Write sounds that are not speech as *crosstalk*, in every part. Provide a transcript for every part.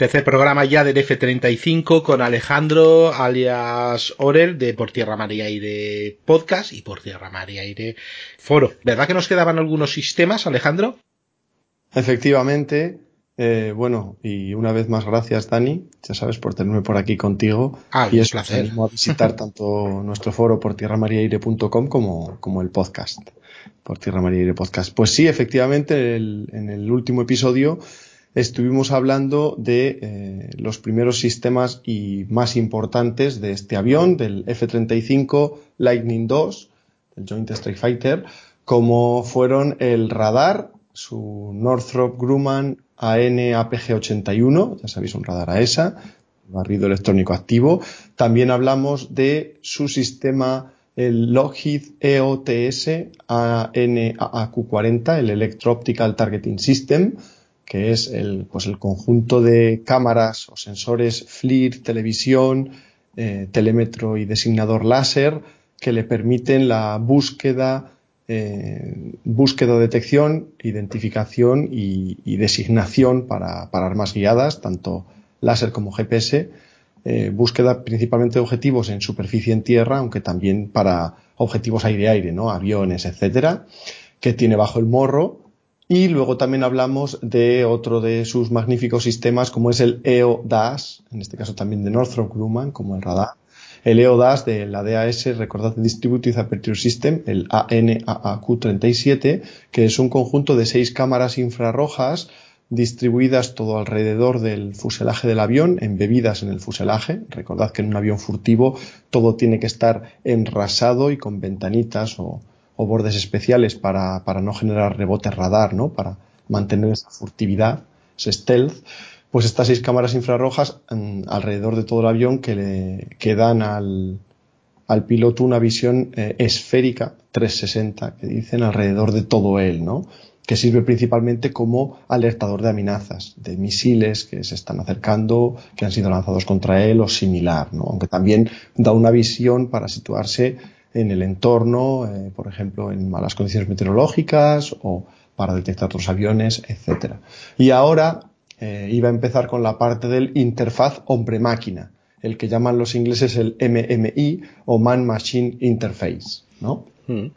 Tercer programa ya del F35 con Alejandro, alias Orel, de Por Tierra, Mar y Aire Podcast y Por Tierra, Mar y Aire Foro. ¿Verdad que nos quedaban algunos sistemas, Alejandro? Efectivamente. Eh, bueno, y una vez más gracias, Dani, ya sabes, por tenerme por aquí contigo. Ah, y es placer. animo a visitar tanto *laughs* nuestro foro por tierramariaire.com como, como el podcast, por Tierra Aire Podcast. Pues sí, efectivamente, en el último episodio estuvimos hablando de eh, los primeros sistemas y más importantes de este avión, del F-35 Lightning II, el Joint Strike Fighter, como fueron el radar, su Northrop Grumman AN APG-81, ya sabéis, un radar AESA, barrido electrónico activo. También hablamos de su sistema, el Lockheed EOTS AN-AQ40, el Electro Optical Targeting System, que es el, pues el conjunto de cámaras o sensores FLIR, televisión, eh, telémetro y designador láser que le permiten la búsqueda, eh, búsqueda, detección, identificación y, designación para, armas guiadas, tanto láser como GPS, eh, búsqueda principalmente de objetivos en superficie en tierra, aunque también para objetivos aire-aire, ¿no? aviones, etcétera, que tiene bajo el morro y luego también hablamos de otro de sus magníficos sistemas, como es el EODAS, en este caso también de Northrop Grumman, como el radar. El EODAS de la DAS, recordad Distributed Aperture System, el ANAAQ37, que es un conjunto de seis cámaras infrarrojas distribuidas todo alrededor del fuselaje del avión, embebidas en el fuselaje. Recordad que en un avión furtivo todo tiene que estar enrasado y con ventanitas o, o bordes especiales para, para no generar rebotes radar, ¿no? Para mantener esa furtividad, ese stealth, pues estas seis cámaras infrarrojas mm, alrededor de todo el avión que le dan al, al piloto una visión eh, esférica 360 que dicen alrededor de todo él, ¿no? que sirve principalmente como alertador de amenazas, de misiles que se están acercando, que han sido lanzados contra él o similar, ¿no? aunque también da una visión para situarse en el entorno, eh, por ejemplo, en malas condiciones meteorológicas o para detectar otros aviones, etc. Y ahora eh, iba a empezar con la parte del interfaz hombre-máquina, el que llaman los ingleses el MMI o Man Machine Interface, ¿no? Hmm.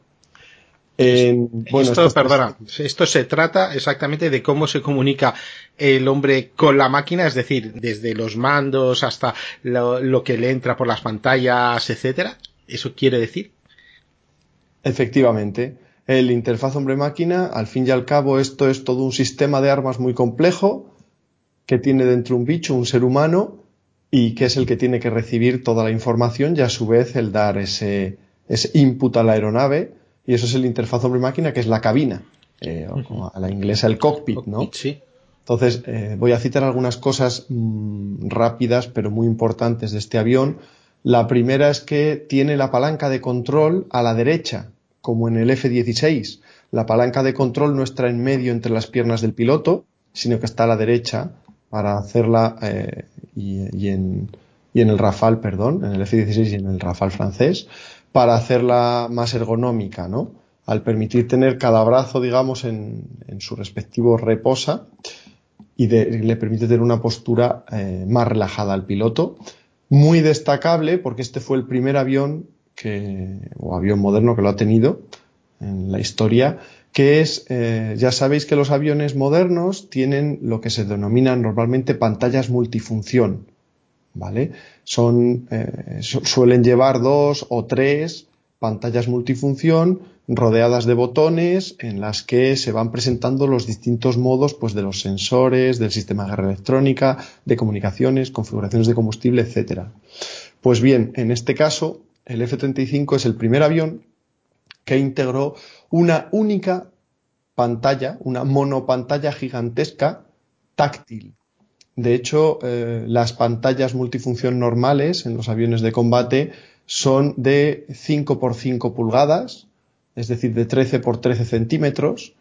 bueno, esto, perdona, esto se trata exactamente de cómo se comunica el hombre con la máquina, es decir, desde los mandos hasta lo, lo que le entra por las pantallas, etcétera. ¿Eso quiere decir? Efectivamente. El interfaz hombre-máquina, al fin y al cabo, esto es todo un sistema de armas muy complejo que tiene dentro un bicho, un ser humano, y que es el que tiene que recibir toda la información y a su vez el dar ese, input a la aeronave, y eso es el interfaz hombre-máquina, que es la cabina, eh, a la inglesa el cockpit, ¿no? Sí. Entonces, eh, voy a citar algunas cosas mm, rápidas pero muy importantes de este avión la primera es que tiene la palanca de control a la derecha, como en el F-16. La palanca de control no está en medio entre las piernas del piloto, sino que está a la derecha para hacerla eh, y, en, el Rafale, perdón, en el F-16 y en el Rafale francés, para hacerla más ergonómica, ¿no? Al permitir tener cada brazo, digamos, en, su respectivo reposa y le permite tener una postura eh, más relajada al piloto muy destacable porque este fue el primer avión que, o avión moderno que lo ha tenido en la historia, que es, eh, ya sabéis que los aviones modernos tienen lo que se denominan normalmente pantallas multifunción, ¿vale? Son, eh, suelen llevar dos o tres pantallas multifunción rodeadas de botones en las que se van presentando los distintos modos pues, de los sensores, del sistema de guerra electrónica, de comunicaciones, configuraciones de combustible, etcétera. Pues bien, en este caso, el F-35 es el primer avión que integró una única pantalla, una monopantalla gigantesca táctil. De hecho, eh, las pantallas multifunción normales en los aviones de combate son de 5 por 5 pulgadas, es decir, de 13 por 13 centímetros,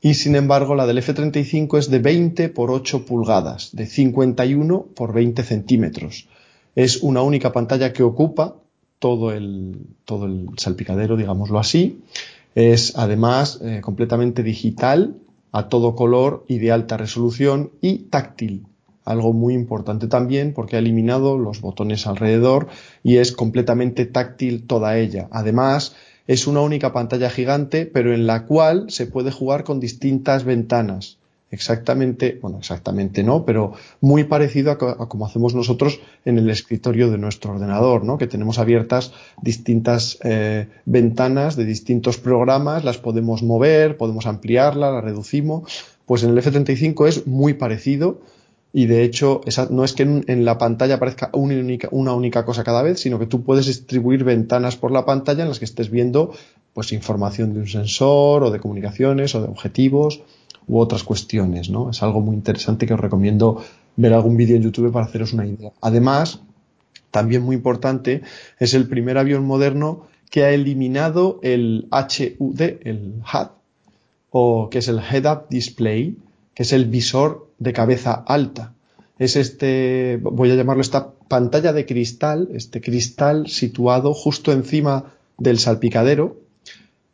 y sin embargo la del F-35 es de 20 por 8 pulgadas, de 51 por 20 centímetros. Es una única pantalla que ocupa todo el, todo el salpicadero, digámoslo así. Es además eh, completamente digital, a todo color y de alta resolución y táctil. algo muy importante también porque ha eliminado los botones alrededor y es completamente táctil toda ella. Además, es una única pantalla gigante, pero en la cual se puede jugar con distintas ventanas. Exactamente, bueno, exactamente no, pero muy parecido a, como hacemos nosotros en el escritorio de nuestro ordenador, ¿no? Que tenemos abiertas distintas eh, ventanas de distintos programas, las podemos mover, podemos ampliarla, la reducimos. Pues en el F35 es muy parecido y de hecho no es que en, la pantalla aparezca una única, cosa cada vez, sino que tú puedes distribuir ventanas por la pantalla en las que estés viendo pues información de un sensor o de comunicaciones o de objetivos u otras cuestiones, ¿no? Es algo muy interesante que os recomiendo ver algún vídeo en YouTube para haceros una idea. Además, también muy importante, es el primer avión moderno que ha eliminado el HUD, el HUD, o que es el Head Up Display, que es el visor de cabeza alta. Es este, voy a llamarlo esta pantalla de cristal, este cristal situado justo encima del salpicadero,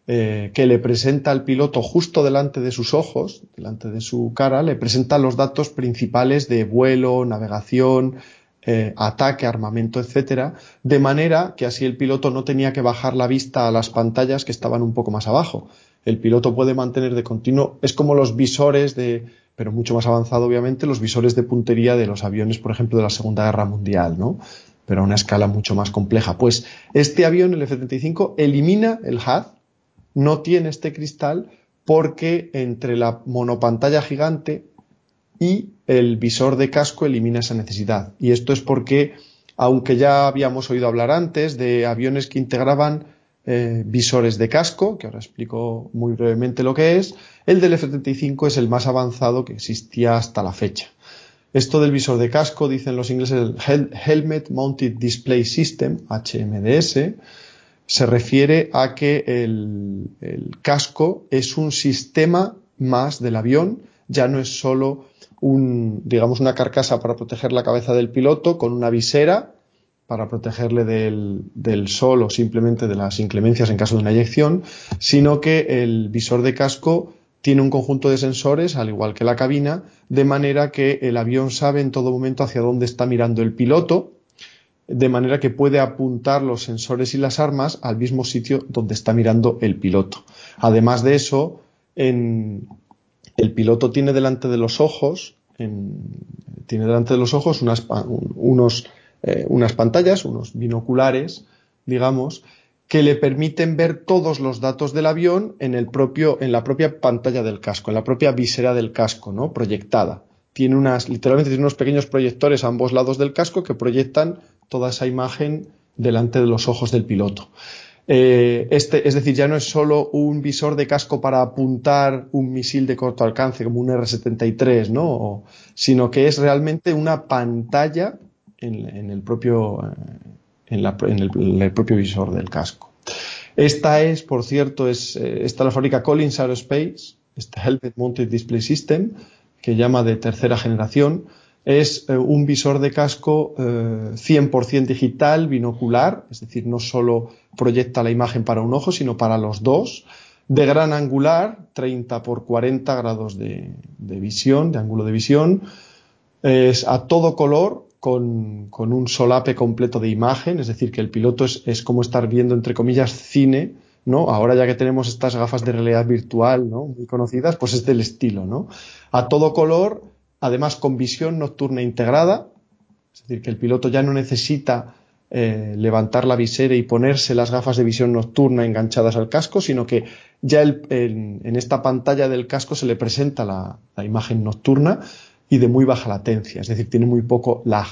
eh, que le presenta al piloto justo delante de sus ojos, delante de su cara, le presenta los datos principales de vuelo, navegación, eh, ataque, armamento, etcétera, de manera que así el piloto no tenía que bajar la vista a las pantallas que estaban un poco más abajo. El piloto puede mantener de continuo, es como los visores de, pero mucho más avanzado obviamente, los visores de puntería de los aviones, por ejemplo, de la Segunda Guerra Mundial, ¿no? Pero a una escala mucho más compleja. Pues este avión, el F-35, elimina el HUD, no tiene este cristal porque entre la monopantalla gigante y el visor de casco elimina esa necesidad. Y esto es porque, aunque ya habíamos oído hablar antes de aviones que integraban eh, visores de casco, que ahora explico muy brevemente lo que es, el del F-35 es el más avanzado que existía hasta la fecha. Esto del visor de casco, dicen los ingleses, el Helmet Mounted Display System, HMDS, se refiere a que el, casco es un sistema más del avión, ya no es solo un, digamos, una carcasa para proteger la cabeza del piloto con una visera para protegerle del, del, sol o simplemente de las inclemencias en caso de una eyección, sino que el visor de casco tiene un conjunto de sensores, al igual que la cabina, de manera que el avión sabe en todo momento hacia dónde está mirando el piloto, de manera que puede apuntar los sensores y las armas al mismo sitio donde está mirando el piloto. Además de eso, el piloto tiene delante de los ojos, tiene delante de los ojos unos eh, unas pantallas, unos binoculares, digamos, que le permiten ver todos los datos del avión en el propio, en la propia pantalla del casco, en la propia visera del casco, ¿no? Proyectada. Tiene unas, literalmente tiene unos pequeños proyectores a ambos lados del casco que proyectan toda esa imagen delante de los ojos del piloto. Eh, este, es decir, ya no es solo un visor de casco para apuntar un misil de corto alcance como un R-73, ¿no? sino que es realmente una pantalla en, el propio, eh, en, el, propio visor del casco. Esta es, por cierto, es, eh, esta la fábrica Collins Aerospace, este Helmet Mounted Display System, que llama de tercera generación. Es eh, un visor de casco 100% digital, binocular, es decir, no solo proyecta la imagen para un ojo, sino para los dos, de gran angular, 30 por 40 grados de, de visión, de ángulo de visión, es a todo color, con, con, un solape completo de imagen, es decir, que el piloto es, es, como estar viendo, entre comillas, cine, ¿no? Ahora ya que tenemos estas gafas de realidad virtual, ¿no? Muy conocidas, pues es del estilo, ¿no? A todo color, además con visión nocturna integrada, es decir, que el piloto ya no necesita eh, levantar la visera y ponerse las gafas de visión nocturna enganchadas al casco, sino que ya en, esta pantalla del casco se le presenta la, la imagen nocturna y de muy baja latencia, es decir, tiene muy poco lag.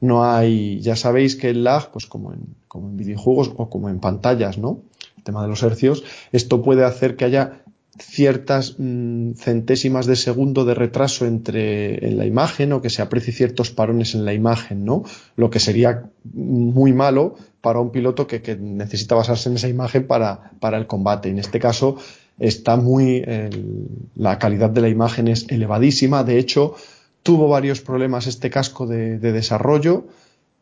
No hay, ya sabéis que el lag, pues como en, como en videojuegos o como en pantallas, ¿no? El tema de los hercios, esto puede hacer que haya ciertas mm, centésimas de segundo de retraso entre en la imagen o que se aprecie ciertos parones en la imagen, ¿no? Lo que sería muy malo para un piloto que, que necesita basarse en esa imagen para, para el combate. En este caso está muy, la calidad de la imagen es elevadísima. De hecho, Tuvo varios problemas este casco de, desarrollo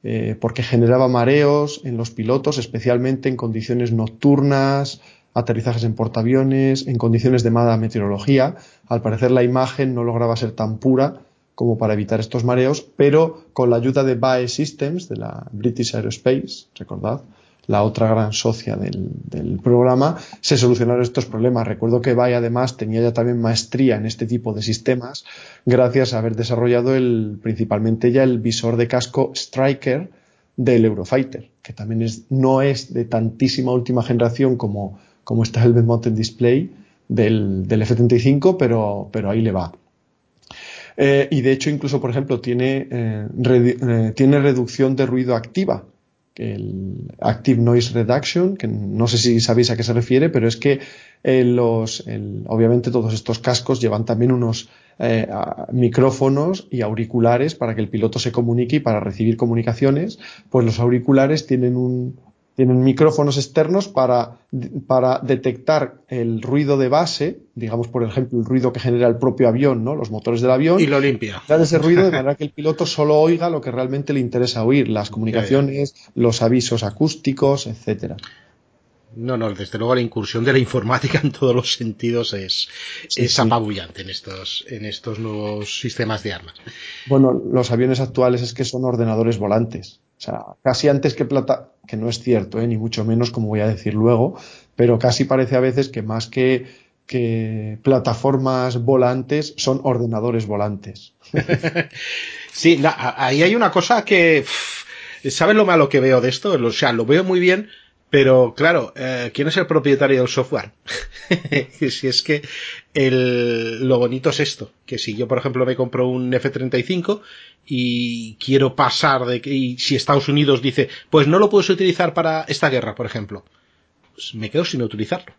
eh, porque generaba mareos en los pilotos, especialmente en condiciones nocturnas, aterrizajes en portaaviones, en condiciones de mala meteorología. Al parecer la imagen no lograba ser tan pura como para evitar estos mareos, pero con la ayuda de BAE Systems, de la British Aerospace, recordad, la otra gran socia del, programa, se solucionaron estos problemas. Recuerdo que BAE además tenía ya también maestría en este tipo de sistemas gracias a haber desarrollado el, principalmente ya el visor de casco Striker del Eurofighter, que también es, no es de tantísima última generación como, como está el Mountain Display del, del F-35, pero, pero ahí le va. Eh, y de hecho, incluso, por ejemplo, tiene, eh, eh, tiene reducción de ruido activa, el Active Noise Reduction, que no sé si sabéis a qué se refiere, pero es que los, obviamente todos estos cascos llevan también unos micrófonos y auriculares para que el piloto se comunique y para recibir comunicaciones, pues los auriculares tienen un, tienen micrófonos externos para, para, detectar el ruido de base, digamos por ejemplo el ruido que genera el propio avión, ¿no? los motores del avión. Y lo limpia. Dar ese ruido de *laughs* manera que el piloto solo oiga lo que realmente le interesa oír, las comunicaciones, los avisos acústicos, etcétera. No, no, desde luego la incursión de la informática *laughs* en todos los sentidos es, es apabullante en estos, en estos nuevos sistemas de armas. Bueno, los aviones actuales es que son ordenadores volantes. O sea, casi antes que plata, que no es cierto, ¿eh? ni mucho menos, como voy a decir luego, pero casi parece a veces que más que, que plataformas volantes son ordenadores volantes. *laughs* sí, ahí hay una cosa que, ¿sabes lo malo que veo de esto? O sea, lo veo muy bien, pero claro, eh, ¿quién es el propietario del software? *laughs* si es que el, lo bonito es esto, que si yo por ejemplo me compro un F-35 y quiero pasar de que, y si Estados Unidos dice, pues no lo puedes utilizar para esta guerra, por ejemplo, pues me quedo sin utilizarlo.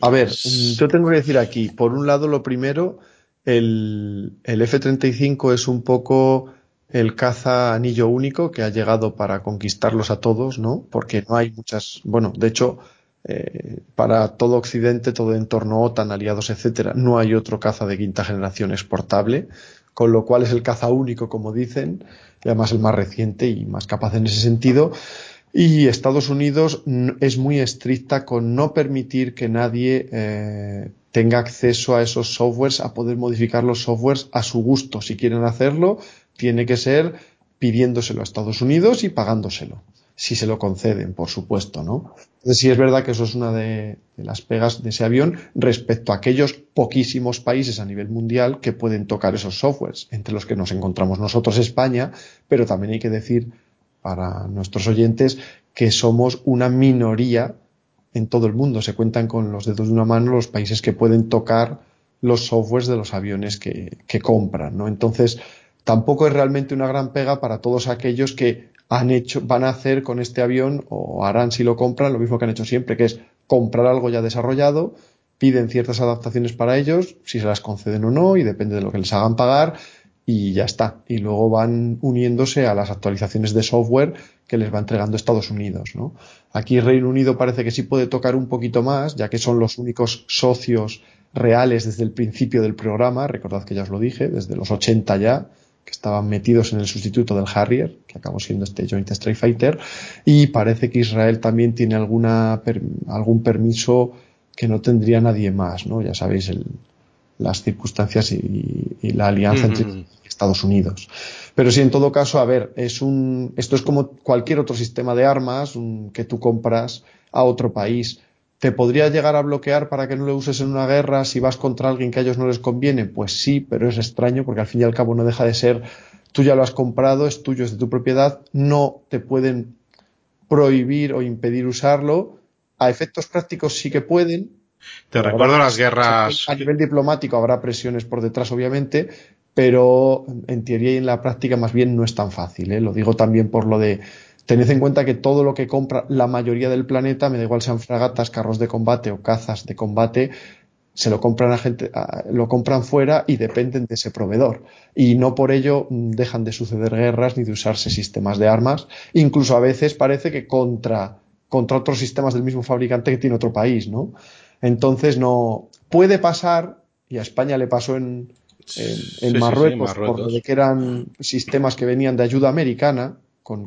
A ver, yo tengo que decir aquí, por un lado lo primero, el, el F-35 es un poco el caza anillo único que ha llegado para conquistarlos a todos, ¿no? Porque no hay muchas, bueno, de hecho, eh, para todo Occidente, todo entorno OTAN, aliados, etcétera, no hay otro caza de quinta generación exportable, con lo cual es el caza único, como dicen, y además el más reciente y más capaz en ese sentido. Y Estados Unidos es muy estricta con no permitir que nadie eh, tenga acceso a esos softwares, a poder modificar los softwares a su gusto. Si quieren hacerlo, tiene que ser pidiéndoselo a Estados Unidos y pagándoselo, si se lo conceden, por supuesto, ¿no? Entonces sí es verdad que eso es una de, las pegas de ese avión respecto a aquellos poquísimos países a nivel mundial que pueden tocar esos softwares, entre los que nos encontramos nosotros España, pero también hay que decir para nuestros oyentes que somos una minoría en todo el mundo. Se cuentan con los dedos de una mano los países que pueden tocar los softwares de los aviones que, que compran, ¿no? Entonces, tampoco es realmente una gran pega para todos aquellos que han hecho, van a hacer con este avión o harán si lo compran lo mismo que han hecho siempre, que es comprar algo ya desarrollado, piden ciertas adaptaciones para ellos, si se las conceden o no, y depende de lo que les hagan pagar, y ya está. Y luego van uniéndose a las actualizaciones de software que les va entregando Estados Unidos. Aquí Reino Unido parece que sí puede tocar un poquito más, ya que son los únicos socios reales desde el principio del programa. Recordad que ya os lo dije, desde los 80 ya que estaban metidos en el sustituto del Harrier, que acabó siendo este Joint Strike Fighter, y parece que Israel también tiene alguna, algún permiso que no tendría nadie más, ¿no? Ya sabéis las circunstancias y, la alianza entre Estados Unidos. Pero sí, en todo caso, a ver, es un, esto es como cualquier otro sistema de armas que tú compras a otro país ¿Te podría llegar a bloquear para que no lo uses en una guerra si vas contra alguien que a ellos no les conviene? Pues sí, pero es extraño porque al fin y al cabo no deja de ser, tú ya lo has comprado, es tuyo, es de tu propiedad, no te pueden prohibir o impedir usarlo. A efectos prácticos sí que pueden. Te recuerdo las guerras. A nivel diplomático habrá presiones por detrás, obviamente, pero en teoría y en la práctica más bien no es tan fácil. ¿eh? Lo digo también por lo de Tened en cuenta que todo lo que compra la mayoría del planeta, me da igual sean fragatas, carros de combate o cazas de combate, se lo compran a gente, lo compran fuera y dependen de ese proveedor. Y no por ello mm, dejan de suceder guerras ni de usarse sistemas de armas. Incluso a veces parece que contra, contra otros sistemas del mismo fabricante que tiene otro país, ¿no? Entonces no, puede pasar, y a España le pasó en, en, Marruecos, por lo de que eran sistemas que venían de ayuda americana,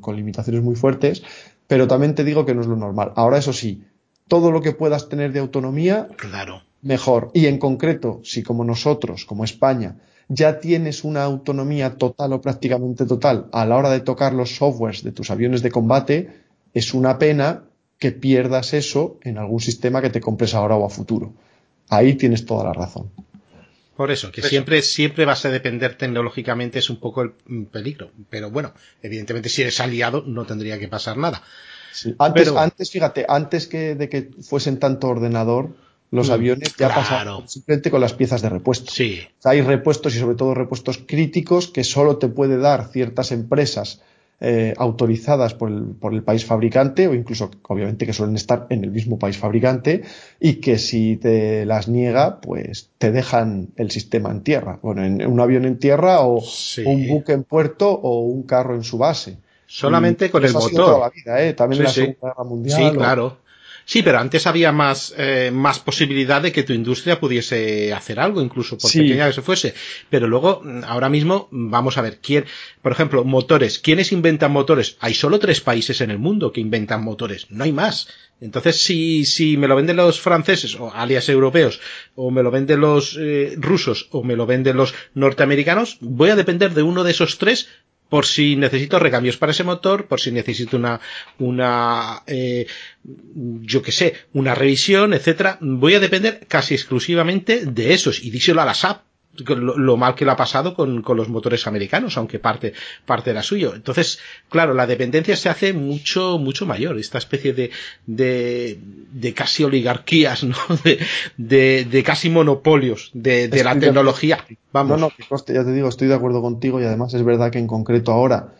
con, limitaciones muy fuertes, pero también te digo que no es lo normal. Ahora, eso sí, todo lo que puedas tener de autonomía, claro. mejor. Y en concreto, si como nosotros, como España, ya tienes una autonomía total o prácticamente total a la hora de tocar los softwares de tus aviones de combate, es una pena que pierdas eso en algún sistema que te compres ahora o a futuro. Ahí tienes toda la razón. Por eso, que siempre, siempre vas a depender tecnológicamente es un poco el peligro. Pero bueno, evidentemente si eres aliado no tendría que pasar nada. Antes, antes, fíjate, antes que de que fuesen tanto ordenador, los mm, aviones ya pasaron simplemente con las piezas de repuesto. Sí. hay repuestos y sobre todo repuestos críticos que solo te puede dar ciertas empresas eh, autorizadas por el, por el, país fabricante o incluso obviamente que suelen estar en el mismo país fabricante y que si te las niega pues te dejan el sistema en tierra. Bueno, en un avión en tierra o un buque en puerto o un carro en su base. Solamente con el motor. ¿eh? También en la Segunda Guerra Mundial. Sí, claro. Sí, pero antes había más, eh, más posibilidad de que tu industria pudiese hacer algo, incluso por pequeña que se fuese. Pero luego, mm, ahora mismo, vamos a ver, quién, por ejemplo, motores. ¿Quiénes inventan motores? Hay solo tres países en el mundo que inventan motores. No hay más. Entonces, si, si me lo venden los franceses, o alias europeos, o me lo venden los eh, rusos, o me lo venden los norteamericanos, voy a depender de uno de esos tres por si necesito recambios para ese motor, por si necesito una, una, eh, yo que sé, una revisión, etcétera. Voy a depender casi exclusivamente de esos y díselo a la SAP lo, mal que lo ha pasado con, con, los motores americanos, aunque parte, parte era suyo. Entonces, claro, la dependencia se hace mucho, mucho mayor. Esta especie de, de, de casi oligarquías, *laughs* ¿no? De, de, de casi monopolios de, de la tecnología. Vamos. No, no, ya te digo, estoy de acuerdo contigo y además es verdad que en concreto ahora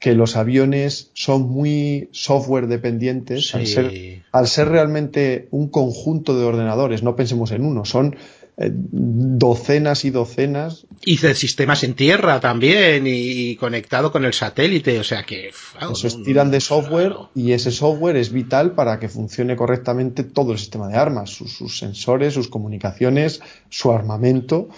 que los aviones son muy software dependientes al, ser, al ser realmente un conjunto de ordenadores, no pensemos en uno, son docenas y docenas. Y de sistemas en tierra también y, conectado con el satélite, o sea que... Eso es, tiran de software y ese software es vital para que funcione correctamente todo el sistema de armas, sus, sensores, sus comunicaciones, su armamento.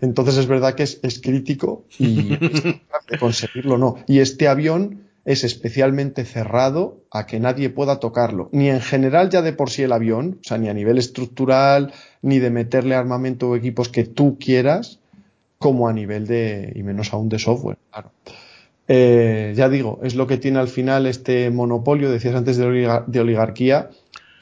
Entonces es verdad que es, crítico y *laughs* es conseguirlo no. Y este avión es especialmente cerrado a que nadie pueda tocarlo, ni en general ya de por sí el avión, o sea, ni a nivel estructural, ni de meterle armamento o equipos que tú quieras, como a nivel de, y menos aún de software, claro. Eh, ya digo, es lo que tiene al final este monopolio, decías antes de, oligarquía.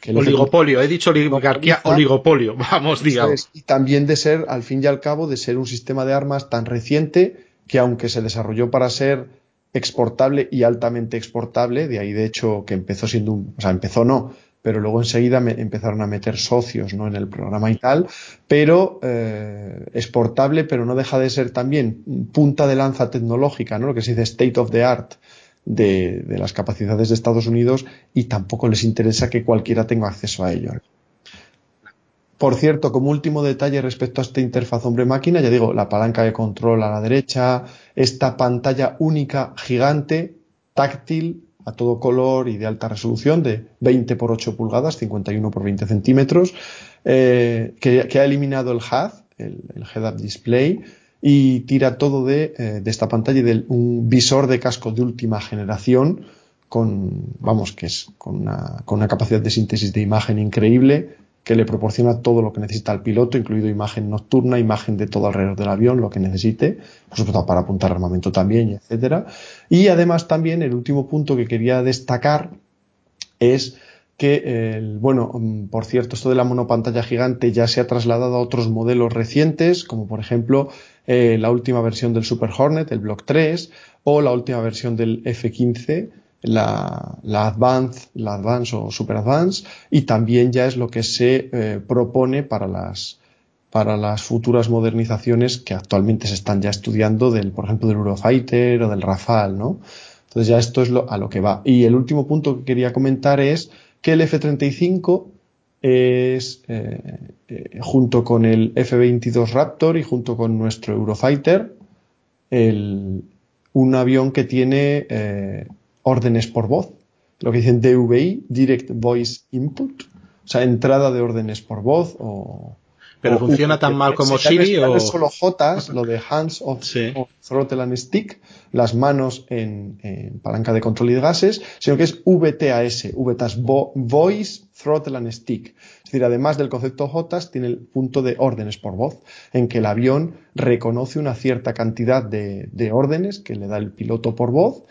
Que oligopolio, he dicho oligarquía, oligopolio, vamos, digamos. Y también de ser, al fin y al cabo, de ser un sistema de armas tan reciente que aunque se desarrolló para ser exportable y altamente exportable, de ahí de hecho que empezó siendo un, o sea, empezó no, pero luego enseguida empezaron a meter socios ¿no? en el programa y tal, pero eh, exportable, pero no deja de ser también punta de lanza tecnológica, ¿no? lo que se dice state of the art de, de las capacidades de Estados Unidos y tampoco les interesa que cualquiera tenga acceso a ello. Por cierto, como último detalle respecto a esta interfaz hombre-máquina, ya digo, la palanca de control a la derecha, esta pantalla única, gigante, táctil, a todo color y de alta resolución, de 20 por 8 pulgadas, 51 por 20 centímetros, eh, que, ha eliminado el HUD, el, Head-Up Display, y tira todo de, eh, esta pantalla y de un visor de casco de última generación, con, vamos, que es con una capacidad de síntesis de imagen increíble, que le proporciona todo lo que necesita el piloto, incluido imagen nocturna, imagen de todo alrededor del avión, lo que necesite, por supuesto para apuntar armamento también, etcétera. Y además también el último punto que quería destacar es que, el, bueno, mm, por cierto, esto de la monopantalla gigante ya se ha trasladado a otros modelos recientes, como por ejemplo eh, la última versión del Super Hornet, el Block 3, o la última versión del F-15, la, la Advance, la Advance o Super Advance y también ya es lo que se eh, propone para las para las futuras modernizaciones que actualmente se están ya estudiando del, por ejemplo, del Eurofighter o del Rafale, ¿no? Entonces ya esto es a lo que va. Y el último punto que quería comentar es que el F-35 es, eh, eh, junto con el F-22 Raptor y junto con nuestro Eurofighter, el, un avión que tiene órdenes por voz, lo que dicen DVI, Direct Voice Input, o sea, entrada de órdenes por voz o... Pero funciona tan mal como Siri o solo J, lo de hands of, *laughs* throttle and stick, las manos en, palanca de control y de gases, sino que es VTAS, VTAS Voice Throttle and Stick. Es decir, además del concepto JOTAS, tiene el punto de órdenes por voz, en que el avión reconoce una cierta cantidad de, de órdenes que le da el piloto por voz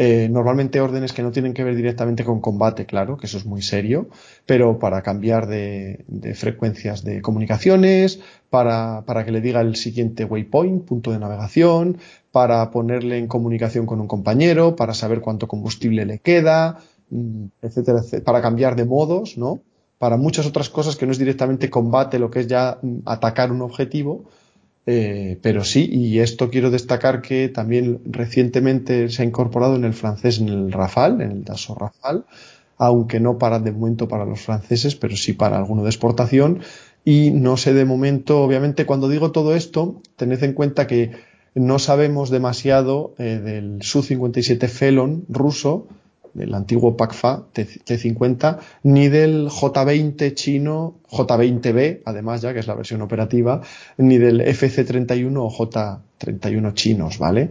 eh, normalmente órdenes que no tienen que ver directamente con combate, claro, que eso es muy serio, pero para cambiar de, frecuencias de comunicaciones, para, que le diga el siguiente waypoint, punto de navegación, para ponerle en comunicación con un compañero, para saber cuánto combustible le queda, mm, etcétera, etcétera, para cambiar de modos, ¿no? Para muchas otras cosas que no es directamente combate, lo que es ya mm, atacar un objetivo, eh, pero sí, y esto quiero destacar que también recientemente se ha incorporado en el francés, en el Rafale, en el Dassault Rafale, aunque no para de momento para los franceses, pero sí para alguno de exportación. Y no sé de momento, obviamente, cuando digo todo esto, tened en cuenta que no sabemos demasiado eh, del Su-57 Felon ruso, del antiguo PACFA T50, ni del J20 chino, J20B, además ya que es la versión operativa, ni del FC31 o J31 chinos, ¿vale?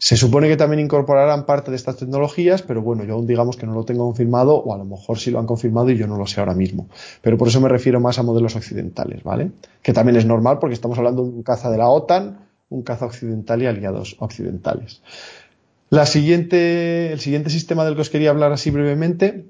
Se supone que también incorporarán parte de estas tecnologías, pero bueno, yo aún digamos que no lo tengo confirmado, o a lo mejor sí lo han confirmado y yo no lo sé ahora mismo. Pero por eso me refiero más a modelos occidentales, ¿vale? Que también es normal porque estamos hablando de un caza de la OTAN, un caza occidental y aliados occidentales. El siguiente sistema del que os quería hablar así brevemente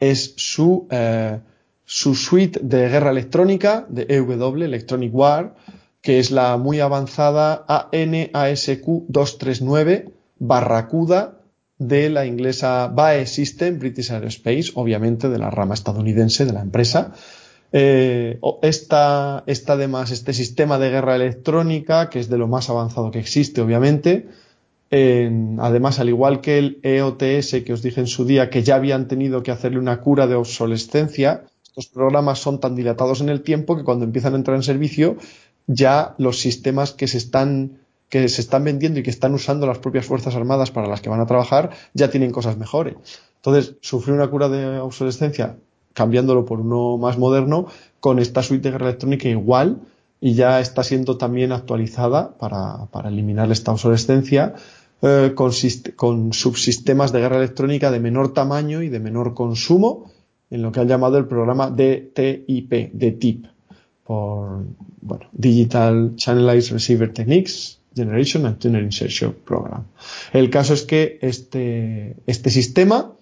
es su, eh, su suite de guerra electrónica de EW, Electronic War, que es la muy avanzada ANASQ 239 Barracuda de la inglesa BAE System, British Aerospace, obviamente de la rama estadounidense de la empresa. Eh, esta, además, este sistema de guerra electrónica, que es de lo más avanzado que existe, obviamente, además, al igual que el EOTS que os dije en su día, que ya habían tenido que hacerle una cura de obsolescencia, estos programas son tan dilatados en el tiempo que cuando empiezan a entrar en servicio, ya los sistemas que se están que se están vendiendo y que están usando las propias Fuerzas Armadas para las que van a trabajar, ya tienen cosas mejores. Entonces, sufrir una cura de obsolescencia cambiándolo por uno más moderno, con esta suite de guerra electrónica igual, y ya está siendo también actualizada para, para eliminar esta obsolescencia eh, con, subsistemas de guerra electrónica de menor tamaño y de menor consumo, en lo que han llamado el programa DTIP, DTIP, por Digital Channelized Receiver Techniques Generation and Tuner Insertion Program. El caso es que este, este sistema,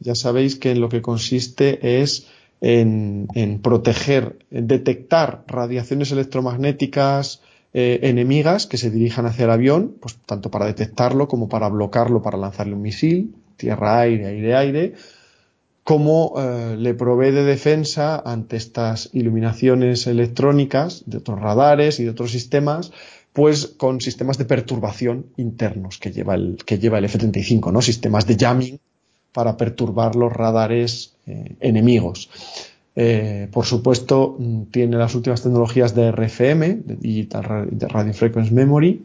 ya sabéis que en lo que consiste es en, en proteger, en detectar radiaciones electromagnéticas, eh, enemigas que se dirijan hacia el avión, pues tanto para detectarlo como para bloquearlo, para lanzarle un misil, tierra-aire, aire-aire, como eh, le provee de defensa ante estas iluminaciones electrónicas de otros radares y de otros sistemas, pues con sistemas de perturbación internos que lleva el, que lleva el F-35, ¿no? Sistemas de jamming para perturbar los radares eh, enemigos. Eh, por supuesto, mm, tiene las últimas tecnologías de RFM, de Digital Radio Frequency Memory.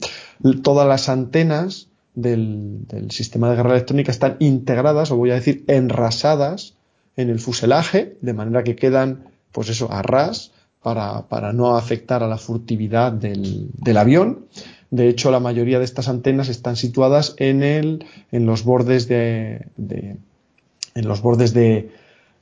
Todas las antenas del, sistema de guerra electrónica están integradas, o voy a decir, enrasadas en el fuselaje, de manera que quedan, pues eso, a ras, para, no afectar a la furtividad del, avión. De hecho, la mayoría de estas antenas están situadas en, el, en los bordes de, en los bordes de,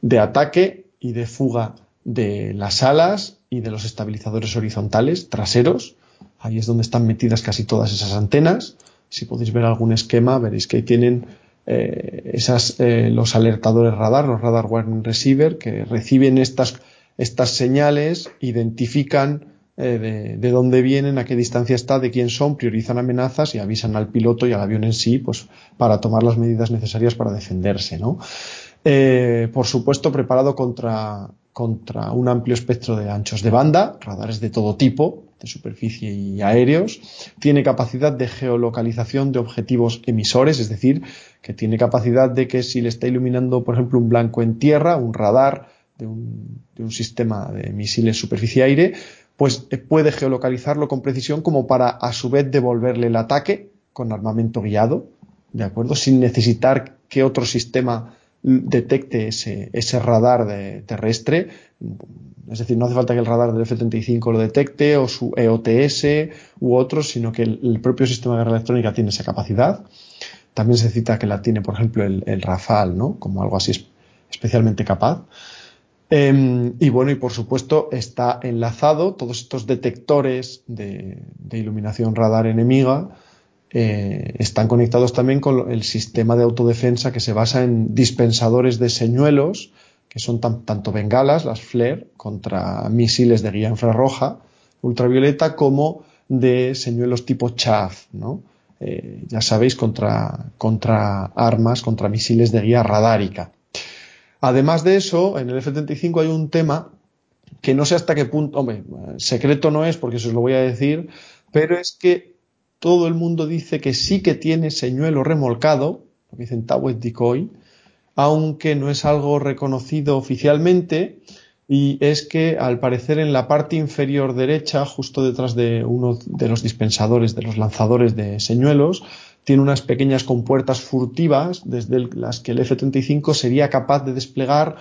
de ataque y de fuga de las alas y de los estabilizadores horizontales traseros. Ahí es donde están metidas casi todas esas antenas. Si podéis ver algún esquema, veréis que tienen eh, esas, eh, los alertadores radar, los radar warning receiver, que reciben estas, estas señales, identifican eh, de, dónde vienen, a qué distancia está, de quién son, priorizan amenazas y avisan al piloto y al avión en sí, pues para tomar las medidas necesarias para defenderse, ¿no? Eh, por supuesto, preparado contra, contra un amplio espectro de anchos de banda, radares de todo tipo, de superficie y aéreos. Tiene capacidad de geolocalización de objetivos emisores, es decir, que tiene capacidad de que si le está iluminando, por ejemplo, un blanco en tierra, un radar de un, de un sistema de misiles superficie-aire, pues eh, puede geolocalizarlo con precisión como para a su vez devolverle el ataque con armamento guiado, ¿de acuerdo? Sin necesitar que otro sistema detecte ese, radar terrestre. Es decir, no hace falta que el radar del F-35 lo detecte o su EOTS u otros, sino que el, propio sistema de guerra electrónica tiene esa capacidad. También se cita que la tiene, por ejemplo, el, Rafale, ¿no? Como algo así especialmente capaz. Em, y bueno, y por supuesto está enlazado todos estos detectores de, iluminación radar enemiga. Eh, están conectados también con el sistema de autodefensa que se basa en dispensadores de señuelos, que son tanto bengalas, las FLARE, contra misiles de guía infrarroja, ultravioleta, como de señuelos tipo chaff, ¿no? Eh, ya sabéis, contra, contra armas, contra misiles de guía radárica. Además de eso, en el F-35 hay un tema que no sé hasta qué punto, hombre, secreto no es porque se os lo voy a decir, pero es que todo el mundo dice que sí que tiene señuelo remolcado, lo que dicen Tawet Decoy, aunque no es algo reconocido oficialmente, y es que al parecer en la parte inferior derecha, justo detrás de uno de los dispensadores, de los lanzadores de señuelos, tiene unas pequeñas compuertas furtivas desde las que el F-35 sería capaz de desplegar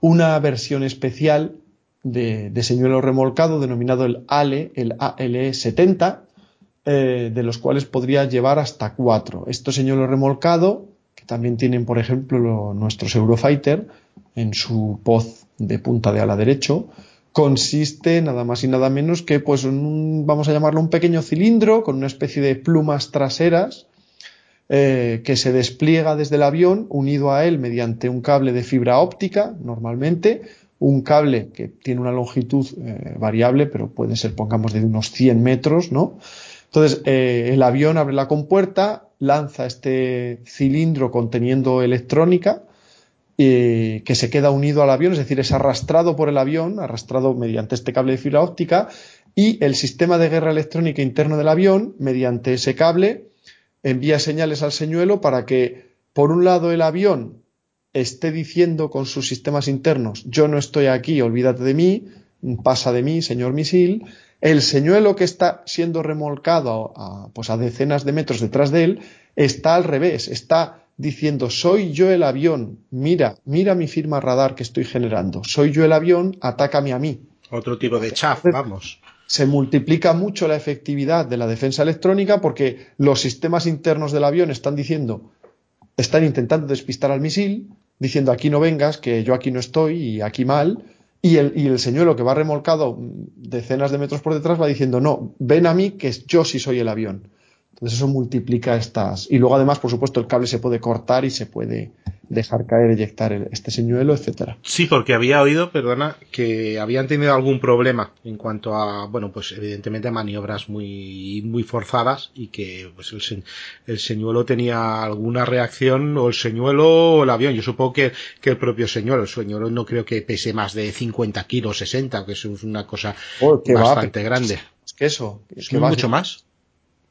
una versión especial de, señuelo remolcado denominado el ALE, el ALE-70, eh, de los cuales podría llevar hasta cuatro. Estos señuelo remolcado, que también tienen, por ejemplo, nuestros Eurofighter en su poz de punta de ala derecho, consiste nada más y nada menos que, pues, vamos a llamarlo un pequeño cilindro con una especie de plumas traseras eh, que se despliega desde el avión unido a él mediante un cable de fibra óptica, normalmente, un cable que tiene una longitud eh, variable, pero puede ser, pongamos, de unos 100 metros, ¿no? Entonces, eh, el avión abre la compuerta, lanza este cilindro conteniendo electrónica, que se queda unido al avión, es decir, es arrastrado por el avión, arrastrado mediante este cable de fibra óptica, y el sistema de guerra electrónica interno del avión, mediante ese cable, envía señales al señuelo para que, por un lado, el avión esté diciendo con sus sistemas internos, yo no estoy aquí, olvídate de mí, pasa de mí, señor misil, el señuelo que está siendo remolcado a, pues a decenas de metros detrás de él está al revés, está diciendo soy yo el avión, mira, mira mi firma radar que estoy generando, soy yo el avión, atácame a mí. Otro tipo de chaf, vamos se multiplica mucho la efectividad de la defensa electrónica porque los sistemas internos del avión están diciendo, están intentando despistar al misil, diciendo aquí no vengas, que yo aquí no estoy y aquí mal, y el, y el señuelo que va remolcado decenas de metros por detrás va diciendo, no, ven a mí que yo sí soy el avión. Entonces eso multiplica estas. Y luego además, por supuesto, el cable se puede cortar y se puede dejar caer, eyectar este señuelo, etcétera. Sí, porque había oído, perdona, que habían tenido algún problema en cuanto a, bueno, pues evidentemente maniobras muy, muy forzadas y que pues el, señuelo tenía alguna reacción o el señuelo o el avión. Yo supongo que, que el propio señuelo, el señuelo no creo que pese más de 50 kilos, 60, que es una cosa oh, bastante grande. Es que eso, es que mucho más.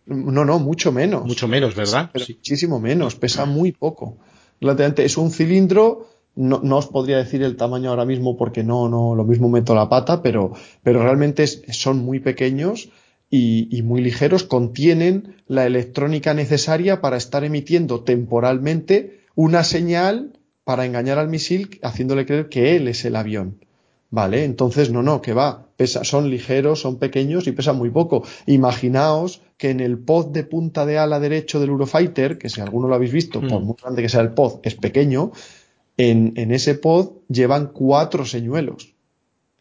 No, no, mucho menos. Mucho menos, ¿verdad? Muchísimo menos, pesa muy poco. Es un cilindro, no, os podría decir el tamaño ahora mismo porque no, no, lo mismo meto la pata, pero, pero realmente son muy pequeños y, y, muy ligeros, contienen la electrónica necesaria para estar emitiendo temporalmente una señal para engañar al misil, haciéndole creer que él es el avión. Vale, entonces no, no, que va, pesa, son ligeros, son pequeños y pesan muy poco. Imaginaos que en el pod de punta de ala derecho del Eurofighter, que si alguno lo habéis visto, por mm. muy grande que sea el pod, es pequeño, en, en ese pod llevan cuatro señuelos.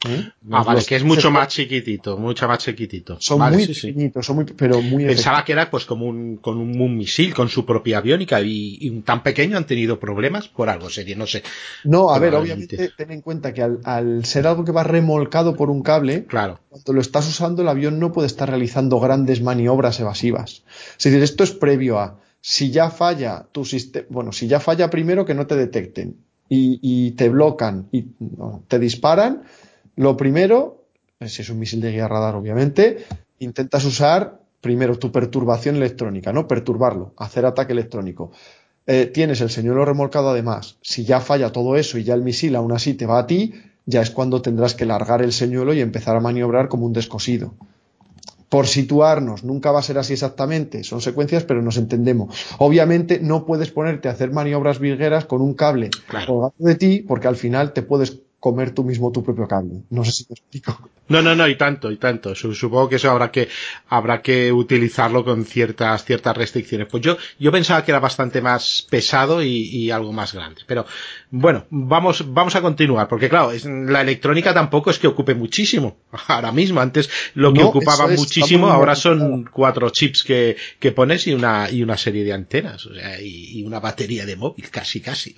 ¿Eh? Ah, vale, que es mucho más chiquitito, mucho más chiquitito. Son muy pequeñitos, son muy, pero muy Pensaba que era pues como un, con un, misil, con su propia aviónica y, tan pequeño han tenido problemas por algo serio, no sé. No, a ver, obviamente ten en cuenta que al, ser algo que va remolcado por un cable, claro. cuando lo estás usando el avión no puede estar realizando grandes maniobras evasivas. Es decir, esto es previo a si ya falla tu sistema, bueno, si ya falla primero que no te detecten y, te blocan y te disparan, lo primero, si es un misil de guía radar, obviamente, intentas usar primero tu perturbación electrónica, ¿no? Perturbarlo, hacer ataque electrónico. Eh, tienes el señuelo remolcado además. Si ya falla todo eso y ya el misil aún así te va a ti, ya es cuando tendrás que largar el señuelo y empezar a maniobrar como un descosido. por situarnos, nunca va a ser así exactamente, son secuencias, pero nos entendemos. Obviamente no puedes ponerte a hacer maniobras virgueras con un cable colgado de ti, porque al final te puedes comer tú mismo tu propio cable. No sé si te explico. No, no, no, y tanto, y tanto. Supongo que eso habrá que, habrá que utilizarlo con ciertas, ciertas restricciones. Pues yo, yo pensaba que era bastante más pesado y, algo más grande. Pero, bueno, vamos, vamos a continuar, porque claro, la electrónica tampoco es que ocupe muchísimo. *laughs* Ahora mismo, antes lo que ocupaba muchísimo, ahora son cuatro chips que, que pones y una, y una serie de antenas, o sea, y, una batería de móvil, casi, casi.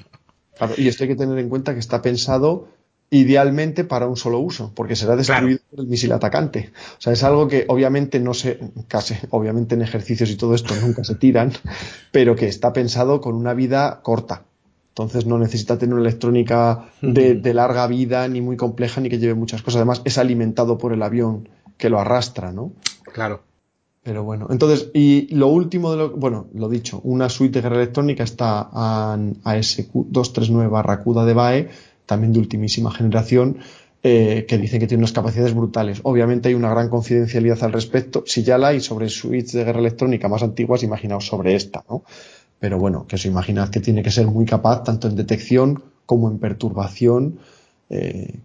Claro, y esto hay que tener en cuenta que está pensado idealmente para un solo uso, porque será destruido por el misil atacante. O sea, es algo que obviamente no se, casi, obviamente en ejercicios y todo esto nunca se tiran, pero que está pensado con una vida corta. Entonces no necesita tener una electrónica de, de, larga vida, ni muy compleja, ni que lleve muchas cosas. Además, es alimentado por el avión que lo arrastra, ¿no? Claro. Pero bueno, entonces, y lo último de lo, bueno, lo dicho, una suite de guerra electrónica está ASQ239 Barracuda de BAE, también de ultimísima generación, eh, que dicen que tiene unas capacidades brutales. Obviamente hay una gran confidencialidad al respecto. Si ya la hay sobre suites de guerra electrónica más antiguas, imaginaos sobre esta, ¿no? Pero bueno, que os imaginad que tiene que ser muy capaz tanto en detección como en perturbación eh,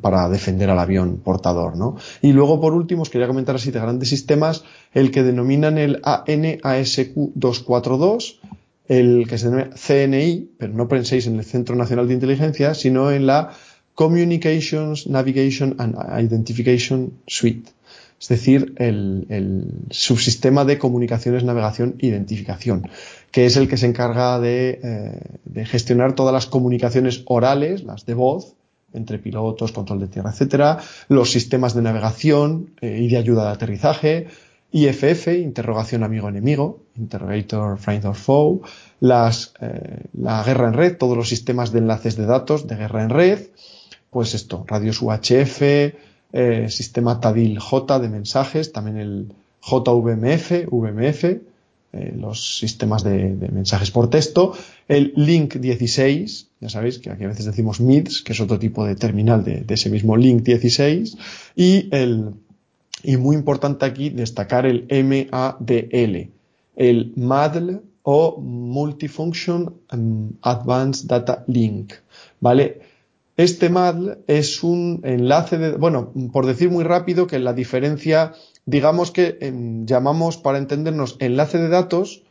para defender al avión portador, ¿no? Y luego, por último, os quería comentar así de grandes sistemas, el que denominan el ANASQ242, el que se llama CNI, pero no penséis en el Centro Nacional de Inteligencia, sino en la Communications, Navigation and Identification Suite, es decir, el, subsistema de comunicaciones, navegación identificación, que es el que se encarga de, eh, gestionar todas las comunicaciones orales, las de voz, entre pilotos, control de tierra, etcétera, los sistemas de navegación eh, y de ayuda de aterrizaje, IFF, interrogación amigo-enemigo, interrogator friend or foe, las, eh, la guerra en red, todos los sistemas de enlaces de datos de guerra en red, pues esto, radios UHF, eh, sistema TADIL J de mensajes, también el JVMF, VMF, eh, los sistemas de, mensajes por texto, el Link 16, ya sabéis que aquí a veces decimos MIDS, que es otro tipo de terminal de ese mismo Link 16, y el y muy importante aquí destacar el MADL, el MADL o Multifunction um, Advanced Data Link, ¿vale? Este MADL es un enlace de, bueno, por decir muy rápido que la diferencia, digamos que em, llamamos para entendernos enlace de datos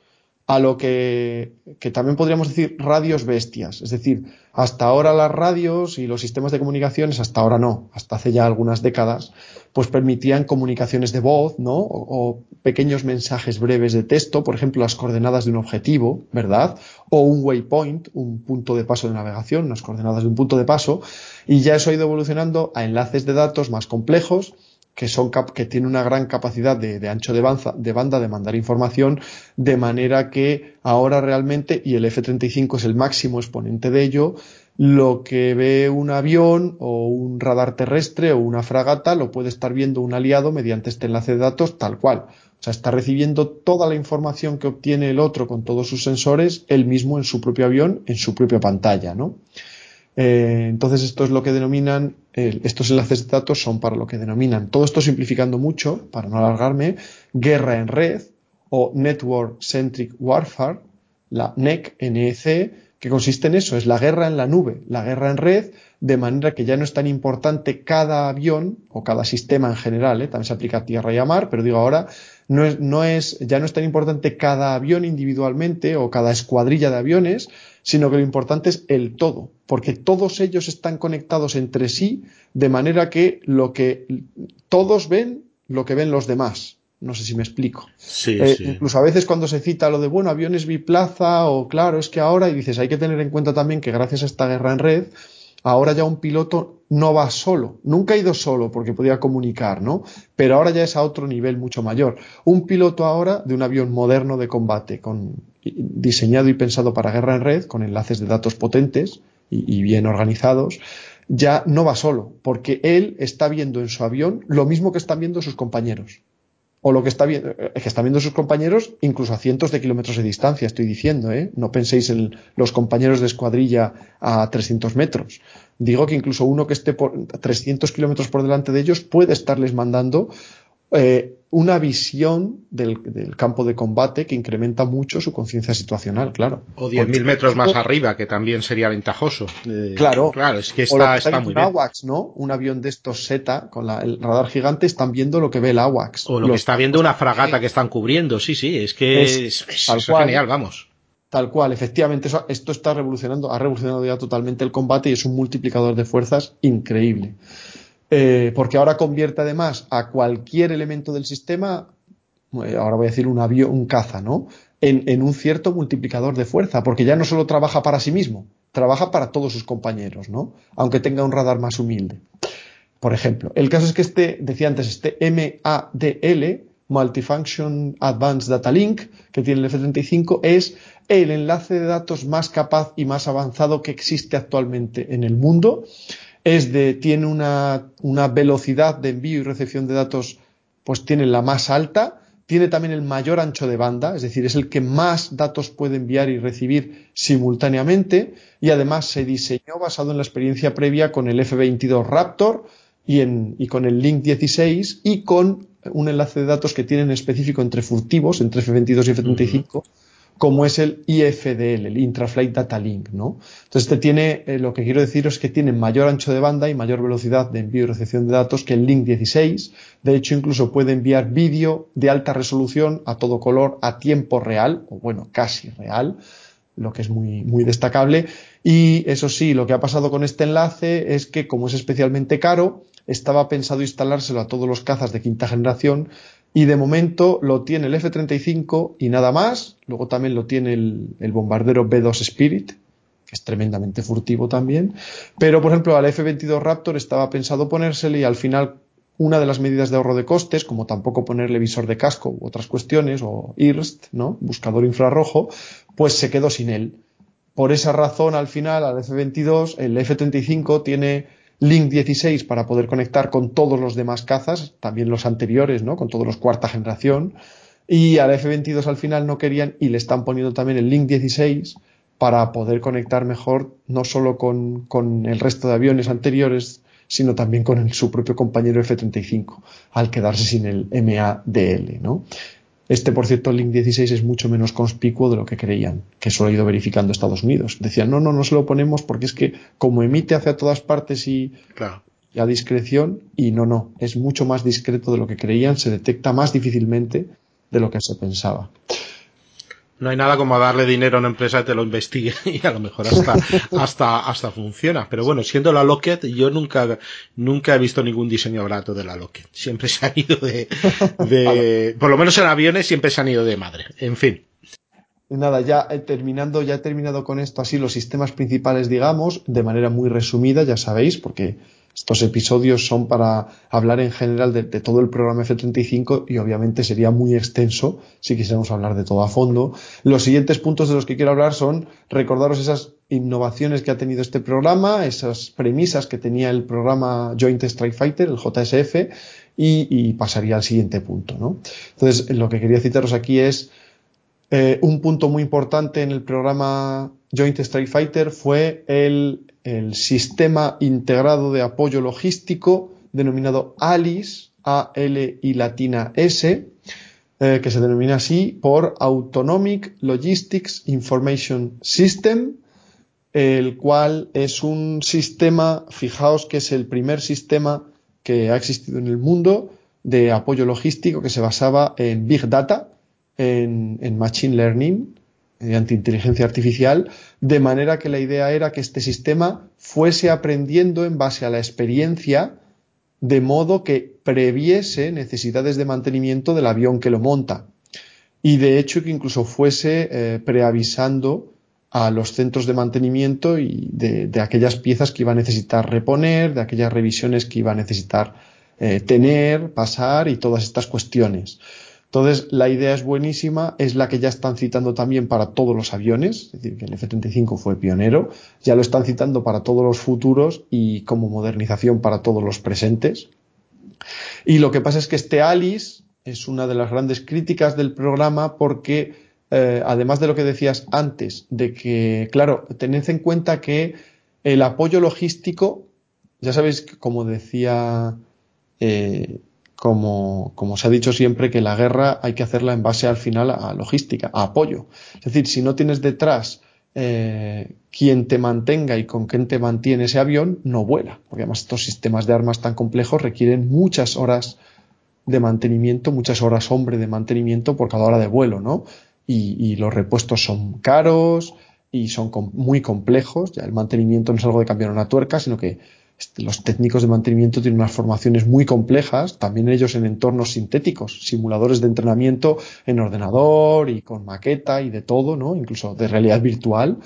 a lo que, que, también podríamos decir radios bestias. Es decir, hasta ahora las radios y los sistemas de comunicaciones, hasta ahora no, hasta hace ya algunas décadas, pues permitían comunicaciones de voz, ¿no? O, pequeños mensajes breves de texto, por ejemplo, las coordenadas de un objetivo, ¿verdad? O un waypoint, un punto de paso de navegación, unas coordenadas de un punto de paso, y ya eso ha ido evolucionando a enlaces de datos más complejos, que, son que tiene una gran capacidad de, ancho de, de, banda de mandar información, de manera que ahora realmente, y el F-35 es el máximo exponente de ello, lo que ve un avión o un radar terrestre o una fragata lo puede estar viendo un aliado mediante este enlace de datos tal cual. O sea, está recibiendo toda la información que obtiene el otro con todos sus sensores, él mismo en su propio avión, en su propia pantalla, ¿no? Eh, entonces, esto es lo que denominan, estos enlaces de datos son para lo que denominan, todo esto simplificando mucho, para no alargarme, guerra en red o Network Centric Warfare, la NEC, NEC, que consiste en eso, es la guerra en la nube, la guerra en red, de manera que ya no es tan importante cada avión o cada sistema en general, ¿eh? también se aplica a tierra y a mar, pero digo ahora, no es, no es, ya no es tan importante cada avión individualmente o cada escuadrilla de aviones, sino que lo importante es el todo, porque todos ellos están conectados entre sí de manera que lo que todos ven lo que ven los demás. No sé si me explico. Eh, incluso a veces cuando se cita lo de, bueno, aviones biplaza o claro, es que ahora, y dices, hay que tener en cuenta también que gracias a esta guerra en red, ahora ya un piloto no va solo. Nunca ha ido solo porque podía comunicar, ¿no? Pero ahora ya es a otro nivel mucho mayor. Un piloto ahora de un avión moderno de combate con diseñado y pensado para guerra en red, con enlaces de datos potentes y, bien organizados, ya no va solo, porque él está viendo en su avión lo mismo que están viendo sus compañeros. O lo que está viendo, eh, que están viendo sus compañeros incluso a cientos de kilómetros de distancia, estoy diciendo, ¿eh? No penséis en los compañeros de escuadrilla a 300 metros. Digo que incluso uno que esté por 300 kilómetros por delante de ellos puede estarles mandando eh, una visión del, campo de combate que incrementa mucho su conciencia situacional, claro. O 10.000 metros más arriba, que también sería ventajoso. Eh, claro. Claro, es que está, está muy AWACS, ¿no? Un avión de estos Z con el radar gigante están viendo lo que ve el AWACS. O lo que está viendo una fragata que están cubriendo, sí, sí, es que es, genial, vamos. Tal cual, efectivamente, esto está revolucionando, ha revolucionado ya totalmente el combate y es un multiplicador de fuerzas increíble. Eh, porque ahora convierte además a cualquier elemento del sistema, eh, ahora voy a decir un avión, un caza, ¿no? En, un cierto multiplicador de fuerza, porque ya no solo trabaja para sí mismo, trabaja para todos sus compañeros, ¿no? Aunque tenga un radar más humilde. Por ejemplo, el caso es que este, decía antes, este MADL, Multifunction Advanced Data Link, que tiene el F-35, es el enlace de datos más capaz y más avanzado que existe actualmente en el mundo es de, tiene una, velocidad de envío y recepción de datos, pues tiene la más alta, tiene también el mayor ancho de banda, es decir, es el que más datos puede enviar y recibir simultáneamente y además se diseñó basado en la experiencia previa con el F-22 Raptor y con el Link 16 y con un enlace de datos que tienen específico entre furtivos, entre F-22 y F-35, como es el IFDL, el Intraflight Data Link, ¿no? Entonces, este tiene, eh, lo que quiero decir es que tiene mayor ancho de banda y mayor velocidad de envío y recepción de datos que el Link 16. De hecho, incluso puede enviar vídeo de alta resolución a todo color a tiempo real, o bueno, casi real, lo que es muy, muy destacable. Y eso sí, lo que ha pasado con este enlace es que, como es especialmente caro, estaba pensado instalárselo a todos los cazas de quinta generación, y de momento lo tiene el F-35 y nada más. Luego también lo tiene el, bombardero B-2 Spirit, que es tremendamente furtivo también. Pero, por ejemplo, al F-22 Raptor estaba pensado ponérsele y al final una de las medidas de ahorro de costes, como tampoco ponerle visor de casco u otras cuestiones, o IRST, ¿no? Buscador infrarrojo, pues se quedó sin él. Por esa razón, al final, al F-22, el F-35 tiene Link 16 para poder conectar con todos los demás cazas, también los anteriores, ¿no? Con todos los cuarta generación. Y al F22 al final no querían y le están poniendo también el Link 16 para poder conectar mejor no solo con, con el resto de aviones anteriores, sino también con su propio compañero F-35, al quedarse sin el MADL, ¿no? Este, por cierto, el Link 16 es mucho menos conspicuo de lo que creían, que eso ha ido verificando Estados Unidos. Decían, no, no, no se lo ponemos porque es que como emite hacia todas partes y, a discreción, y no, no, es mucho más discreto de lo que creían, se detecta más difícilmente de lo que se pensaba. No hay nada como darle dinero a una empresa que te lo investigue *laughs* y a lo mejor hasta, *laughs* hasta, hasta funciona. Pero bueno, siendo la Lockheed, yo nunca, nunca he visto ningún diseño barato de la Lockheed. Siempre se han ido de, de, por lo menos en aviones siempre se han ido de madre. En fin. Nada, ya he terminando, ya he terminado con esto así los sistemas principales, digamos, de manera muy resumida, ya sabéis, porque estos episodios son para hablar en general de, todo el programa F35 y obviamente sería muy extenso si quisiéramos hablar de todo a fondo. Los siguientes puntos de los que quiero hablar son recordaros esas innovaciones que ha tenido este programa, esas premisas que tenía el programa Joint Strike Fighter, el JSF, y, pasaría al siguiente punto. Entonces, lo que quería citaros aquí es eh, un punto muy importante en el programa Joint Strike Fighter fue el el sistema integrado de apoyo logístico denominado ALIS, A-L y latina S, eh, que se denomina así por Autonomic Logistics Information System, el cual es un sistema, fijaos que es el primer sistema que ha existido en el mundo de apoyo logístico que se basaba en Big Data, en Machine Learning, mediante inteligencia artificial, de manera que la idea era que este sistema fuese aprendiendo en base a la experiencia, de modo que previese necesidades de mantenimiento del avión que lo monta. Y de hecho que incluso fuese eh, preavisando a los centros de mantenimiento y de, aquellas piezas que iba a necesitar reponer, de aquellas revisiones que iba a necesitar eh, tener, pasar y todas estas cuestiones. Entonces, la idea es buenísima, es la que ya están citando también para todos los aviones, es decir, que el F-35 fue pionero, ya lo están citando para todos los futuros y como modernización para todos los presentes. Y lo que pasa es que este ALICE es una de las grandes críticas del programa porque, eh, además de lo que decías antes, de que, claro, tened en cuenta que el apoyo logístico, ya sabéis, como decía eh, como, como se ha dicho siempre, que la guerra hay que hacerla en base al final a logística, a apoyo. Es decir, si no tienes detrás eh, quien te mantenga y con quién te mantiene ese avión, no vuela. Porque además estos sistemas de armas tan complejos requieren muchas horas de mantenimiento, muchas horas hombre de mantenimiento por cada hora de vuelo, ¿no? Y, y los repuestos son caros y son muy complejos. Ya el mantenimiento no es algo de cambiar una tuerca, sino que los técnicos de mantenimiento tienen unas formaciones muy complejas, también ellos en entornos sintéticos, simuladores de entrenamiento en ordenador y con maqueta y de todo, ¿no? Incluso de realidad virtual.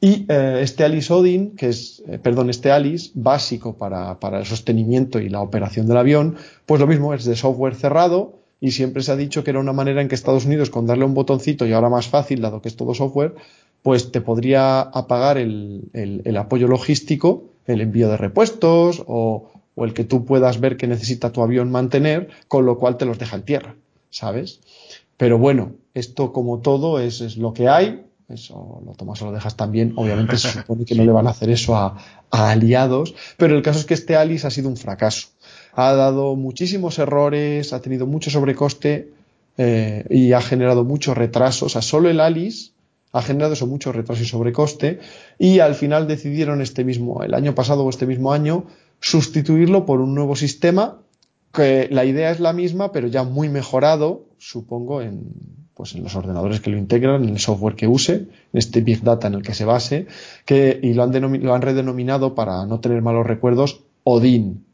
Y eh, este Alice Odin, que es, eh, perdón, este Alice básico para, para el sostenimiento y la operación del avión, pues lo mismo, es de software cerrado, y siempre se ha dicho que era una manera en que Estados Unidos, con darle un botoncito y ahora más fácil, dado que es todo software, pues te podría apagar el, el apoyo logístico el envío de repuestos o, el que tú puedas ver que necesita tu avión mantener, con lo cual te los deja en tierra, ¿sabes? Pero bueno, esto como todo es, lo que hay, eso lo tomas o lo dejas también, obviamente se supone que no le van a hacer eso a, aliados, pero el caso es que este Alice ha sido un fracaso. Ha dado muchísimos errores, ha tenido mucho sobrecoste eh, y ha generado muchos retrasos. O sea, solo el Alice ha generado eso mucho retraso y sobrecoste y al final decidieron este mismo, el año pasado o este mismo año, sustituirlo por un nuevo sistema que la idea es la misma pero ya muy mejorado, supongo, en, pues en los ordenadores que lo integran, en el software que use, en este Big Data en el que se base, que, y lo han, lo han redenominado para no tener malos recuerdos, ODIN,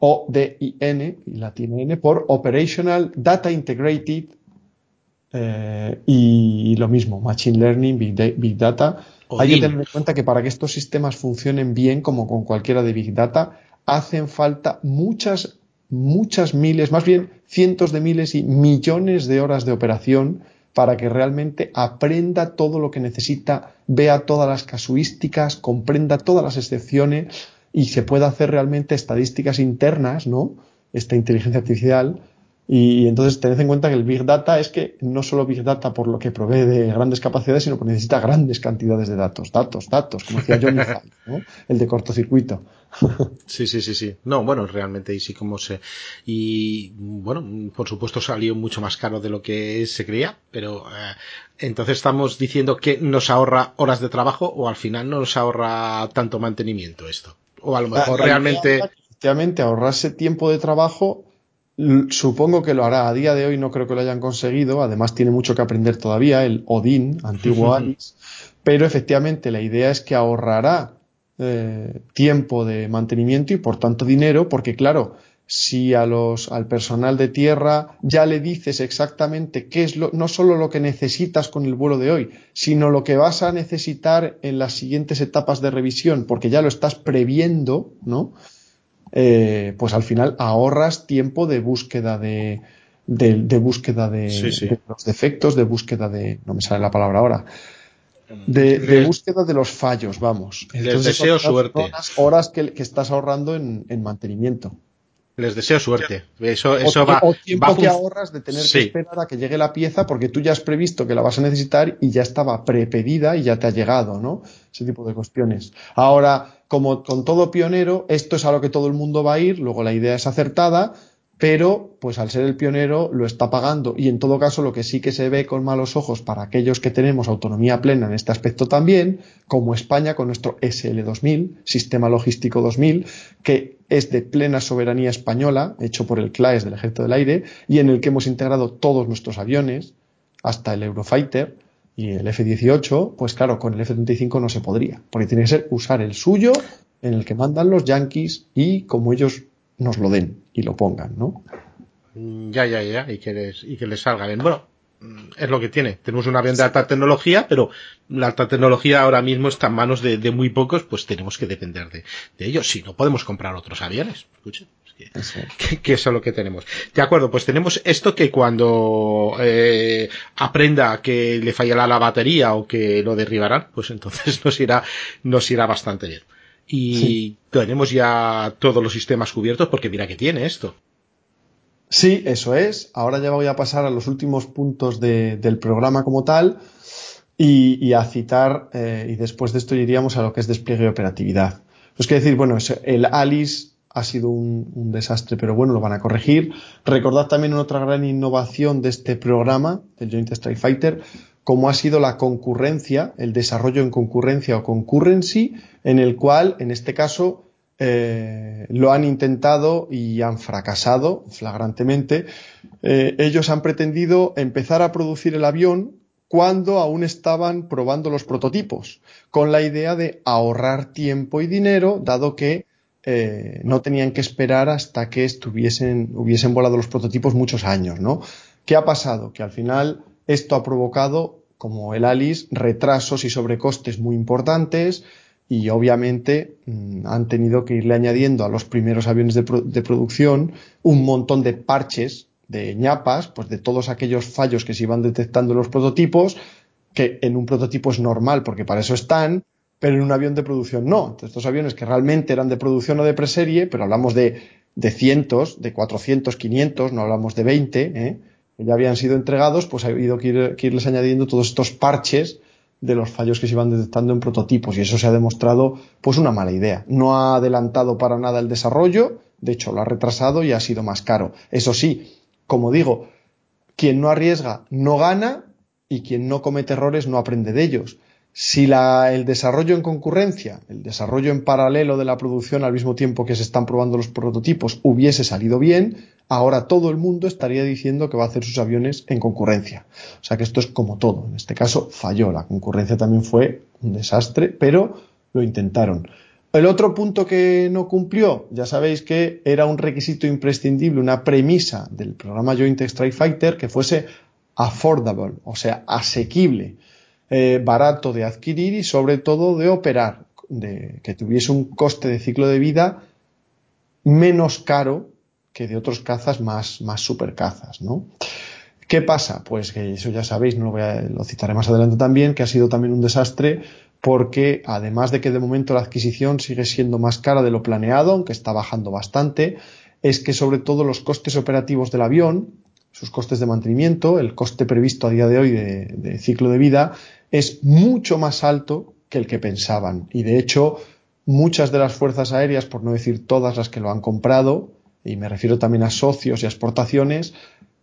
O-D-I-N, y N, por Operational Data Integrated eh, y, lo mismo, Machine Learning, Big, Data. Hay que tener en cuenta que para que estos sistemas funcionen bien, como con cualquiera de Big Data, hacen falta muchas, muchas miles, más bien cientos de miles y millones de horas de operación para que realmente aprenda todo lo que necesita, vea todas las casuísticas, comprenda todas las excepciones y se pueda hacer realmente estadísticas internas, ¿no? Esta inteligencia artificial y entonces tened en cuenta que el Big Data es que no solo Big Data por lo que provee de grandes capacidades, sino que necesita grandes cantidades de datos, datos, datos, como decía Johnny *laughs* ¿no? el de cortocircuito. *laughs* sí, sí, sí, sí. No, bueno, realmente y sí como se... Y bueno, por supuesto salió mucho más caro de lo que se creía, pero eh, entonces estamos diciendo que nos ahorra horas de trabajo o al final no nos ahorra tanto mantenimiento esto. O a lo mejor realmente... Efectivamente, ahorrarse tiempo de trabajo Supongo que lo hará. A día de hoy no creo que lo hayan conseguido. Además, tiene mucho que aprender todavía, el Odin, antiguo Alice. Pero efectivamente, la idea es que ahorrará eh, tiempo de mantenimiento y por tanto dinero, porque claro, si a los, al personal de tierra ya le dices exactamente qué es lo, no solo lo que necesitas con el vuelo de hoy, sino lo que vas a necesitar en las siguientes etapas de revisión, porque ya lo estás previendo, ¿no? Eh, pues al final ahorras tiempo de búsqueda de, de, búsqueda de, los defectos, de búsqueda de, no me sale la palabra ahora, de, búsqueda de los fallos, vamos. Les deseo suerte. Horas, que, estás ahorrando en, mantenimiento. Les deseo suerte. Eso, eso o, va. O tiempo que ahorras de tener que esperar a que llegue la pieza porque tú ya has previsto que la vas a necesitar y ya estaba prepedida y ya te ha llegado, ¿no? Ese tipo de cuestiones. Ahora, como con todo pionero, esto es a lo que todo el mundo va a ir, luego la idea es acertada, pero pues al ser el pionero lo está pagando. Y en todo caso lo que sí que se ve con malos ojos para aquellos que tenemos autonomía plena en este aspecto también, como España con nuestro SL2000, Sistema Logístico 2000, que es de plena soberanía española, hecho por el CLAES del Ejército del Aire y en el que hemos integrado todos nuestros aviones, hasta el Eurofighter, y el F-18, pues claro, con el F-35 no se podría, porque tiene que ser usar el suyo en el que mandan los yankees y como ellos nos lo den y lo pongan, ¿no? Ya, ya, ya, y que les, y que les salga bien. Bueno, es lo que tiene. Tenemos un avión de alta tecnología, pero la alta tecnología ahora mismo está en manos de, muy pocos, pues tenemos que depender de, ellos. Si no, podemos comprar otros aviones. Escuchen que, eso es lo que tenemos. De acuerdo, pues tenemos esto que cuando eh, aprenda que le fallará la batería o que lo derribarán, pues entonces *laughs* nos irá, nos irá bastante bien. Y tenemos ya todos los sistemas cubiertos porque mira que tiene esto. Sí, eso es. Ahora ya voy a pasar a los últimos puntos del programa como tal y, a citar, eh, y después de esto iríamos a lo que es despliegue y operatividad. Pues que decir, bueno, el Alice ha sido un, desastre, pero bueno, lo van a corregir. Recordad también otra gran innovación de este programa, del Joint Strike Fighter, como ha sido la concurrencia, el desarrollo en concurrencia o concurrency, en el cual, en este caso, eh, lo han intentado y han fracasado flagrantemente. Eh, ellos han pretendido empezar a producir el avión cuando aún estaban probando los prototipos, con la idea de ahorrar tiempo y dinero, dado que eh, no tenían que esperar hasta que estuviesen, hubiesen volado los prototipos muchos años, ¿no? ¿Qué ha pasado? Que al final esto ha provocado, como el Alice, retrasos y sobrecostes muy importantes y obviamente mm, han tenido que irle añadiendo a los primeros aviones de, de producción un montón de parches de ñapas, pues de todos aquellos fallos que se iban detectando en los prototipos, que en un prototipo es normal porque para eso están, pero en un avión de producción no. Entonces, estos aviones que realmente eran de producción o de preserie, pero hablamos de, de cientos, de 400, 500, no hablamos de 20, ¿eh? que ya habían sido entregados, pues ha habido que, que irles añadiendo todos estos parches de los fallos que se iban detectando en prototipos y eso se ha demostrado pues una mala idea. No ha adelantado para nada el desarrollo, de hecho lo ha retrasado y ha sido más caro. Eso sí, como digo, quien no arriesga no gana y quien no comete errores no aprende de ellos. Si el desarrollo en concurrencia, el desarrollo en paralelo de la producción al mismo tiempo que se están probando los prototipos hubiese salido bien, ahora todo el mundo estaría diciendo que va a hacer sus aviones en concurrencia. O sea que esto es como todo. En este caso falló. La concurrencia también fue un desastre, pero lo intentaron. El otro punto que no cumplió, ya sabéis que era un requisito imprescindible, una premisa del programa Joint Strike Fighter que fuese affordable, o sea, asequible, eh, barato de adquirir y sobre todo de operar, de, que tuviese un coste de ciclo de vida menos caro que de otros cazas más, más super cazas, ¿no? ¿Qué pasa? Pues que eso ya sabéis, no lo, voy a, lo citaré más adelante también, que ha sido también un desastre porque además de que de momento la adquisición sigue siendo más cara de lo planeado, aunque está bajando bastante, es que sobre todo los costes operativos del avión, sus costes de mantenimiento, el coste previsto a día de hoy de, ciclo de vida, es mucho más alto que el que pensaban. Y de hecho, muchas de las fuerzas aéreas, por no decir todas las que lo han comprado, y me refiero también a socios y a exportaciones,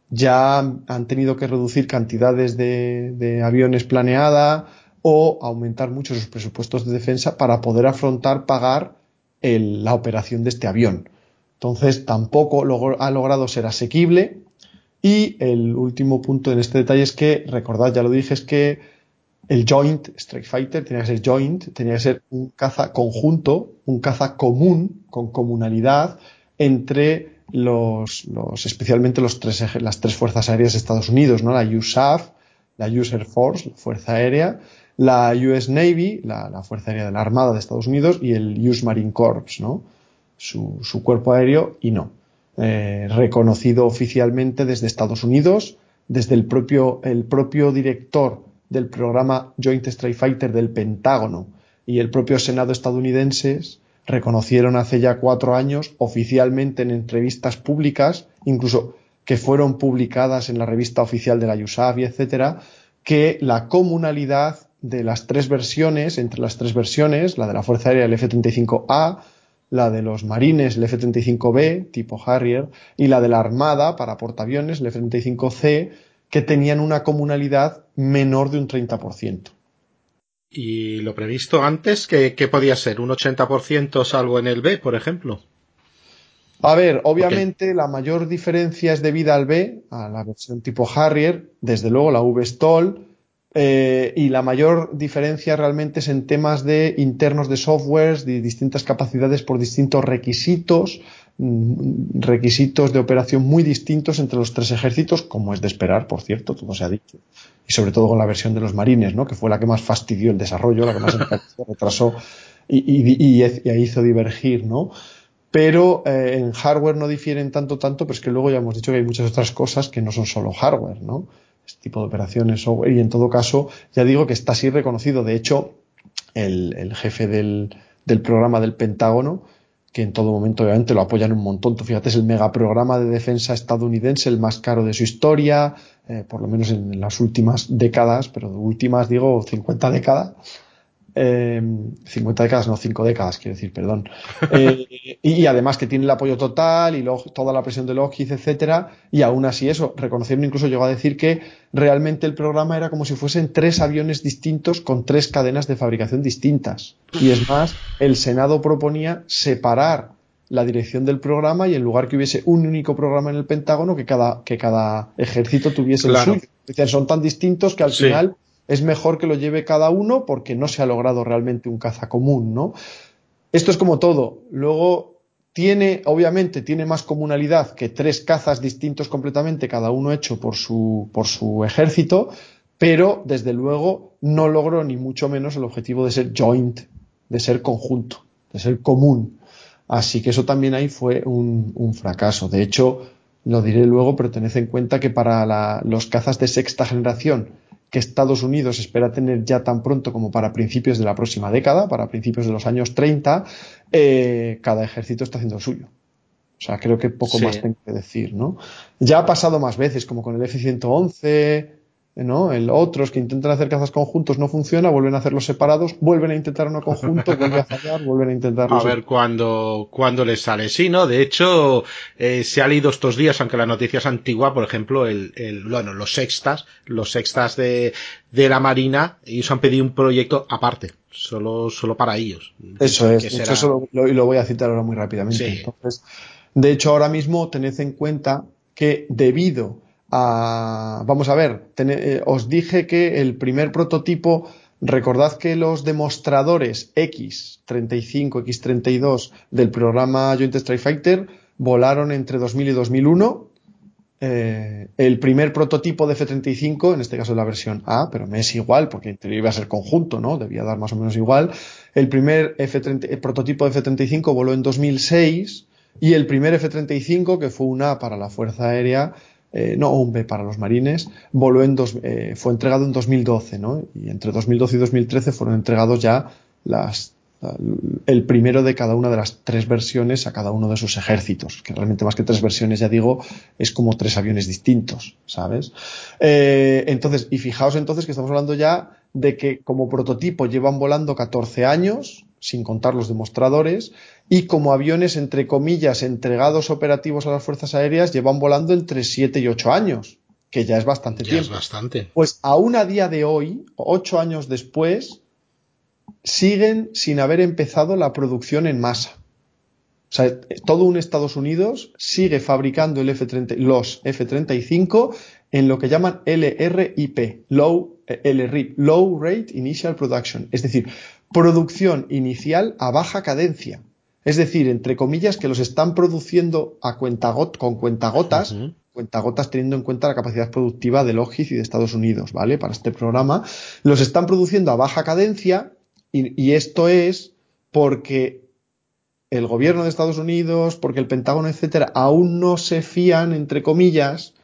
ya han tenido que reducir cantidades de, aviones planeada, o aumentar mucho sus presupuestos de defensa para poder afrontar pagar la operación de este avión. Entonces tampoco ha logrado ser asequible y el último punto en este detalle es que, recordad, ya lo dije, es que el Joint Strike Fighter tenía que ser joint, tenía que ser un caza conjunto, un caza común, con comunalidad entre los, los especialmente los tres, las tres fuerzas aéreas de Estados Unidos, ¿no? La USAF, la US Air Force, la Fuerza Aérea, la US Navy, la, Fuerza Aérea de la Armada de Estados Unidos, y el US Marine Corps, ¿no? Su, cuerpo aéreo, y no. Eh, reconocido oficialmente desde Estados Unidos, desde el propio, el propio director del programa Joint Strike Fighter del Pentágono y el propio Senado estadounidense reconocieron hace ya cuatro años oficialmente en entrevistas públicas, incluso que fueron publicadas en la revista oficial de la USAF y etcétera, que la comunalidad de las tres versiones, entre las tres versiones, la de la Fuerza Aérea, el F-35A, la de los marines, el F-35B, tipo Harrier, y la de la Armada, para portaaviones, el F-35C, que tenían una comunalidad menor de un 30%. ¿Y lo previsto antes, qué, podía ser? ¿Un 80% salvo en el B, por ejemplo? A ver, obviamente la mayor diferencia es debida al B, a la versión tipo Harrier, desde luego la V-STOL, eh, y la mayor diferencia realmente es en temas de internos de softwares, de distintas capacidades por distintos requisitos, requisitos de operación muy distintos entre los tres ejércitos, como es de esperar, por cierto, todo se ha dicho. Y sobre todo con la versión de los marines, ¿no? que fue la que más fastidió el desarrollo, la que más *laughs* retrasó y, hizo divergir, ¿no? pero eh, en hardware no difieren tanto, tanto, pero es que luego ya hemos dicho que hay muchas otras cosas que no son solo hardware, ¿no? este tipo de operaciones software y en todo caso ya digo que está así reconocido. De hecho, el, jefe del, programa del Pentágono, que en todo momento obviamente lo apoyan un montón. Tú fíjate, es el megaprograma de defensa estadounidense, el más caro de su historia, eh, por lo menos en, las últimas décadas, pero últimas digo 50 décadas. Eh, 50 décadas, no, 5 décadas, quiero decir, perdón. *laughs* Eh, y, además que tiene el apoyo total y toda la presión de Lockheed, etcétera, y aún así eso, reconocieron incluso llegó a decir que realmente el programa era como si fuesen tres aviones distintos con tres cadenas de fabricación distintas. Y es más, el Senado proponía separar la dirección del programa y en lugar que hubiese un único programa en el Pentágono, que cada, que cada ejército tuviese el suyo. Es son tan distintos que al final es mejor que lo lleve cada uno porque no se ha logrado realmente un caza común, ¿no? Esto es como todo. Luego tiene, obviamente, tiene más comunalidad que tres cazas distintos completamente, cada uno hecho por su, por su ejército, pero desde luego no logró ni mucho menos el objetivo de ser joint, de ser conjunto, de ser común. Así que eso también ahí fue un, fracaso. De hecho, lo diré luego, pero tened en cuenta que para los cazas de sexta generación que Estados Unidos espera tener ya tan pronto como para principios de la próxima década, para principios de los años 30, eh, cada ejército está haciendo suyo. O sea, creo que poco más tengo que decir, ¿no? Ya ha pasado más veces, como con el F-111, ¿no? El otros que intentan hacer cazas conjuntos no funciona, vuelven a hacerlos separados, vuelven a intentar uno conjunto, *laughs* vuelven a fallar, vuelven a intentarlo. A ver cuándo, cuándo les sale. Sí, ¿no? De hecho, eh, se ha leído estos días, aunque la noticia es antigua, por ejemplo, el, el, bueno, los sextas, los sextas de, de la Marina, ellos han pedido un proyecto aparte, solo, solo para ellos. Eso es, eso lo, lo, voy a citar ahora muy rápidamente. Entonces, de hecho, ahora mismo tened en cuenta que debido vamos a ver, eh, os dije que el primer prototipo, recordad que los demostradores X35, X32 del programa Joint Strike Fighter volaron entre 2000 y 2001. Eh, el primer prototipo de F-35, en este caso la versión A, pero me es igual porque iba a ser conjunto, ¿no? Debía dar más o menos igual. El primer F-30, prototipo de F-35 voló en 2006 y el primer F-35, que fue un A para la Fuerza Aérea, eh, no un B para los marines, voló en dos, eh, fue entregado en 2012, ¿no? Y entre 2012 y 2013 fueron entregados ya las, el primero de cada una de las tres versiones a cada uno de sus ejércitos, que realmente más que tres versiones, ya digo, es como tres aviones distintos, ¿sabes? Eh, entonces, y fijaos entonces que estamos hablando ya de que como prototipo llevan volando 14 años, sin contar los demostradores, y como aviones, entre comillas, entregados operativos a las fuerzas aéreas, llevan volando entre 7 y 8 años, que ya es bastante tiempo. Es bastante. Pues aún a día de hoy, 8 años después, siguen sin haber empezado la producción en masa. O sea, todo un Estados Unidos sigue fabricando el F-30, los F-35 en lo que llaman LRIP, Low, eh, LRIP, Low Rate Initial Production, es decir, producción inicial a baja cadencia. Es decir, entre comillas, que los están produciendo a cuentagot con cuentagotas, cuentagotas teniendo en cuenta la capacidad productiva de Lockheed y de Estados Unidos, ¿vale? Para este programa, los están produciendo a baja cadencia y, y esto es porque el gobierno de Estados Unidos, porque el Pentágono, etcétera, aún no se fían, entre comillas,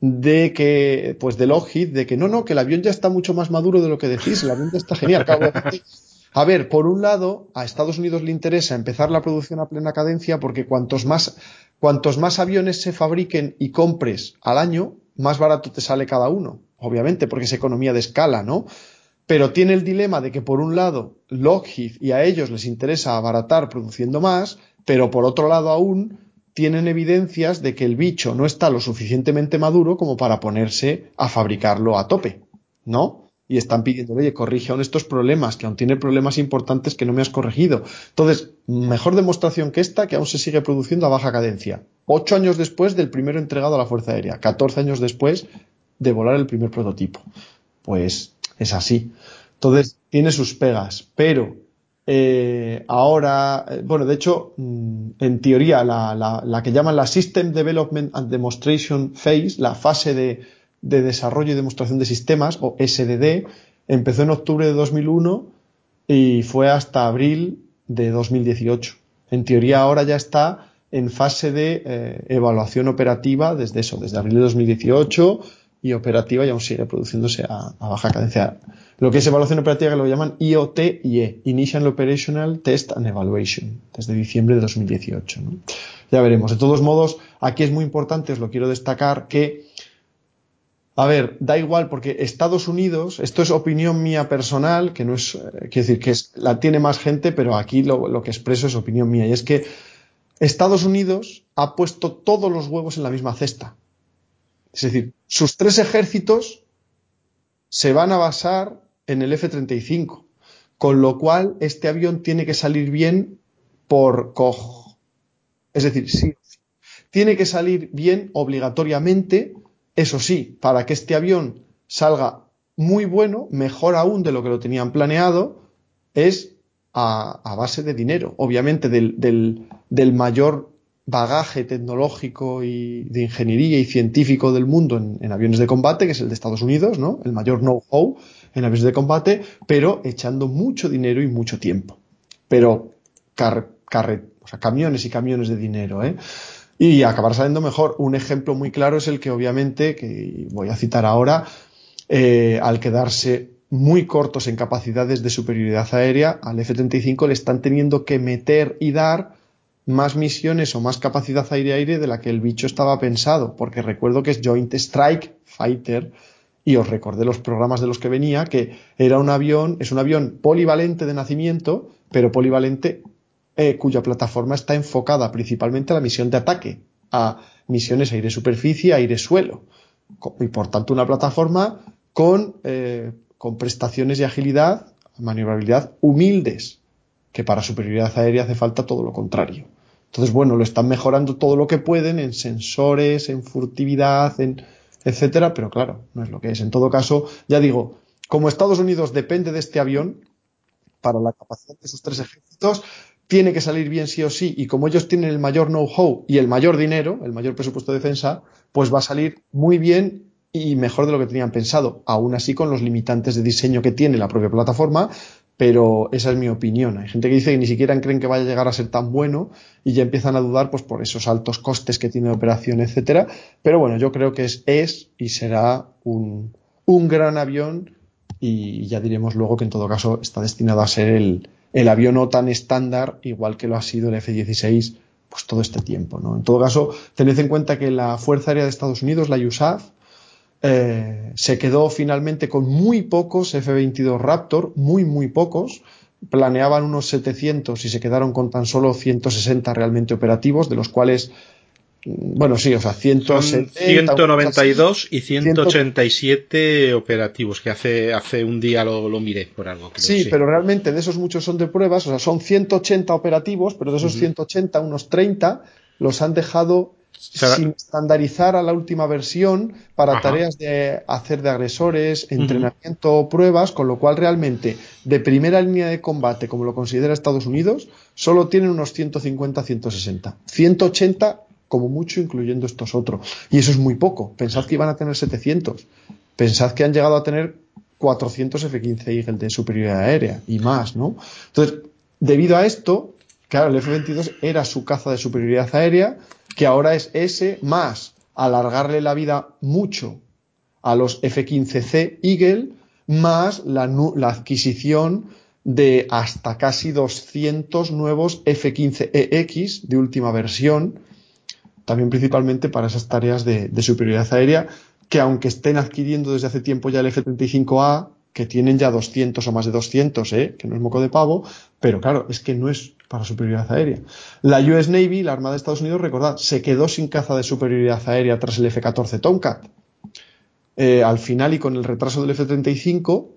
de que, pues de Lockheed, de que no, no, que el avión ya está mucho más maduro de lo que decís, el avión ya está genial. *laughs* A ver, por un lado, a Estados Unidos le interesa empezar la producción a plena cadencia porque cuantos más, cuantos más aviones se fabriquen y compres al año, más barato te sale cada uno. Obviamente, porque es economía de escala, ¿no? Pero tiene el dilema de que por un lado Lockheed y a ellos les interesa abaratar produciendo más, pero por otro lado aún tienen evidencias de que el bicho no está lo suficientemente maduro como para ponerse a fabricarlo a tope, ¿no? Y están pidiendo, oye, corrige aún estos problemas, que aún tiene problemas importantes que no me has corregido. Entonces, mejor demostración que esta, que aún se sigue produciendo a baja cadencia. Ocho años después del primero entregado a la Fuerza Aérea, catorce años después de volar el primer prototipo. Pues es así. Entonces, tiene sus pegas, pero eh, ahora, eh, bueno, de hecho, mm, en teoría, la, la, la que llaman la System Development and Demonstration Phase, la fase de de Desarrollo y Demostración de Sistemas, o SDD, empezó en octubre de 2001 y fue hasta abril de 2018. En teoría ahora ya está en fase de eh, evaluación operativa desde eso, desde abril de 2018 y operativa y aún sigue produciéndose a, baja cadencia. Lo que es evaluación operativa que lo llaman IOT y E, Initial Operational Test and Evaluation, desde diciembre de 2018. Ya veremos. De todos modos, aquí es muy importante, os lo quiero destacar, que A ver, da igual porque Estados Unidos, esto es opinión mía personal, que no es, eh, quiero decir, que es, la tiene más gente, pero aquí lo, que expreso es opinión mía. Y es que Estados Unidos ha puesto todos los huevos en la misma cesta. Es decir, sus tres ejércitos se van a basar en el F-35, con lo cual este avión tiene que salir bien por COG. Es decir, sí, tiene que salir bien obligatoriamente eso sí, para que este avión salga muy bueno, mejor aún de lo que lo tenían planeado, es a, base de dinero. Obviamente del, del, mayor bagaje tecnológico y de ingeniería y científico del mundo en, aviones de combate, que es el de Estados Unidos, ¿no? El mayor know-how en aviones de combate, pero echando mucho dinero y mucho tiempo. Pero o sea, camiones y camiones de dinero, ¿eh? Y acabar saliendo mejor. Un ejemplo muy claro es el que obviamente, que voy a citar ahora, eh, al quedarse muy cortos en capacidades de superioridad aérea, al F-35 le están teniendo que meter y dar más misiones o más capacidad aire-aire de la que el bicho estaba pensado, porque recuerdo que es Joint Strike Fighter, y os recordé los programas de los que venía, que era un avión, es un avión polivalente de nacimiento, pero polivalente eh, cuya plataforma está enfocada principalmente a la misión de ataque, a misiones aire-superficie, aire-suelo. Y por tanto una plataforma con, eh, con prestaciones de agilidad, maniobrabilidad humildes, que para superioridad aérea hace falta todo lo contrario. Entonces, bueno, lo están mejorando todo lo que pueden en sensores, en furtividad, en etcétera, pero claro, no es lo que es. En todo caso, ya digo, como Estados Unidos depende de este avión para la capacidad de sus tres ejércitos, tiene que salir bien sí o sí, y como ellos tienen el mayor know-how y el mayor dinero, el mayor presupuesto de defensa, pues va a salir muy bien y mejor de lo que tenían pensado, aún así con los limitantes de diseño que tiene la propia plataforma, pero esa es mi opinión. Hay gente que dice que ni siquiera creen que vaya a llegar a ser tan bueno y ya empiezan a dudar pues por esos altos costes que tiene de operación, etcétera. Pero bueno, yo creo que es, es y será un, un gran avión y ya diremos luego que en todo caso está destinado a ser el, el avión no tan estándar, igual que lo ha sido el F-16, pues todo este tiempo. ¿no? En todo caso, tened en cuenta que la Fuerza Aérea de Estados Unidos, la USAF, eh, se quedó finalmente con muy pocos F-22 Raptor, muy, muy pocos. Planeaban unos 700 y se quedaron con tan solo 160 realmente operativos, de los cuales bueno, sí, o sea, 192 y 187 operativos, que hace, hace un día lo, lo miré por algo. sí, pero realmente de esos muchos son de pruebas, o sea, son 180 operativos, pero de esos 180, unos 30 los han dejado sin estandarizar a la última versión para tareas de hacer de agresores, entrenamiento o pruebas, con lo cual realmente de primera línea de combate, como lo considera Estados Unidos, solo tienen unos 150-160. 180 como mucho, incluyendo estos otros. Y eso es muy poco. Pensad que iban a tener 700. Pensad que han llegado a tener 400 F-15 Eagle de superioridad aérea y más, ¿no? Entonces, debido a esto, claro, el F-22 era su caza de superioridad aérea, que ahora es ese, más alargarle la vida mucho a los F-15C Eagle, más la, la adquisición de hasta casi 200 nuevos F-15EX de última versión, también principalmente para esas tareas de, superioridad aérea, que aunque estén adquiriendo desde hace tiempo ya el F-35A, que tienen ya 200 o más de 200, ¿eh? que no es moco de pavo, pero claro, es que no es para superioridad aérea. La US Navy, la Armada de Estados Unidos, recordad, se quedó sin caza de superioridad aérea tras el F-14 Tomcat. Eh, al final y con el retraso del F-35,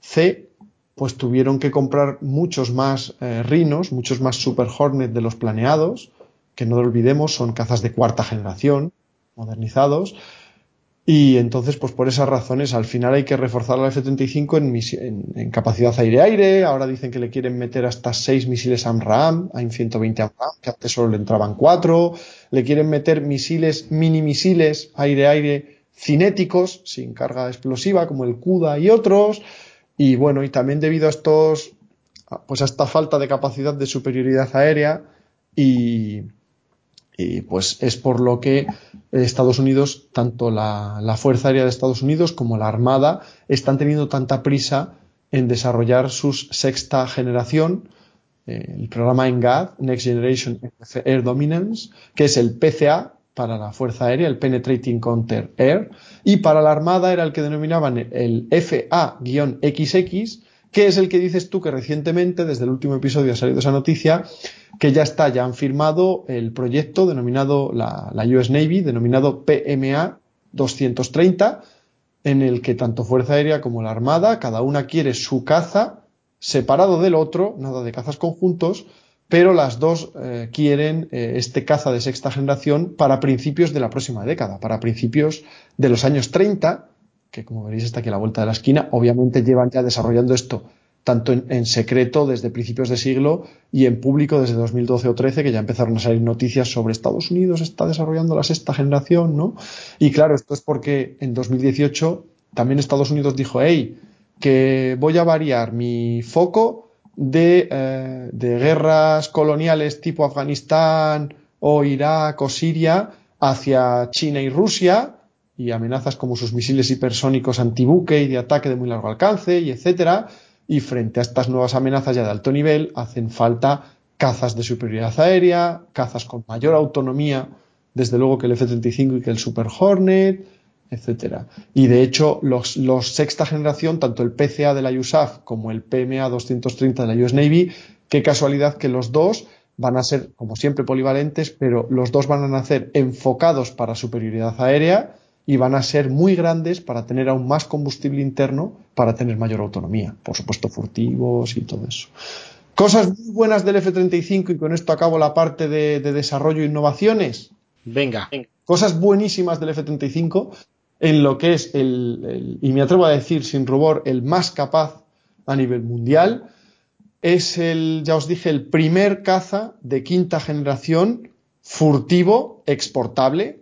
C, pues tuvieron que comprar muchos más eh, Rhinos, muchos más Super Hornet de los planeados, que no lo olvidemos, son cazas de cuarta generación, modernizados. Y entonces, pues por esas razones, al final hay que reforzar la F-35 en, capacidad aire-aire. Ahora dicen que le quieren meter hasta seis misiles AMRAAM, AIM-120 AMRAAM, que antes solo le entraban cuatro. Le quieren meter misiles, mini misiles aire-aire cinéticos, sin carga explosiva, como el CUDA y otros. Y bueno, y también debido a estos, pues a esta falta de capacidad de superioridad aérea y, y pues es por lo que Estados Unidos, tanto la, Fuerza Aérea de Estados Unidos como la Armada, están teniendo tanta prisa en desarrollar su sexta generación, eh, el programa ENGAD, Next Generation Air Dominance, que es el PCA, para la Fuerza Aérea, el Penetrating Counter Air, y para la Armada era el que denominaban el FA-XX, que es el que dices tú que recientemente, desde el último episodio ha salido esa noticia, que ya está, ya han firmado el proyecto denominado la, US Navy, denominado PMA 230, en el que tanto Fuerza Aérea como la Armada, cada una quiere su caza separado del otro, nada de cazas conjuntos, pero las dos eh, quieren eh, este caza de sexta generación para principios de la próxima década, para principios de los años 30, que como veréis está aquí a la vuelta de la esquina, obviamente llevan ya desarrollando esto tanto en, secreto desde principios de siglo y en público desde 2012 o 13, que ya empezaron a salir noticias sobre Estados Unidos está desarrollando la sexta generación, ¿no? Y claro, esto es porque en 2018 también Estados Unidos dijo, hey, que voy a variar mi foco de, eh, de guerras coloniales tipo Afganistán o Irak o Siria hacia China y Rusia y amenazas como sus misiles hipersónicos antibuque y de ataque de muy largo alcance y etcétera y frente a estas nuevas amenazas ya de alto nivel hacen falta cazas de superioridad aérea, cazas con mayor autonomía, desde luego que el F-35 y que el Super Hornet, etcétera. Y de hecho, los, sexta generación, tanto el PCA de la USAF como el PMA 230 de la US Navy, qué casualidad que los dos van a ser, como siempre, polivalentes, pero los dos van a nacer enfocados para superioridad aérea y van a ser muy grandes para tener aún más combustible interno para tener mayor autonomía. Por supuesto, furtivos y todo eso. Cosas muy buenas del F-35 y con esto acabo la parte de, desarrollo e innovaciones. Venga. Cosas buenísimas del F-35 en lo que es el, y me atrevo a decir sin rubor, el más capaz a nivel mundial. Es el, ya os dije, el primer caza de quinta generación furtivo, exportable,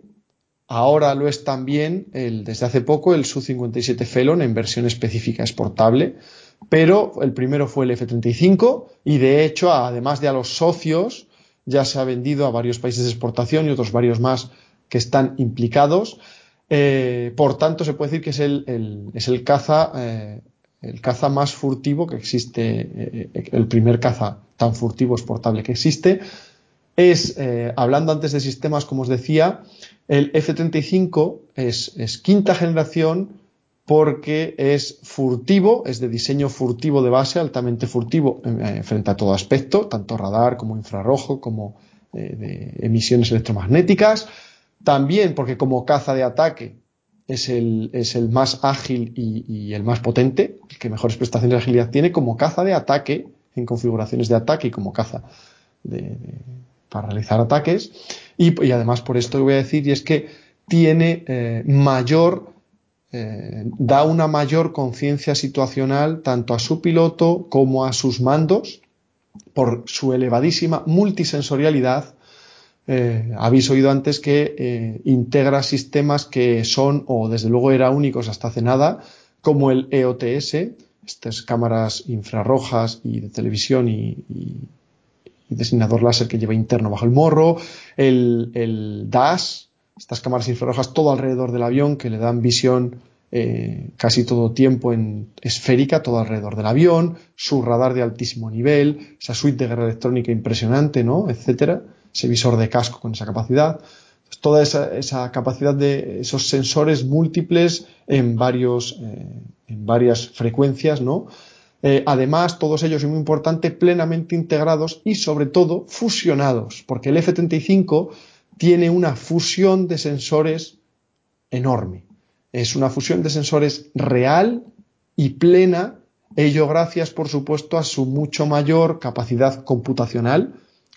Ahora lo es también el, desde hace poco el Su-57 Felon en versión específica exportable, pero el primero fue el F-35 y de hecho, además de a los socios, ya se ha vendido a varios países de exportación y otros varios más que están implicados. Eh, por tanto, se puede decir que es el, es el caza, eh, el caza más furtivo que existe, eh, el primer caza tan furtivo exportable que existe. Es, hablando antes de sistemas, como os decía, el F-35 es, quinta generación porque es furtivo, es de diseño furtivo de base, altamente furtivo eh, frente a todo aspecto, tanto radar como infrarrojo, como eh, de emisiones electromagnéticas. También porque como caza de ataque es el, más ágil y, el más potente, el que mejores prestaciones de agilidad tiene, como caza de ataque, en configuraciones de ataque y como caza de para realizar ataques. Y, además por esto voy a decir, y es que tiene eh, mayor, eh, da una mayor conciencia situacional tanto a su piloto como a sus mandos por su elevadísima multisensorialidad. Eh, habéis oído antes que integra sistemas que son, o desde luego era únicos hasta hace nada, como el EOTS, estas cámaras infrarrojas y de televisión y designador láser que lleva interno bajo el morro, el, el DAS, estas cámaras infrarrojas todo alrededor del avión que le dan visión eh, casi todo tiempo en esférica, todo alrededor del avión, su radar de altísimo nivel, esa suite de guerra electrónica impresionante, ¿no? etcétera, ese visor de casco con esa capacidad. toda esa, esa, capacidad de esos sensores múltiples en varios, eh, en varias frecuencias, ¿no? Eh, además, todos ellos, y muy importante, plenamente integrados y sobre todo fusionados, porque el F-35 tiene una fusión de sensores enorme. Es una fusión de sensores real y plena, ello gracias, por supuesto, a su mucho mayor capacidad computacional,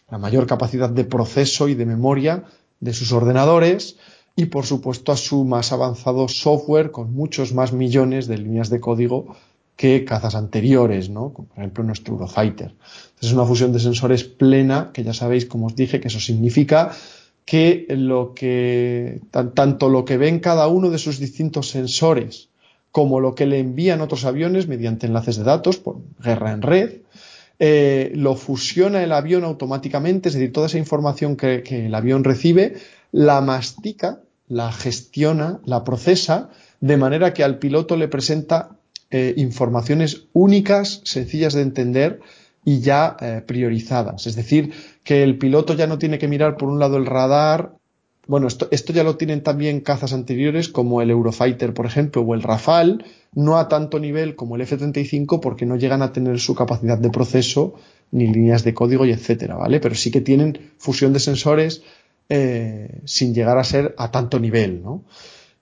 la mayor capacidad de proceso y de memoria de sus ordenadores y, por supuesto, a su más avanzado software con muchos más millones de líneas de código que cazas anteriores, ¿no? Como por ejemplo nuestro Eurofighter. Es una fusión de sensores plena, que ya sabéis, como os dije, que eso significa que lo que tanto lo que ven cada uno de sus distintos sensores como lo que le envían otros aviones mediante enlaces de datos por guerra en red, eh, lo fusiona el avión automáticamente, es decir, toda esa información que, que el avión recibe, la mastica, la gestiona, la procesa, de manera que al piloto le presenta eh, informaciones únicas, sencillas de entender y ya eh, priorizadas. Es decir, que el piloto ya no tiene que mirar por un lado el radar, bueno, esto, ya lo tienen también cazas anteriores como el Eurofighter, por ejemplo, o el Rafale, no a tanto nivel como el F-35 porque no llegan a tener su capacidad de proceso ni líneas de código y etcétera, ¿vale? Pero sí que tienen fusión de sensores eh, sin llegar a ser a tanto nivel, ¿no?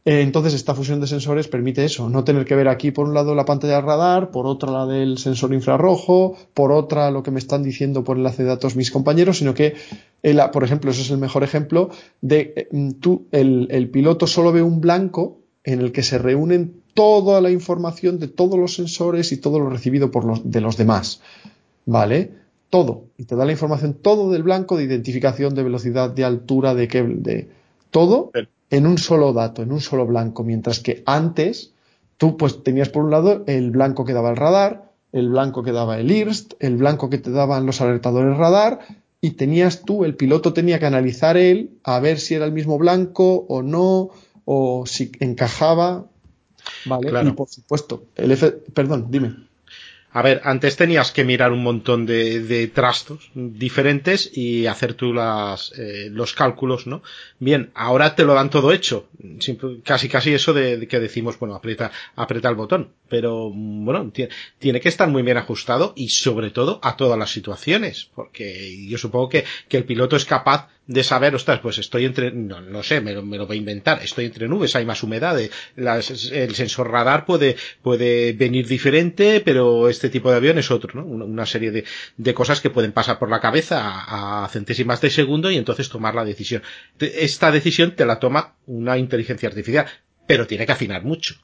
Eh, entonces, esta fusión de sensores permite eso, no tener que ver aquí por un lado la pantalla del radar, por otra la del sensor infrarrojo, por otra lo que me están diciendo por enlace de datos mis compañeros, sino que, por ejemplo, eso es el mejor ejemplo de eh, tú, el, el piloto solo ve un blanco en el que se reúnen toda la información de todos los sensores y todo lo recibido por los, de los demás. ¿Vale? Todo. Y te da la información todo del blanco de identificación, de velocidad, de altura, de qué, de todo en un solo dato, en un solo blanco, mientras que antes tú pues tenías por un lado el blanco que daba el radar, el blanco que daba el IRST, el blanco que te daban los alertadores radar y tenías tú, el piloto tenía que analizar él a ver si era el mismo blanco o no, o si encajaba. Vale, y por supuesto, el F, perdón, dime. A ver, antes tenías que mirar un montón de, de trastos diferentes y hacer tú las, eh, los cálculos, ¿no? Bien, ahora te lo dan todo hecho. casi casi eso de, que decimos, bueno, aprieta, aprieta el botón. Pero, bueno, tiene, que estar muy bien ajustado y sobre todo a todas las situaciones. Porque yo supongo que, que el piloto es capaz de saber, ostras, pues estoy entre, no, no sé, me lo, me lo voy a inventar, estoy entre nubes, hay más humedad, eh, el sensor radar puede, puede venir diferente, pero este tipo de avión es otro, ¿no? Una, serie de, de, cosas que pueden pasar por la cabeza a, centésimas de segundo y entonces tomar la decisión. Esta decisión te la toma una inteligencia artificial, pero tiene que afinar mucho.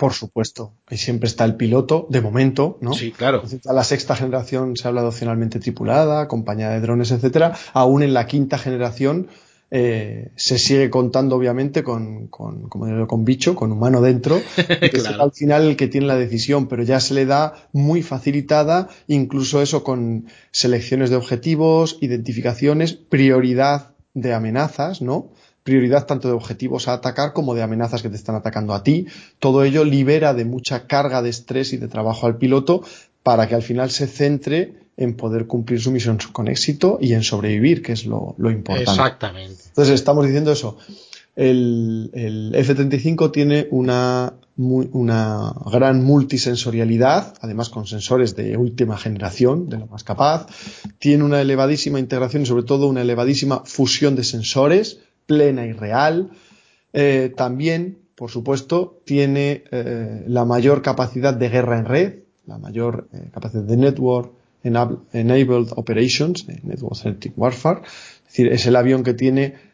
Por supuesto. Y siempre está el piloto, de momento, ¿no? Sí, claro. La sexta generación se habla opcionalmente tripulada, compañía de drones, etcétera. Aún en la quinta generación eh, se sigue contando, obviamente, con, con, como digo, con bicho, con humano dentro, *laughs* que es al final el que tiene la decisión, pero ya se le da muy facilitada, incluso eso con selecciones de objetivos, identificaciones, prioridad de amenazas, ¿no? Prioridad tanto de objetivos a atacar como de amenazas que te están atacando a ti. Todo ello libera de mucha carga de estrés y de trabajo al piloto para que al final se centre en poder cumplir su misión con éxito y en sobrevivir, que es lo, importante. Exactamente. Entonces estamos diciendo eso. El, el F-35 tiene una, una gran multisensorialidad, además con sensores de última generación, de lo más capaz. Tiene una elevadísima integración y sobre todo una elevadísima fusión de sensores plena y real. Eh, también, por supuesto, tiene eh, la mayor capacidad de guerra en red, la mayor eh, capacidad de Network Enabled Operations, Network Centric Warfare. Es decir, es el avión que tiene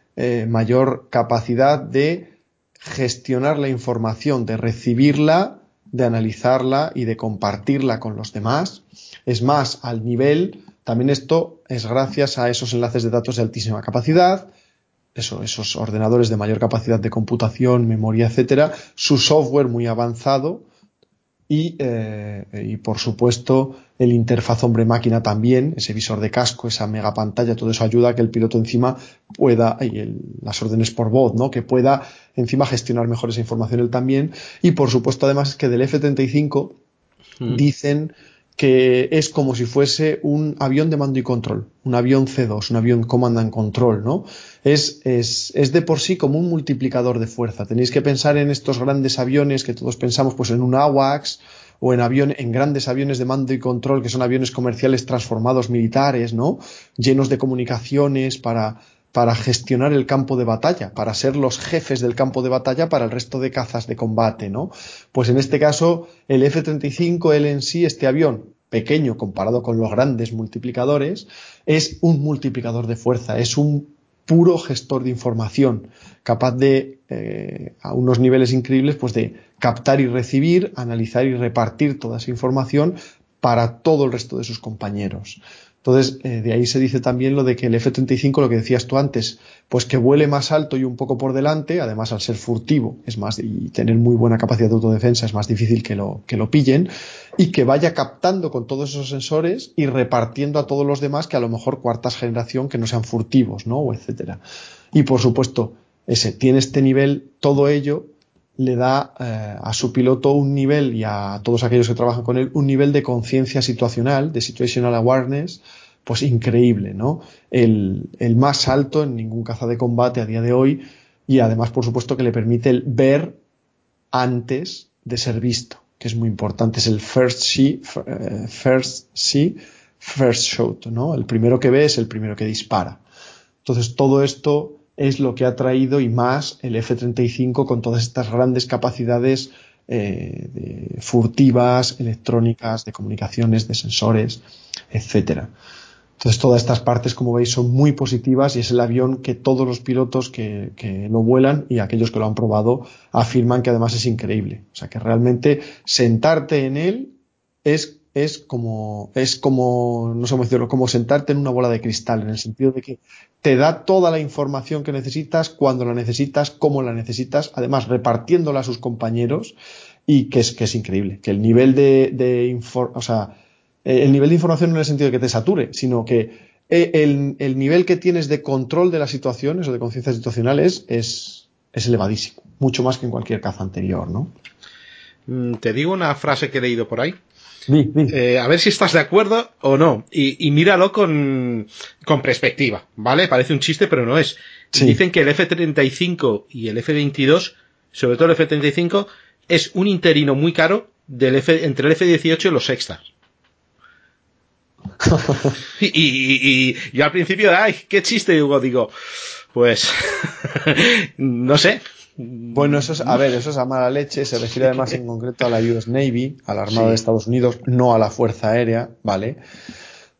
mayor capacidad de gestionar la información, de recibirla, de analizarla y de compartirla con los demás. Es más, al nivel, también esto es gracias a esos enlaces de datos de altísima capacidad, eso, esos ordenadores de mayor capacidad de computación, memoria, etcétera, su software muy avanzado y, eh, y por supuesto el interfaz hombre-máquina también, ese visor de casco, esa mega pantalla, todo eso ayuda a que el piloto encima pueda, y el, las órdenes por voz, ¿no? Que pueda encima gestionar mejor esa información él también. Y por supuesto además es que del F-35 mm. dicen que es como si fuese un avión de mando y control, un avión C2, un avión command and control, ¿no? Es, es, es, de por sí como un multiplicador de fuerza. Tenéis que pensar en estos grandes aviones que todos pensamos, pues en un AWACS o en avión, en grandes aviones de mando y control, que son aviones comerciales transformados militares, ¿no? Llenos de comunicaciones para, para gestionar el campo de batalla, para ser los jefes del campo de batalla para el resto de cazas de combate, ¿no? Pues en este caso, el F-35, él en sí, este avión, pequeño comparado con los grandes multiplicadores, es un multiplicador de fuerza, es un puro gestor de información, capaz de, eh, a unos niveles increíbles, pues de captar y recibir, analizar y repartir toda esa información para todo el resto de sus compañeros. Entonces, eh, de ahí se dice también lo de que el F-35, lo que decías tú antes, pues que vuele más alto y un poco por delante, además al ser furtivo, es más, y tener muy buena capacidad de autodefensa, es más difícil que lo, que lo pillen, y que vaya captando con todos esos sensores y repartiendo a todos los demás que a lo mejor cuartas generación que no sean furtivos, ¿no? O etcétera. Y por supuesto, ese, tiene este nivel, todo ello le da eh, a su piloto un nivel y a todos aquellos que trabajan con él un nivel de conciencia situacional, de situational awareness, pues increíble, ¿no? El, el, más alto en ningún caza de combate a día de hoy y además, por supuesto, que le permite el ver antes de ser visto, es muy importante. Es el first see, eh, first see, first shot, ¿no? El primero que ve es el primero que dispara. Entonces, todo esto es lo que ha traído y más el F-35 con todas estas grandes capacidades eh, furtivas, electrónicas, de comunicaciones, de sensores, etcétera. Entonces todas estas partes, como veis, son muy positivas y es el avión que todos los pilotos que, que, lo vuelan y aquellos que lo han probado afirman que además es increíble. O sea que realmente sentarte en él es, es como, es como, no sé cómo decirlo, como sentarte en una bola de cristal, en el sentido de que te da toda la información que necesitas, cuando la necesitas, cómo la necesitas, además repartiéndola a sus compañeros y que es, que es increíble, que el nivel de, de o sea, el nivel de información no en el sentido de que te sature, sino que eh, el, nivel que tienes de control de las situaciones o de conciencia situacional es, es, elevadísimo, mucho más que en cualquier caza anterior, ¿no? Mm, te digo una frase que he leído por ahí. Eh, a ver si estás de acuerdo o no. Y, míralo con, con, perspectiva, ¿vale? Parece un chiste, pero no es. Dicen que el F-35 y el F-22, sobre todo el F-35, es un interino muy caro del F, entre el F-18 y los Sextas. *laughs* y, y, yo al principio, ay, qué chiste, digo, digo, pues, *laughs* no sé. Bueno, eso es, a ver, eso es a mala leche, se refiere además en concreto a la US Navy, a la Armada de Estados Unidos, no a la Fuerza Aérea, ¿vale?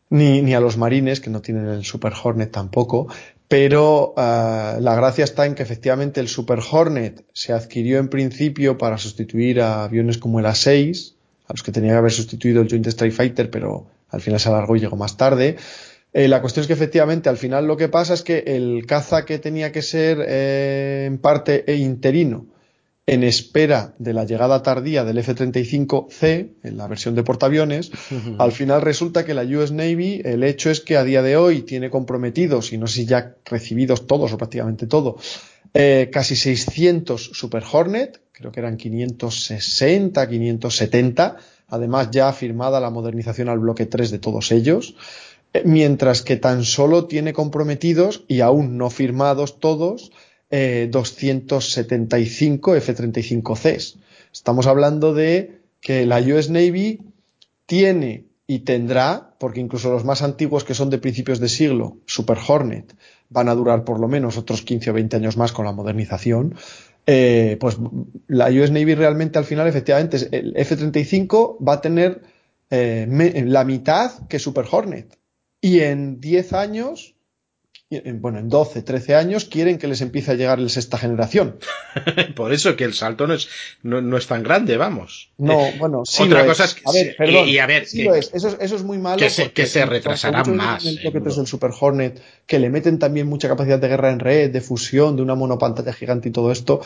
Ni, ni a los marines, que no tienen el Super Hornet tampoco, pero uh, la gracia está en que efectivamente el Super Hornet se adquirió en principio para sustituir a aviones como el A6, a los que tenía que haber sustituido el Joint Strike Fighter, pero al final se alargó y llegó más tarde. Eh, la cuestión es que efectivamente al final lo que pasa es que el caza que tenía que ser eh, en parte e interino en espera de la llegada tardía del F-35C, en la versión de portaaviones, al final resulta que la US Navy, el hecho es que a día de hoy tiene comprometidos, y no sé si ya recibidos todos o prácticamente todo, eh, casi 600 Super Hornet, creo que eran 560, 570, además ya firmada la modernización al bloque 3 de todos ellos, eh, mientras que tan solo tiene comprometidos y aún no firmados todos 275 eh, F-35Cs. Estamos hablando de que la US Navy tiene y tendrá, porque incluso los más antiguos que son de principios de siglo, Super Hornet, van a durar por lo menos otros 15 o 20 años más con la modernización, eh, pues la US Navy realmente al final, efectivamente, el F-35 va a tener eh, la mitad que Super Hornet. Y en 10 años, bueno, en 12, 13 años, quieren que les empiece a llegar el sexta generación. *laughs* Por eso que el salto no es, no, es tan grande, vamos. No, eh, bueno, sí. Otra cosa es, que. A ver, perdón. Y, a ver, Eso, eso, es muy malo. Que se, que se retrasará más. Del Super Hornet, que le meten también mucha capacidad de guerra en red, de fusión, de una monopantalla gigante y todo esto,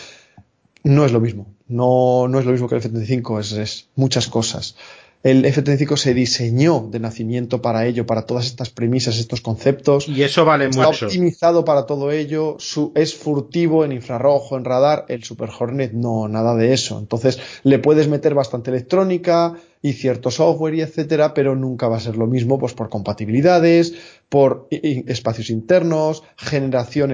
no es lo mismo. No, no es lo mismo que el F-35, es, es muchas cosas el F-35 se diseñó de nacimiento para ello, para todas estas premisas, estos conceptos. Y eso vale Está mucho. optimizado para todo ello, su, es furtivo en infrarrojo, en radar. El Super Hornet no, nada de eso. Entonces le puedes meter bastante electrónica y cierto software y etcétera, pero nunca va a ser lo mismo, pues por compatibilidades, por espacios internos, generación,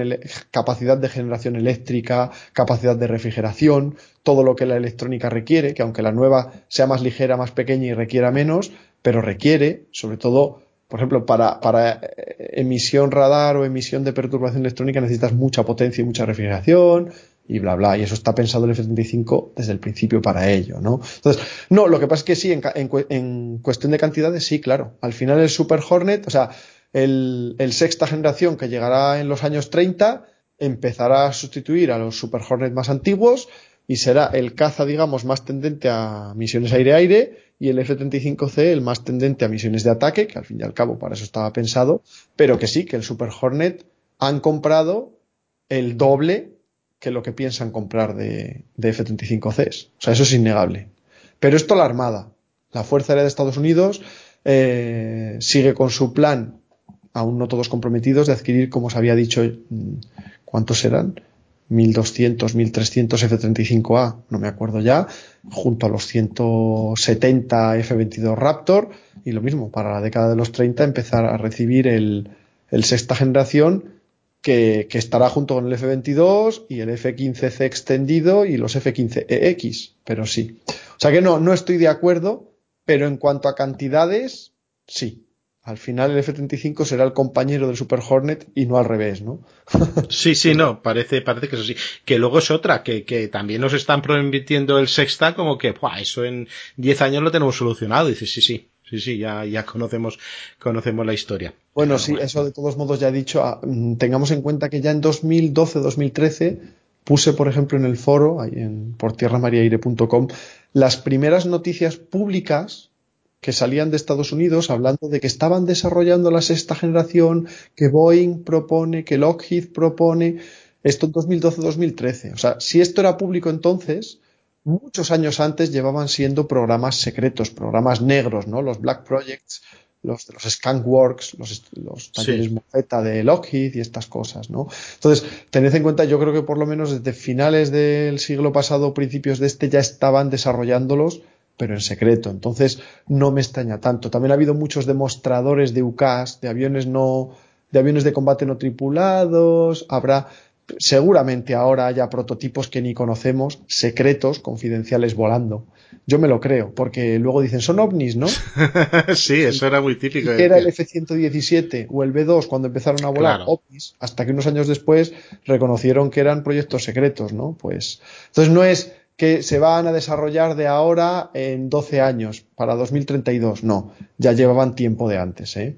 capacidad de generación eléctrica, capacidad de refrigeración, todo lo que la electrónica requiere, que aunque la nueva sea más ligera, más pequeña y requiera menos, pero requiere, sobre todo, por ejemplo, para, eh, emisión radar o emisión de perturbación electrónica necesitas mucha potencia y mucha refrigeración, y bla, bla. Y eso está pensado el F-35 desde el principio para ello, ¿no? Entonces, no, lo que pasa es que sí, en, en, cuestión de cantidades, sí, claro. Al final el Super Hornet, o sea, el, el, sexta generación que llegará en los años 30 empezará a sustituir a los Super Hornet más antiguos y será el caza, digamos, más tendente a misiones aire-aire y el F-35C el más tendente a misiones de ataque, que al fin y al cabo para eso estaba pensado, pero que sí, que el Super Hornet han comprado el doble que lo que piensan comprar de, de F-35Cs. O sea, eso es innegable. Pero esto la Armada, la Fuerza Aérea de Estados Unidos, eh, sigue con su plan, aún no todos comprometidos, de adquirir, como os había dicho, mm, ¿cuántos serán? 1200, 1300 F-35A, no me acuerdo ya, junto a los 170 F-22 Raptor, y lo mismo, para la década de los 30 empezar a recibir el, sexta generación que, que, estará junto con el F-22 y el F-15C extendido y los F-15EX, pero sí. O sea que no, no estoy de acuerdo, pero en cuanto a cantidades, sí. Al final el F-35 será el compañero del Super Hornet y no al revés, ¿no? *laughs* sí, sí, no, parece, parece que eso sí. Que luego es otra, que, que también nos están prometiendo el sexta como que, ¡buah! eso en 10 años lo tenemos solucionado. Dices, sí, sí, sí, sí, ya, ya conocemos, conocemos la historia. Bueno, sí, eso de todos modos ya he dicho, ah, mm, tengamos en cuenta que ya en 2012-2013 puse, por ejemplo, en el foro, ahí en portierramariaire.com, las primeras noticias públicas que salían de Estados Unidos hablando de que estaban desarrollando la sexta generación, que Boeing propone, que Lockheed propone, esto en 2012-2013. O sea, si esto era público entonces, muchos años antes llevaban siendo programas secretos, programas negros, ¿no? Los Black Projects, los de los Skunkworks, los, los talleres sí. de Lockheed y estas cosas, ¿no? Entonces, tened en cuenta, yo creo que por lo menos desde finales del siglo pasado, principios de este, ya estaban desarrollándolos pero en secreto. Entonces no me extraña tanto. También ha habido muchos demostradores de UCAS, de aviones no, de aviones de combate no tripulados. Habrá, seguramente ahora haya prototipos que ni conocemos, secretos, confidenciales volando. Yo me lo creo, porque luego dicen, son ovnis, ¿no? *laughs* sí, eso era muy típico. Era el F-117 o el B-2 cuando empezaron a volar claro. ovnis, hasta que unos años después reconocieron que eran proyectos secretos, ¿no? Pues, entonces no es, que se van a desarrollar de ahora en 12 años, para 2032. No, ya llevaban tiempo de antes, ¿eh?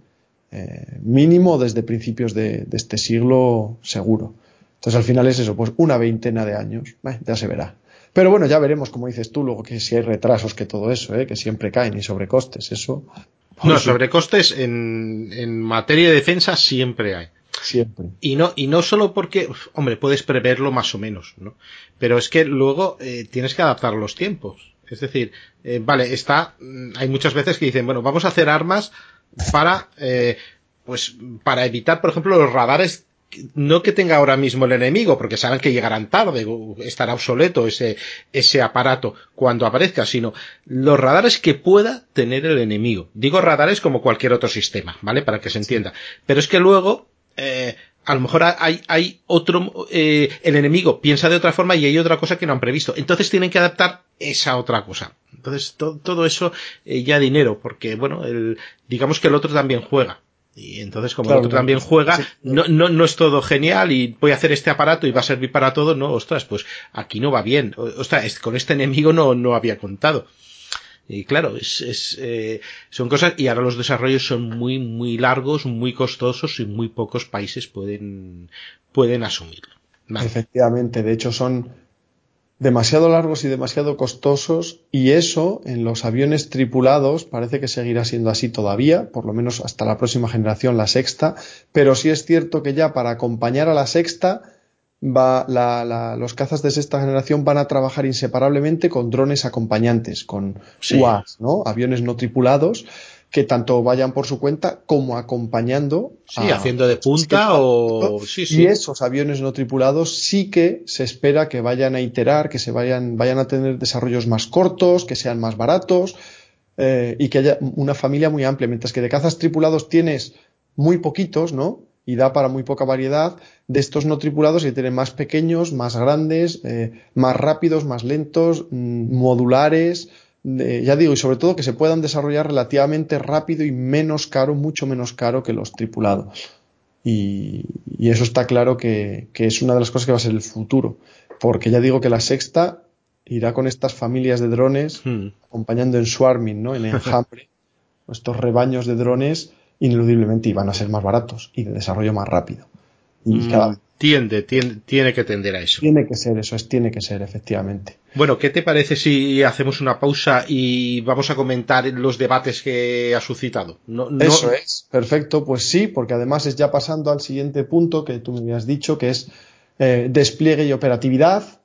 Eh, mínimo desde principios de, de, este siglo seguro. Entonces al final es eso, pues una veintena de años, eh, ya se verá. Pero bueno, ya veremos, como dices tú, luego que si hay retrasos, que todo eso, ¿eh? que siempre caen y sobrecostes, eso. No, sobrecostes en, en materia de defensa siempre hay. Siempre. Y no, y no solo porque, hombre, puedes preverlo más o menos, ¿no? Pero es que luego eh, tienes que adaptar los tiempos. Es decir, eh, vale, está, mm, hay muchas veces que dicen, bueno, vamos a hacer armas para, eh, pues, para evitar, por ejemplo, los radares no que tenga ahora mismo el enemigo, porque saben que llegarán tarde, estará obsoleto ese, ese aparato cuando aparezca, sino los radares que pueda tener el enemigo. Digo radares como cualquier otro sistema, ¿vale? Para que se entienda. Pero es que luego eh, a lo mejor hay, hay otro, eh, el enemigo piensa de otra forma y hay otra cosa que no han previsto. Entonces tienen que adaptar esa otra cosa. Entonces to, todo eso eh, ya dinero, porque bueno, el, digamos que el otro también juega. Y entonces, como claro, el otro también juega, sí. no, no, no es todo genial y voy a hacer este aparato y va a servir para todo. No, ostras, pues aquí no va bien. Ostras, con este enemigo no, no había contado. Y claro, es, es, eh, son cosas, y ahora los desarrollos son muy, muy largos, muy costosos y muy pocos países pueden, pueden asumirlo. Efectivamente, de hecho son demasiado largos y demasiado costosos y eso en los aviones tripulados parece que seguirá siendo así todavía, por lo menos hasta la próxima generación, la sexta, pero sí es cierto que ya para acompañar a la sexta va, la, la, los cazas de sexta generación van a trabajar inseparablemente con drones acompañantes, con sí. UAS, ¿no? Aviones no tripulados que tanto vayan por su cuenta como acompañando. Sí, a, haciendo de punta o. Sí, sí. Y esos aviones no tripulados sí que se espera que vayan a iterar, que se vayan, vayan a tener desarrollos más cortos, que sean más baratos eh, y que haya una familia muy amplia. Mientras que de cazas tripulados tienes muy poquitos, ¿no? Y da para muy poca variedad de estos no tripulados que tienen más pequeños, más grandes, eh, más rápidos, más lentos, mmm, modulares, eh, ya digo, y sobre todo que se puedan desarrollar relativamente rápido y menos caro, mucho menos caro que los tripulados. Y, y eso está claro que, que, es una de las cosas que va a ser el futuro, porque ya digo que la sexta irá con estas familias de drones hmm. acompañando en swarming, ¿no? en *laughs* enjambre, estos rebaños de drones ineludiblemente iban a ser más baratos y de desarrollo más rápido. Y mm, cada... tiende, tiende, tiene que tender a eso. Tiene que ser, eso es, tiene que ser, efectivamente. Bueno, ¿qué te parece si hacemos una pausa y vamos a comentar los debates que ha suscitado? No, no... Eso es, perfecto, pues sí, porque además es ya pasando al siguiente punto que tú me habías dicho, que es eh, despliegue y operatividad,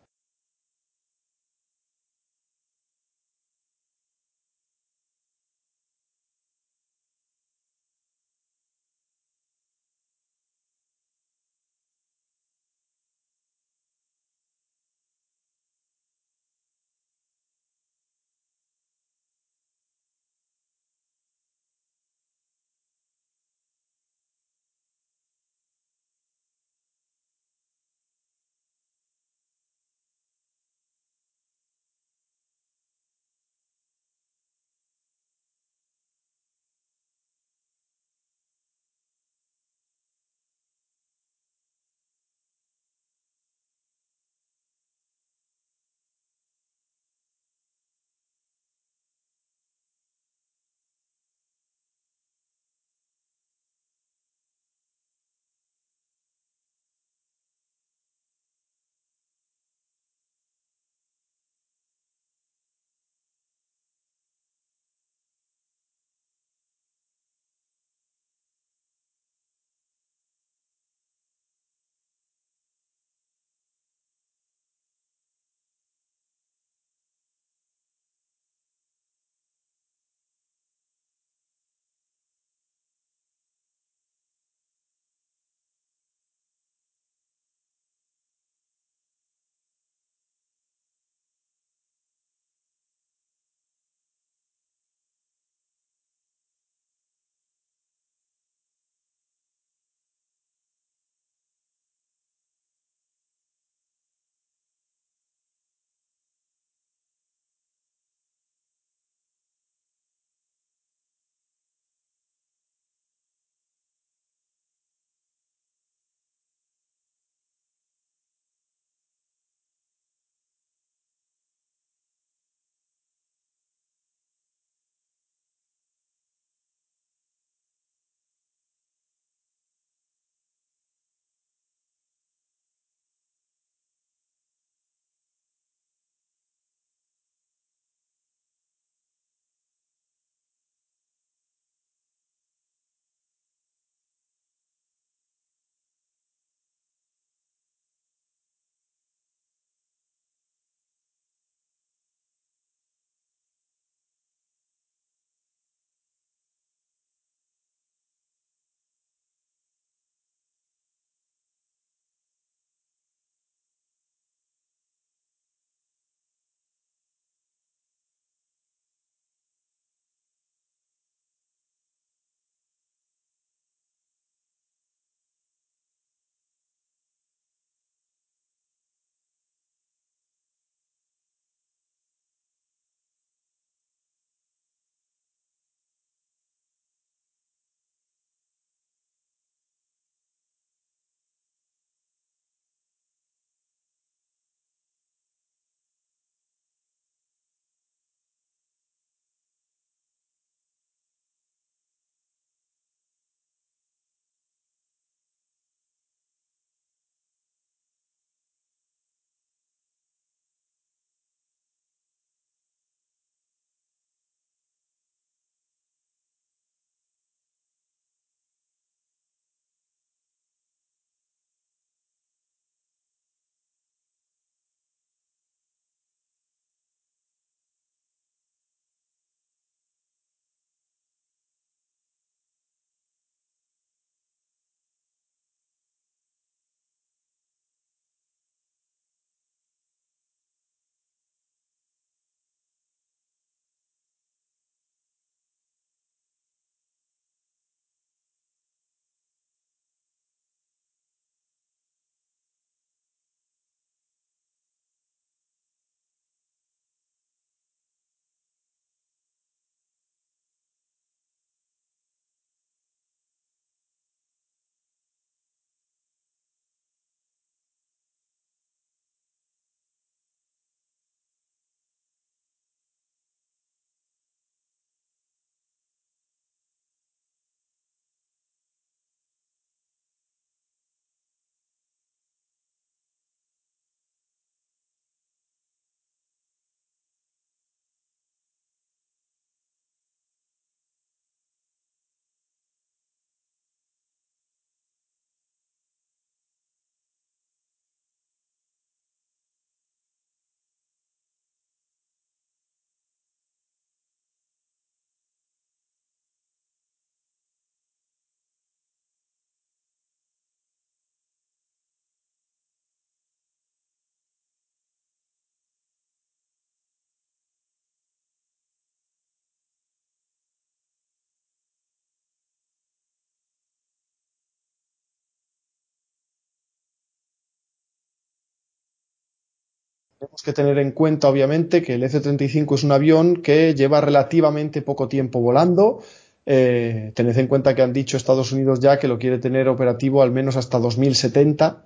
tenemos que tener en cuenta, obviamente, que el F-35 es un avión que lleva relativamente poco tiempo volando. Eh, tened en cuenta que han dicho Estados Unidos ya que lo quiere tener operativo al menos hasta 2070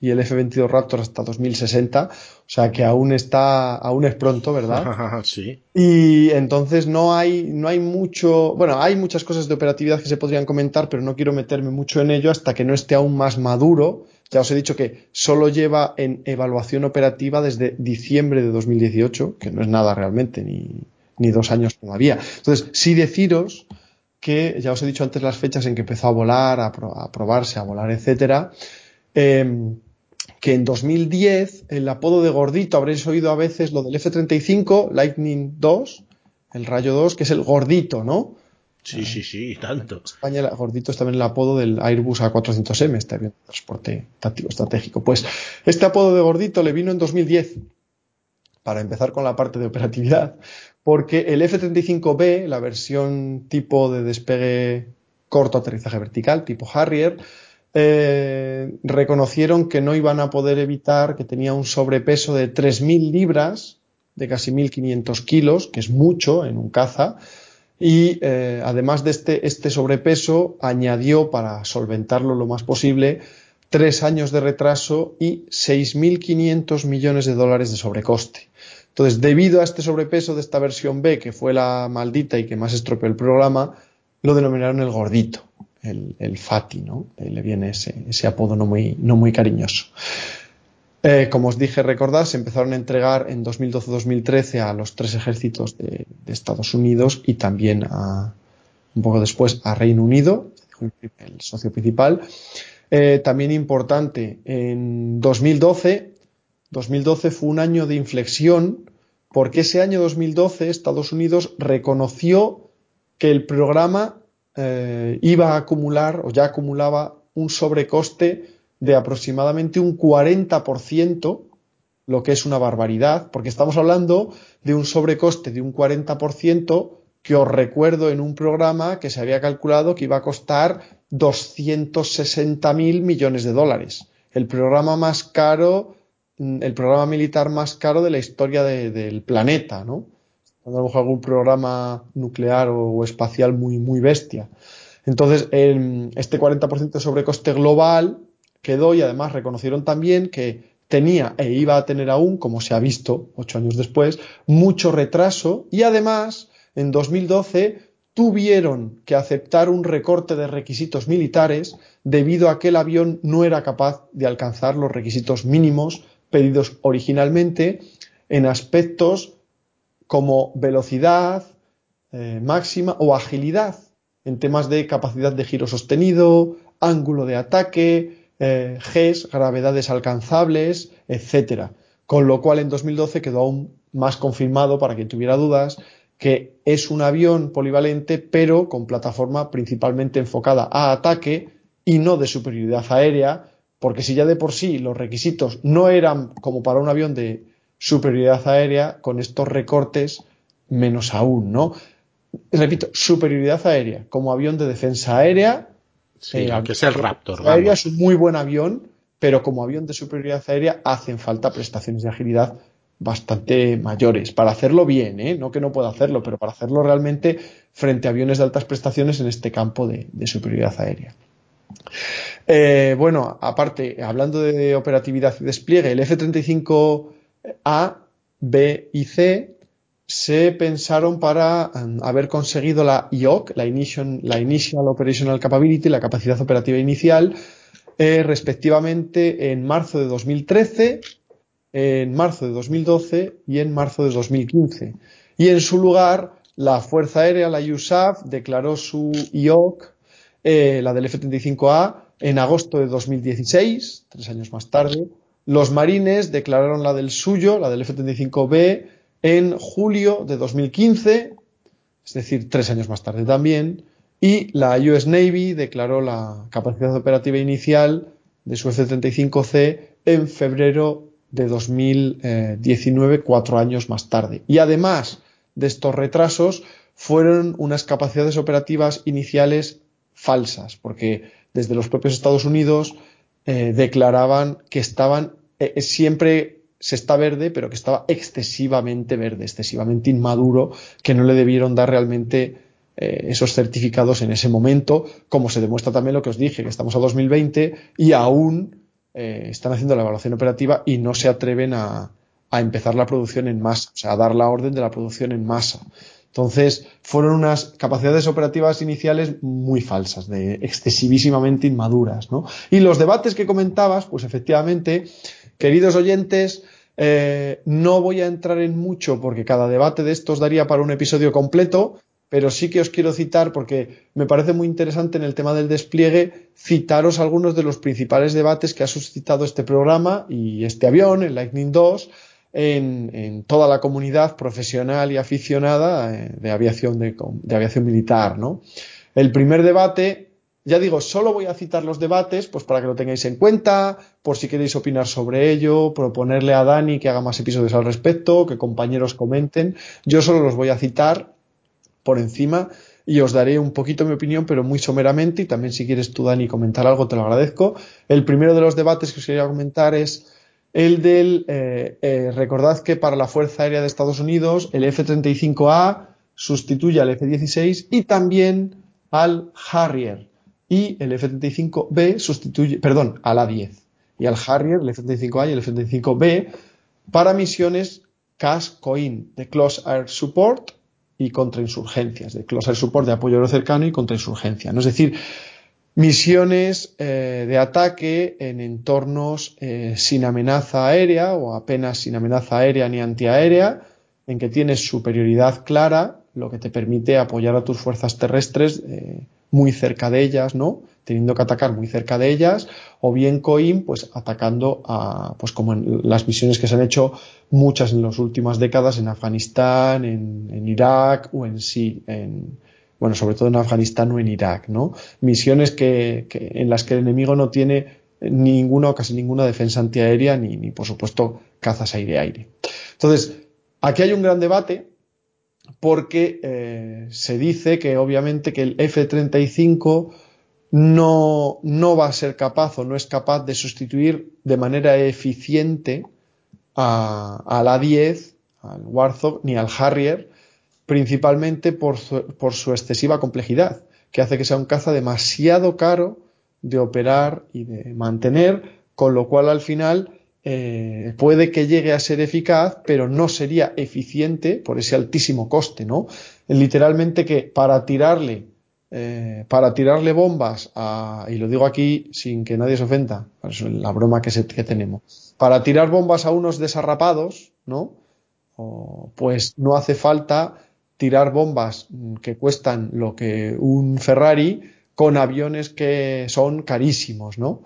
y el F-22 Raptor hasta 2060, o sea que aún está, aún es pronto, ¿verdad? *laughs* sí. Y entonces no hay, no hay mucho, bueno, hay muchas cosas de operatividad que se podrían comentar, pero no quiero meterme mucho en ello hasta que no esté aún más maduro. Ya os he dicho que solo lleva en evaluación operativa desde diciembre de 2018, que no es nada realmente, ni, ni dos años todavía. Entonces, sí deciros que ya os he dicho antes las fechas en que empezó a volar, a, probarse, a volar, etcétera. Em, que en 2010 el apodo de gordito, habréis oído a veces lo del F-35, Lightning 2, el Rayo 2, que es el gordito, ¿no? Sí, sí, sí, tanto. En España, el gordito es también el apodo del Airbus A400M, este avión de transporte táctico estratégico. Pues este apodo de gordito le vino en 2010, para empezar con la parte de operatividad, porque el F-35B, la versión tipo de despegue corto aterrizaje vertical, tipo Harrier, eh, reconocieron que no iban a poder evitar que tenía un sobrepeso de 3.000 libras, de casi 1.500 kilos, que es mucho en un caza, y eh, además de este, este sobrepeso, añadió, para solventarlo lo más posible, tres años de retraso y 6.500 millones de dólares de sobrecoste. Entonces, debido a este sobrepeso de esta versión B, que fue la maldita y que más estropeó el programa, lo denominaron el gordito el, Fati, ¿no? Le viene ese, apodo no muy, no muy cariñoso. Eh, como os dije, recordad, se empezaron a entregar en 2012-2013 a los tres ejércitos de, Estados Unidos y también a, un poco después a Reino Unido, el socio principal. Eh, también importante, en 2012, 2012 fue un año de inflexión porque ese año 2012 Estados Unidos reconoció que el programa eh, iba a acumular o ya acumulaba un sobrecoste de aproximadamente un 40%, lo que es una barbaridad, porque estamos hablando de un sobrecoste de un 40% que os recuerdo en un programa que se había calculado que iba a costar 260 mil millones de dólares. El programa más caro, el programa militar más caro de la historia del planeta, ¿no? A lo mejor algún programa nuclear o, espacial muy, muy bestia. Entonces, este 40% de sobrecoste global quedó y además reconocieron también que tenía e iba a tener aún, como se ha visto ocho años después, mucho retraso y además en 2012 tuvieron que aceptar un recorte de requisitos militares debido a que el avión no era capaz de alcanzar los requisitos mínimos pedidos originalmente en aspectos como velocidad eh, máxima o agilidad en temas de capacidad de giro sostenido, ángulo de ataque, eh, Gs, gravedades alcanzables, etc. Con lo cual en 2012 quedó aún más confirmado, para quien tuviera dudas, que es un avión polivalente, pero con plataforma principalmente enfocada a ataque y no de superioridad aérea, porque si ya de por sí los requisitos no eran como para un avión de superioridad aérea, con estos recortes menos aún, ¿no? Repito, superioridad aérea, como avión de defensa aérea. Sí, eh, aunque sea el Raptor. Aérea es un muy buen avión, pero como avión de superioridad aérea hacen falta prestaciones de agilidad bastante mayores para hacerlo bien, ¿eh? no que no pueda hacerlo, pero para hacerlo realmente frente a aviones de altas prestaciones en este campo de, superioridad aérea. Eh, bueno, aparte, hablando de operatividad y despliegue, el F-35 a, B y C se pensaron para um, haber conseguido la IOC, la Initial, la Operational Capability, la capacidad operativa inicial, eh, respectivamente en marzo de 2013, en marzo de 2012 y en marzo de 2015. Y en su lugar, la Fuerza Aérea, la USAF, declaró su IOC, eh, la del F-35A, en agosto de 2016, tres años más tarde, los marines declararon la del suyo, la del F-35B, en julio de 2015, es decir, tres años más tarde también, y la US Navy declaró la capacidad operativa inicial de su F-35C en febrero de 2019, cuatro años más tarde. Y además de estos retrasos, fueron unas capacidades operativas iniciales falsas, porque desde los propios Estados Unidos eh, declaraban que estaban eh, siempre se está verde, pero que estaba excesivamente verde, excesivamente inmaduro, que no le debieron dar realmente eh, esos certificados en ese momento, como se demuestra también lo que os dije, que estamos a 2020 y aún eh, están haciendo la evaluación operativa y no se atreven a, a empezar la producción en masa, o sea, a dar la orden de la producción en masa. Entonces, fueron unas capacidades operativas iniciales muy falsas, de excesivísimamente inmaduras, ¿no? Y los debates que comentabas, pues efectivamente, queridos oyentes, eh, no voy a entrar en mucho porque cada debate de estos daría para un episodio completo, pero sí que os quiero citar porque me parece muy interesante en el tema del despliegue citaros algunos de los principales debates que ha suscitado este programa y este avión, el Lightning 2, en, toda la comunidad profesional y aficionada eh, de aviación, de, aviación militar. ¿no? El primer debate, ya digo, solo voy a citar los debates, pues para que lo tengáis en cuenta, por si queréis opinar sobre ello, proponerle a Dani que haga más episodios al respecto, que compañeros comenten. Yo solo los voy a citar por encima y os daré un poquito mi opinión, pero muy someramente, y también si quieres tú, Dani, comentar algo, te lo agradezco. El primero de los debates que os quería comentar es el del, eh, eh, recordad que para la Fuerza Aérea de Estados Unidos el F-35A sustituye al F-16 y también al Harrier. Y el F-35B sustituye, perdón, al A-10. Y al Harrier, el F-35A y el F-35B para misiones CAS-COIN de Close Air Support y contrainsurgencias, de Close Air Support de apoyo aéreo cercano y contrainsurgencia. ¿no? Es decir, misiones eh, de ataque en entornos eh, sin amenaza aérea o apenas sin amenaza aérea ni antiaérea, en que tienes superioridad clara, lo que te permite apoyar a tus fuerzas terrestres eh, muy cerca de ellas, ¿no? Teniendo que atacar muy cerca de ellas, o bien COIM, pues atacando a, pues como en las misiones que se han hecho muchas en las últimas décadas en Afganistán, en, Irak o en sí, en, bueno, sobre todo en Afganistán o en Irak, ¿no? Misiones que, en las que el enemigo no tiene ninguna o casi ninguna defensa antiaérea ni, ni por supuesto cazas aire-aire. Entonces, aquí hay un gran debate porque eh, se dice que obviamente que el F-35 no, no va a ser capaz o no es capaz de sustituir de manera eficiente a, al A-10, al Warthog ni al Harrier, principalmente por su, excesiva complejidad, que hace que sea un caza demasiado caro de operar y de mantener, con lo cual al final eh, puede que llegue a ser eficaz, pero no sería eficiente por ese altísimo coste, ¿no? Literalmente que para tirarle, eh, para tirarle bombas a, y lo digo aquí sin que nadie se ofenda, es la broma que, que tenemos, para tirar bombas a unos desarrapados, ¿no? pues no hace falta tirar bombas que cuestan lo que un Ferrari con aviones que son carísimos, ¿no?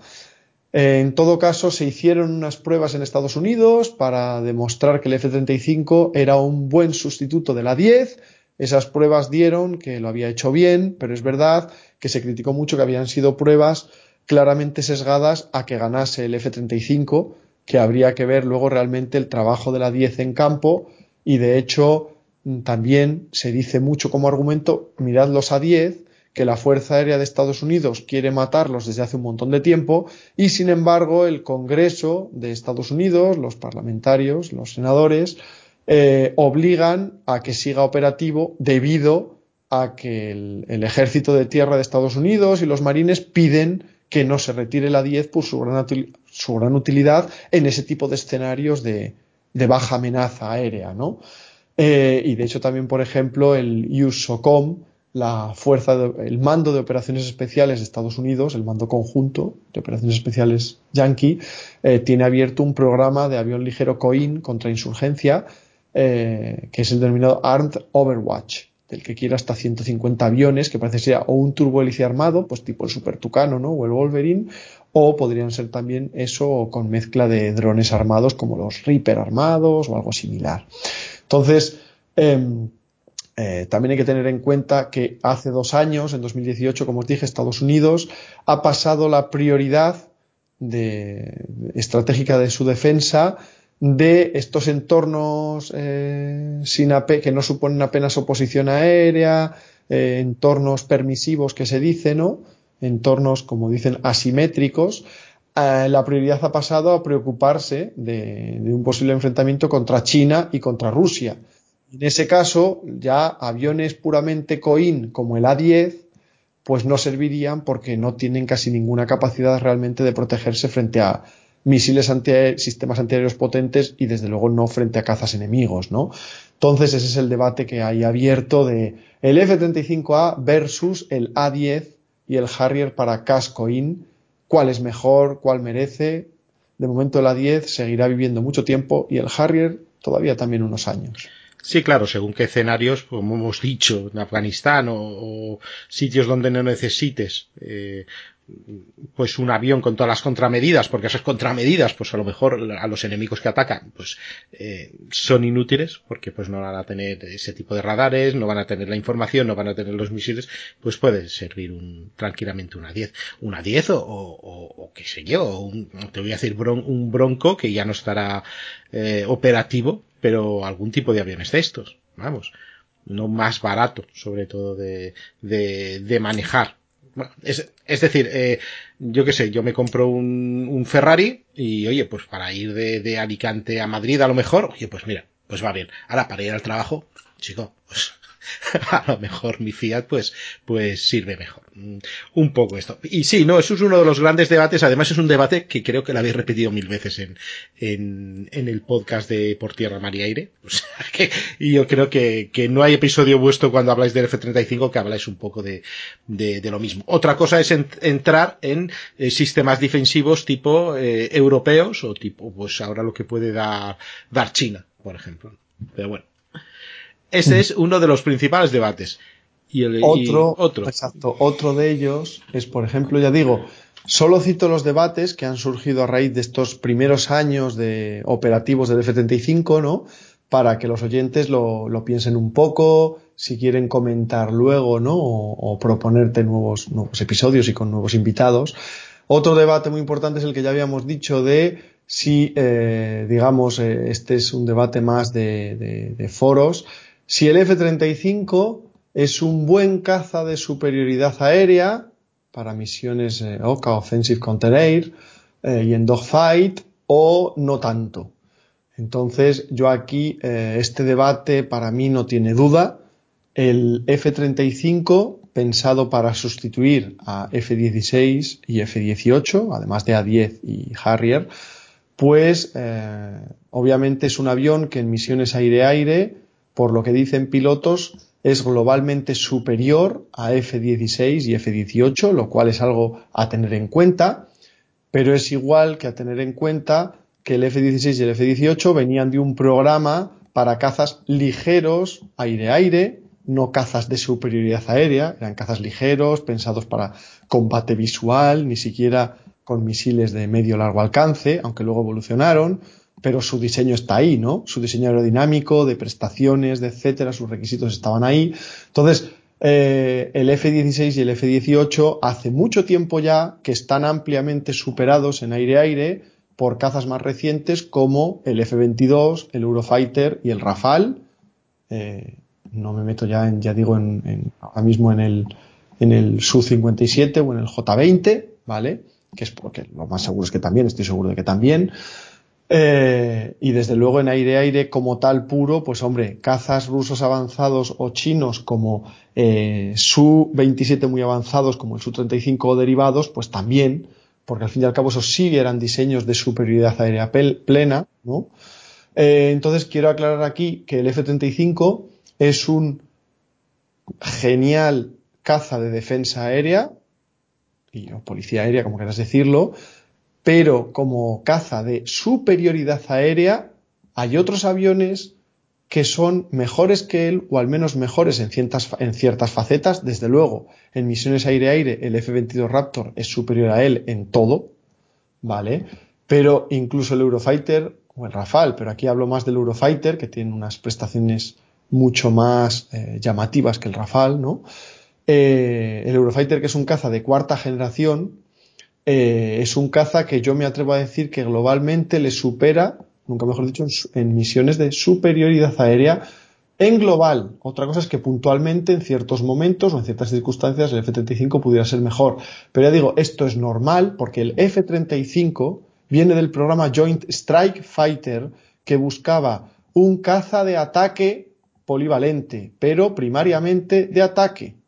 En todo caso, se hicieron unas pruebas en Estados Unidos para demostrar que el F-35 era un buen sustituto de la 10. Esas pruebas dieron que lo había hecho bien, pero es verdad que se criticó mucho que habían sido pruebas claramente sesgadas a que ganase el F-35, que habría que ver luego realmente el trabajo de la 10 en campo y de hecho también se dice mucho como argumento, mirad los A-10, que la Fuerza Aérea de Estados Unidos quiere matarlos desde hace un montón de tiempo y sin embargo el Congreso de Estados Unidos, los parlamentarios, los senadores, eh, obligan a que siga operativo debido a que el, ejército de tierra de Estados Unidos y los marines piden que no se retire la 10 por su gran, utilidad en ese tipo de escenarios de, de baja amenaza aérea, ¿no? Eh, y de hecho también, por ejemplo, el USOCOM, la fuerza, el mando de operaciones especiales de Estados Unidos, el mando conjunto de operaciones especiales Yankee, eh, tiene abierto un programa de avión ligero COIN contra insurgencia, eh, que es el denominado Armed Overwatch, del que quiera hasta 150 aviones, que parece ser o un turbohélice armado, pues tipo el Super Tucano, ¿no? O el Wolverine, o podrían ser también eso con mezcla de drones armados como los Reaper armados o algo similar. Entonces, em, eh, también hay que tener en cuenta que hace dos años, en 2018, como os dije, Estados Unidos ha pasado la prioridad estratégica de su defensa de estos entornos eh, sin que no suponen apenas oposición aérea, eh, entornos permisivos que se dice, ¿no? Entornos, como dicen, asimétricos, eh, la prioridad ha pasado a preocuparse de, un posible enfrentamiento contra China y contra Rusia. En ese caso, ya aviones puramente COIN como el A-10, pues no servirían porque no tienen casi ninguna capacidad realmente de protegerse frente a misiles anti sistemas antiaéreos potentes y desde luego no frente a cazas enemigos, ¿no? Entonces ese es el debate que hay abierto de el F-35A versus el A-10 y el Harrier para CAS-COIN cuál es mejor, cuál merece. De momento la 10 seguirá viviendo mucho tiempo y el Harrier todavía también unos años. Sí, claro, según qué escenarios, como hemos dicho, en Afganistán o, sitios donde no necesites eh, pues un avión con todas las contramedidas, porque esas contramedidas, pues a lo mejor a los enemigos que atacan, pues eh, son inútiles, porque pues no van a tener ese tipo de radares, no van a tener la información, no van a tener los misiles, pues puede servir un, tranquilamente una 10, una 10 o, o, qué sé yo, te voy a decir un bronco que ya no estará eh, operativo, pero algún tipo de aviones de estos, vamos, no más barato, sobre todo de, de, de manejar es, es decir, eh, yo qué sé, yo me compro un, un, Ferrari y oye, pues para ir de, de Alicante a Madrid a lo mejor, oye, pues mira, pues va bien. Ahora para ir al trabajo, chico, pues *laughs* a lo mejor mi Fiat pues, pues sirve mejor. Mm, un poco esto. Y sí, no, eso es uno de los grandes debates. Además es un debate que creo que lo habéis repetido mil veces en, en, en el podcast de Por Tierra, Mar y Aire. *laughs* O sea que, y yo creo que, que no hay episodio vuestro cuando habláis del F-35 que habláis un poco de, de, de, lo mismo. Otra cosa es entrar en eh, sistemas defensivos tipo eh, europeos o tipo, pues ahora lo que puede dar, dar China, por ejemplo. Pero bueno. Ese es uno de los principales debates. Y el, otro, otro. Exacto. Otro de ellos es, por ejemplo, ya digo, solo cito los debates que han surgido a raíz de estos primeros años de operativos del F-35, ¿no? Para que los oyentes lo, piensen un poco, si quieren comentar luego, ¿no? O, proponerte nuevos, nuevos episodios y con nuevos invitados. Otro debate muy importante es el que ya habíamos dicho de si, eh, digamos, eh, este es un debate más de, de foros, si el F-35 es un buen caza de superioridad aérea para misiones eh, OCA, Offensive Counter Air, eh, y en dogfight, o no tanto. Entonces, yo aquí, eh, este debate para mí no tiene duda. El F-35, pensado para sustituir a F-16 y F-18, además de A-10 y Harrier, pues obviamente es un avión que en misiones aire-aire por lo que dicen pilotos, es globalmente superior a F-16 y F-18, lo cual es algo a tener en cuenta, pero es igual que a tener en cuenta que el F-16 y el F-18 venían de un programa para cazas ligeros aire-aire, no cazas de superioridad aérea, eran cazas ligeros, pensados para combate visual, ni siquiera con misiles de medio largo alcance, aunque luego evolucionaron, pero su diseño está ahí, ¿no? Su diseño aerodinámico, de prestaciones, etcétera, sus requisitos estaban ahí. Entonces, eh, el F-16 y el F-18 hace mucho tiempo ya que están ampliamente superados en aire-aire por cazas más recientes como el F-22, el Eurofighter y el Rafale. Eh, no me meto ya, en, ya digo, en, ahora mismo en el, en el Su-57 o en el J-20, ¿vale? Que es porque lo más seguro es que también, estoy seguro de que también. Eh, y desde luego en aire-aire como tal puro, pues hombre, cazas rusos avanzados o chinos como eh, Su-27 muy avanzados, como el Su-35 o derivados, pues también, porque al fin y al cabo esos sí eran diseños de superioridad aérea plena, ¿no? Eh, entonces quiero aclarar aquí que el F-35 es un genial caza de defensa aérea, y, o policía aérea, como quieras decirlo, pero como caza de superioridad aérea, hay otros aviones que son mejores que él, o al menos mejores en ciertas, en ciertas facetas. Desde luego, en misiones aire-aire, el F-22 Raptor es superior a él en todo, ¿vale? Pero incluso el Eurofighter, o el Rafale, pero aquí hablo más del Eurofighter, que tiene unas prestaciones mucho más eh, llamativas que el Rafale, ¿no? Eh, el Eurofighter, que es un caza de cuarta generación, eh, es un caza que yo me atrevo a decir que globalmente le supera, nunca mejor dicho, en, misiones de superioridad aérea En global, otra cosa es que puntualmente en ciertos momentos o en ciertas circunstancias el F-35 pudiera ser mejor. Pero ya digo, esto es normal porque el F-35 viene del programa Joint Strike Fighter que buscaba un caza de ataque polivalente, pero primariamente de ataque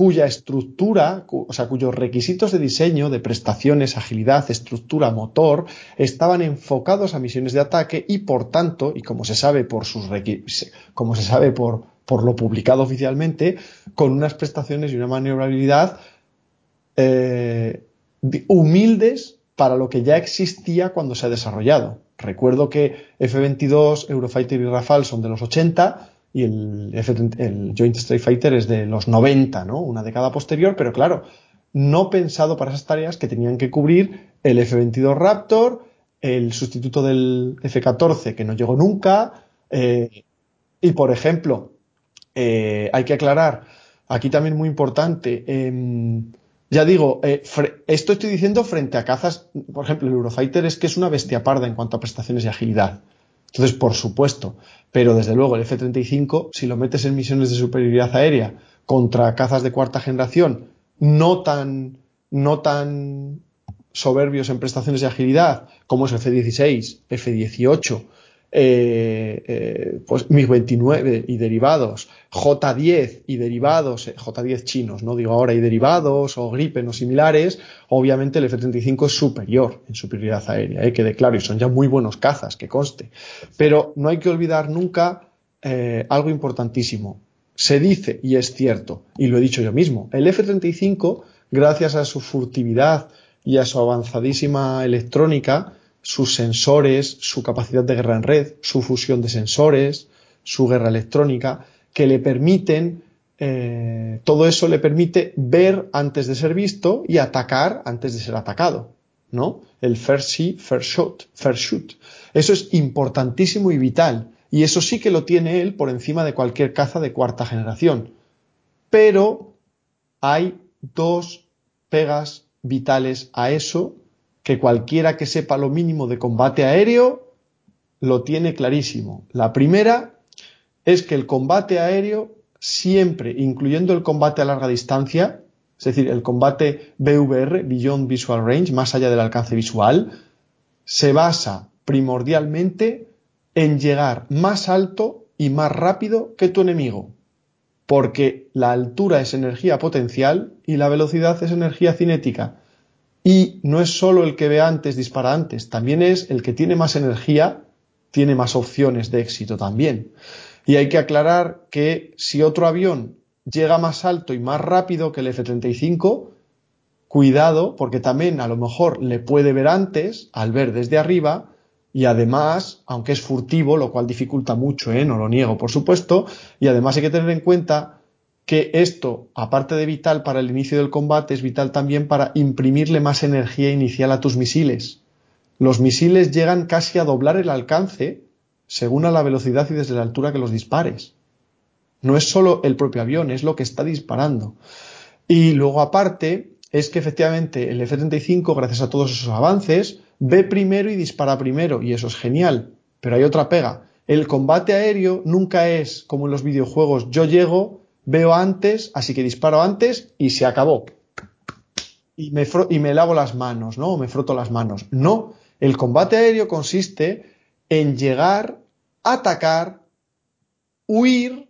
cuya estructura, o sea, cuyos requisitos de diseño, de prestaciones, agilidad, estructura, motor, estaban enfocados a misiones de ataque y por tanto, y como se sabe por sus como se sabe por, por lo publicado oficialmente, con unas prestaciones y una maniobrabilidad eh, humildes para lo que ya existía cuando se ha desarrollado. Recuerdo que F-22, Eurofighter y Rafale son de los 80, y el, el Joint Strike Fighter es de los 90, ¿no? Una década posterior, pero claro, no pensado para esas tareas que tenían que cubrir el F-22 Raptor, el sustituto del F-14 que no llegó nunca, eh, y por ejemplo, eh, hay que aclarar, aquí también muy importante, em, ya digo, eh, esto estoy diciendo frente a cazas, por ejemplo, el Eurofighter es que es una bestia parda en cuanto a prestaciones y agilidad. Entonces, por supuesto, pero desde luego el F-35, si lo metes en misiones de superioridad aérea contra cazas de cuarta generación, no tan, no tan soberbios en prestaciones de agilidad como es F-16, F-18, eh, eh, pues MiG-29 y derivados, J-10 y derivados, eh, J-10 chinos, no digo ahora, y derivados, o Gripen o similares, obviamente el F-35 es superior en superioridad aérea, quede claro, y son ya muy buenos cazas, que conste. Pero no hay que olvidar nunca algo importantísimo. Se dice, y es cierto, y lo he dicho yo mismo, el F-35, gracias a su furtividad y a su avanzadísima electrónica, sus sensores, su capacidad de guerra en red, su fusión de sensores, su guerra electrónica, que le permiten, eh, todo eso le permite ver antes de ser visto y atacar antes de ser atacado, ¿no? El first see, first shot, first shoot. Eso es importantísimo y vital. Y eso sí que lo tiene él por encima de cualquier caza de cuarta generación. Pero hay dos pegas vitales a eso que cualquiera que sepa lo mínimo de combate aéreo lo tiene clarísimo. La primera es que el combate aéreo siempre, incluyendo el combate a larga distancia, es decir, el combate BVR, Beyond Visual Range, más allá del alcance visual, se basa primordialmente en llegar más alto y más rápido que tu enemigo, porque la altura es energía potencial y la velocidad es energía cinética. Y no es solo el que ve antes dispara antes, también es el que tiene más energía, tiene más opciones de éxito también. Y hay que aclarar que si otro avión llega más alto y más rápido que el F-35, cuidado, porque también a lo mejor le puede ver antes, al ver desde arriba, y además, aunque es furtivo, lo cual dificulta mucho, ¿eh? no lo niego, por supuesto, y además hay que tener en cuenta que esto, aparte de vital para el inicio del combate, es vital también para imprimirle más energía inicial a tus misiles. Los misiles llegan casi a doblar el alcance según a la velocidad y desde la altura que los dispares. No es solo el propio avión, es lo que está disparando. Y luego aparte, es que efectivamente el F-35, gracias a todos esos avances, ve primero y dispara primero, y eso es genial. Pero hay otra pega. El combate aéreo nunca es como en los videojuegos, yo llego, veo antes, así que disparo antes y se acabó. Y me, y me lavo las manos, ¿no? O me froto las manos. No, el combate aéreo consiste en llegar, atacar, huir,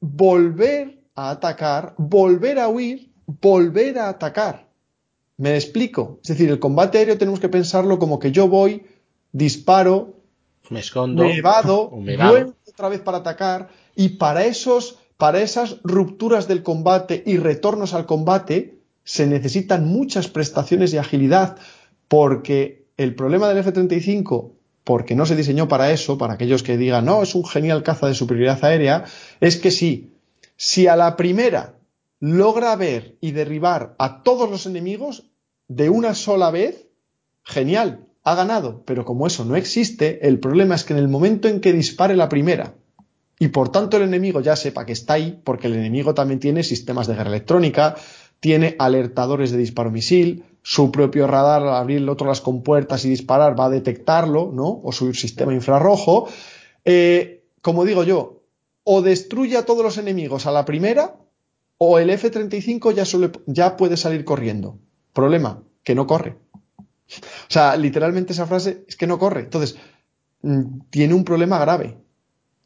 volver a atacar, volver a huir, volver a atacar. ¿Me explico? Es decir, el combate aéreo tenemos que pensarlo como que yo voy, disparo, me escondo, me evado, *laughs* vuelvo otra vez para atacar y para esos para esas rupturas del combate y retornos al combate se necesitan muchas prestaciones de agilidad porque el problema del F-35, porque no se diseñó para eso, para aquellos que digan, no, es un genial caza de superioridad aérea, es que sí, si a la primera logra ver y derribar a todos los enemigos de una sola vez, genial, ha ganado. Pero como eso no existe, el problema es que en el momento en que dispare la primera y por tanto el enemigo ya sepa que está ahí, porque el enemigo también tiene sistemas de guerra electrónica, tiene alertadores de disparo misil, su propio radar al abrir otro las compuertas y disparar va a detectarlo, ¿no? O su sistema infrarrojo. Eh, como digo yo, o destruye a todos los enemigos a la primera, o el F-35 ya, ya puede salir corriendo. Problema, que no corre. O sea, literalmente esa frase es que no corre. Entonces, mm, tiene un problema grave.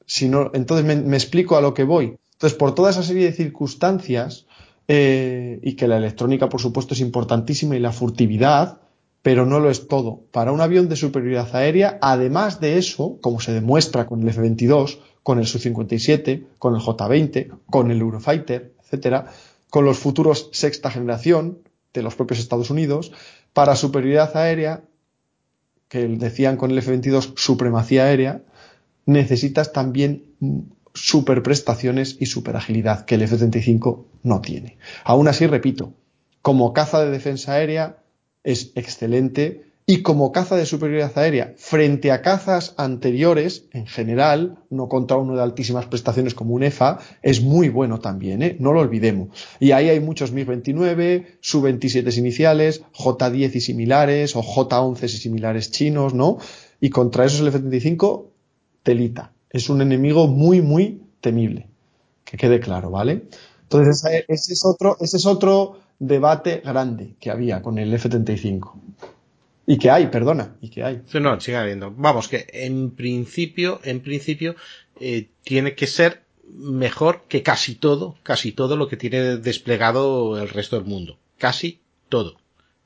Si no, entonces me, explico a lo que voy. Entonces, por toda esa serie de circunstancias, eh, y que la electrónica, por supuesto, es importantísima y la furtividad, pero no lo es todo. Para un avión de superioridad aérea, además de eso, como se demuestra con el F-22, con el Su-57, con el J-20, con el Eurofighter, etcétera, con los futuros sexta generación de los propios Estados Unidos, para superioridad aérea, que decían con el F-22 supremacía aérea, necesitas también superprestaciones y superagilidad que el F-35 no tiene. Aún así, repito, como caza de defensa aérea es excelente y como caza de superioridad aérea frente a cazas anteriores, en general, no contra uno de altísimas prestaciones como un EFA, es muy bueno también, ¿eh? no lo olvidemos. Y ahí hay muchos MiG-29, Su-27 iniciales, J-10 y similares, o J-11 y similares chinos, ¿no? Y contra esos el F-35, telita. Es un enemigo muy, muy temible. Que quede claro, ¿vale? Entonces, ese es otro, ese es otro debate grande que había con el F-35. Y que hay, perdona, y que hay. No, sigue habiendo. Vamos, que en principio, en principio, eh, tiene que ser mejor que casi todo, casi todo lo que tiene desplegado el resto del mundo. Casi todo.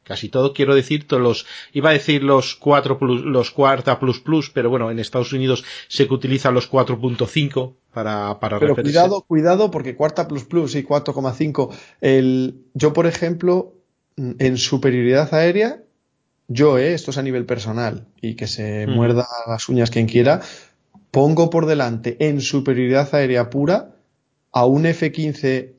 Casi todo, quiero decir, todos los, iba a decir los 4 plus, los cuarta plus plus, pero bueno, en Estados Unidos se que utilizan los 4.5 para, para Pero cuidado, cuidado, porque cuarta plus plus y 4,5, el, yo por ejemplo, en superioridad aérea, yo, eh, esto es a nivel personal y que se muerda las uñas quien quiera, pongo por delante en superioridad aérea pura a un F-15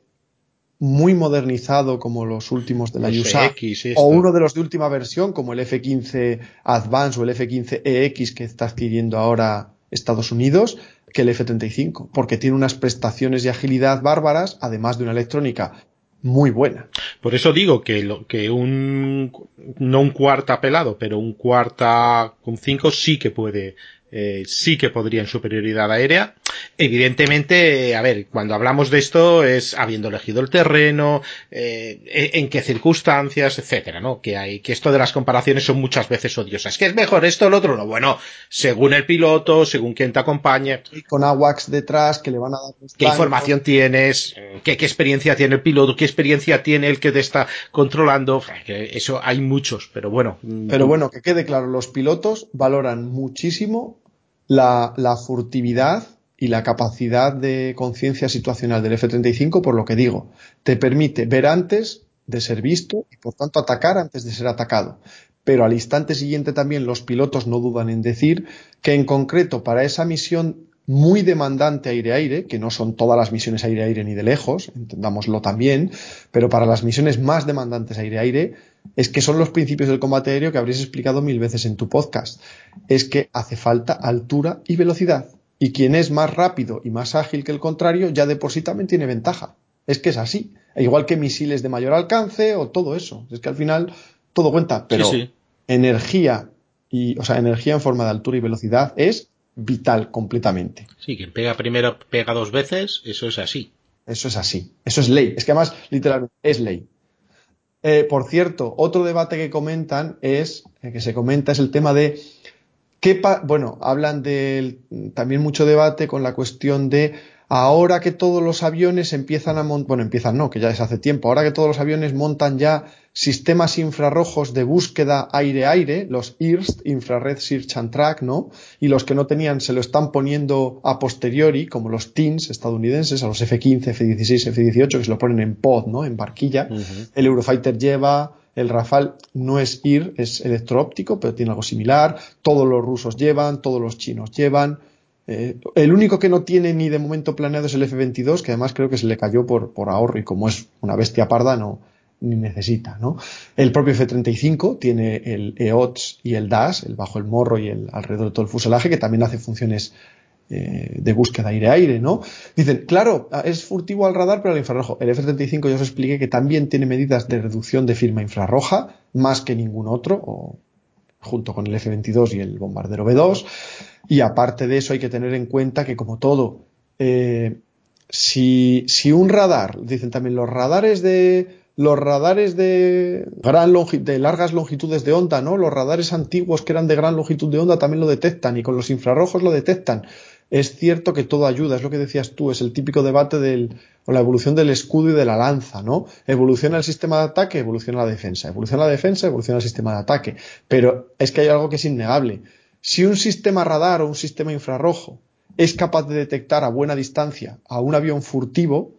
muy modernizado como los últimos de la USA o uno de los de última versión como el F-15 Advance o el F-15EX e que está adquiriendo ahora Estados Unidos que el F-35 porque tiene unas prestaciones y agilidad bárbaras además de una electrónica muy buena. Por eso digo que, lo, que un, no un cuarta pelado, pero un cuarta con cinco sí que puede eh, sí que podría en superioridad aérea. Evidentemente, a ver, cuando hablamos de esto es habiendo elegido el terreno, eh, en qué circunstancias, etcétera, ¿no? Que hay, que esto de las comparaciones son muchas veces odiosas. ¿Qué es mejor esto o lo otro? No, bueno, según el piloto, según quien te acompañe. Y con AWACS detrás que le van a dar. ¿Qué información tienes? ¿Qué, ¿Qué experiencia tiene el piloto? ¿Qué experiencia tiene el que te está controlando? Eso hay muchos, pero bueno. Pero bueno, que quede claro, los pilotos valoran muchísimo la, furtividad y la capacidad de conciencia situacional del F-35, por lo que digo, te permite ver antes de ser visto y por tanto atacar antes de ser atacado. Pero al instante siguiente también los pilotos no dudan en decir que en concreto para esa misión muy demandante aire-aire, que no son todas las misiones aire-aire ni de lejos, entendámoslo también, pero para las misiones más demandantes aire-aire, es que son los principios del combate aéreo que habréis explicado mil veces en tu podcast. Es que hace falta altura y velocidad. Y quien es más rápido y más ágil que el contrario, ya de por sí también tiene ventaja. Es que es así. E igual que misiles de mayor alcance o todo eso. Es que al final todo cuenta. Pero energía y, o sea, energía en forma de altura y velocidad es vital completamente. Sí, quien pega primero pega dos veces, eso es así. Eso es así. Eso es ley. Es que además, literalmente, es ley. Eh, por cierto, otro debate que comentan es, eh, que se comenta, es el tema de qué, bueno, hablan de también mucho debate con la cuestión de ahora que todos los aviones empiezan a montar, bueno, empiezan no, que ya es hace tiempo, ahora que todos los aviones montan ya sistemas infrarrojos de búsqueda aire-aire, los IRST, Infrared Search and Track, ¿no? Y los que no tenían se lo están poniendo a posteriori, como los TINs estadounidenses, a los F-15, F-16, F-18, que se lo ponen en pod, ¿no? En barquilla. El Eurofighter lleva, el Rafale no es IR, es electroóptico, pero tiene algo similar. Todos los rusos llevan, todos los chinos llevan. Eh, el único que no tiene ni de momento planeado es el F-22, que además creo que se le cayó por, por ahorro y como es una bestia parda, no, ni necesita, ¿no? El propio F-35 tiene el EOTS y el DAS, el bajo el morro y el alrededor de todo el fuselaje, que también hace funciones eh, de búsqueda aire-aire, ¿no? Dicen, claro, es furtivo al radar, pero al infrarrojo. El F-35 ya os expliqué que también tiene medidas de reducción de firma infrarroja, más que ningún otro, o junto con el F-22 y el bombardero B-2. Y aparte de eso hay que tener en cuenta que como todo eh, si, si, un radar, dicen también los radares de los radares de gran de largas longitudes de onda, ¿no? Los radares antiguos que eran de gran longitud de onda también lo detectan y con los infrarrojos lo detectan. Es cierto que todo ayuda, es lo que decías tú, es el típico debate del, o la evolución del escudo y de la lanza, ¿no? Evoluciona el sistema de ataque, evoluciona la defensa, evoluciona la defensa, evoluciona el sistema de ataque. Pero es que hay algo que es innegable. Si un sistema radar o un sistema infrarrojo es capaz de detectar a buena distancia a un avión furtivo,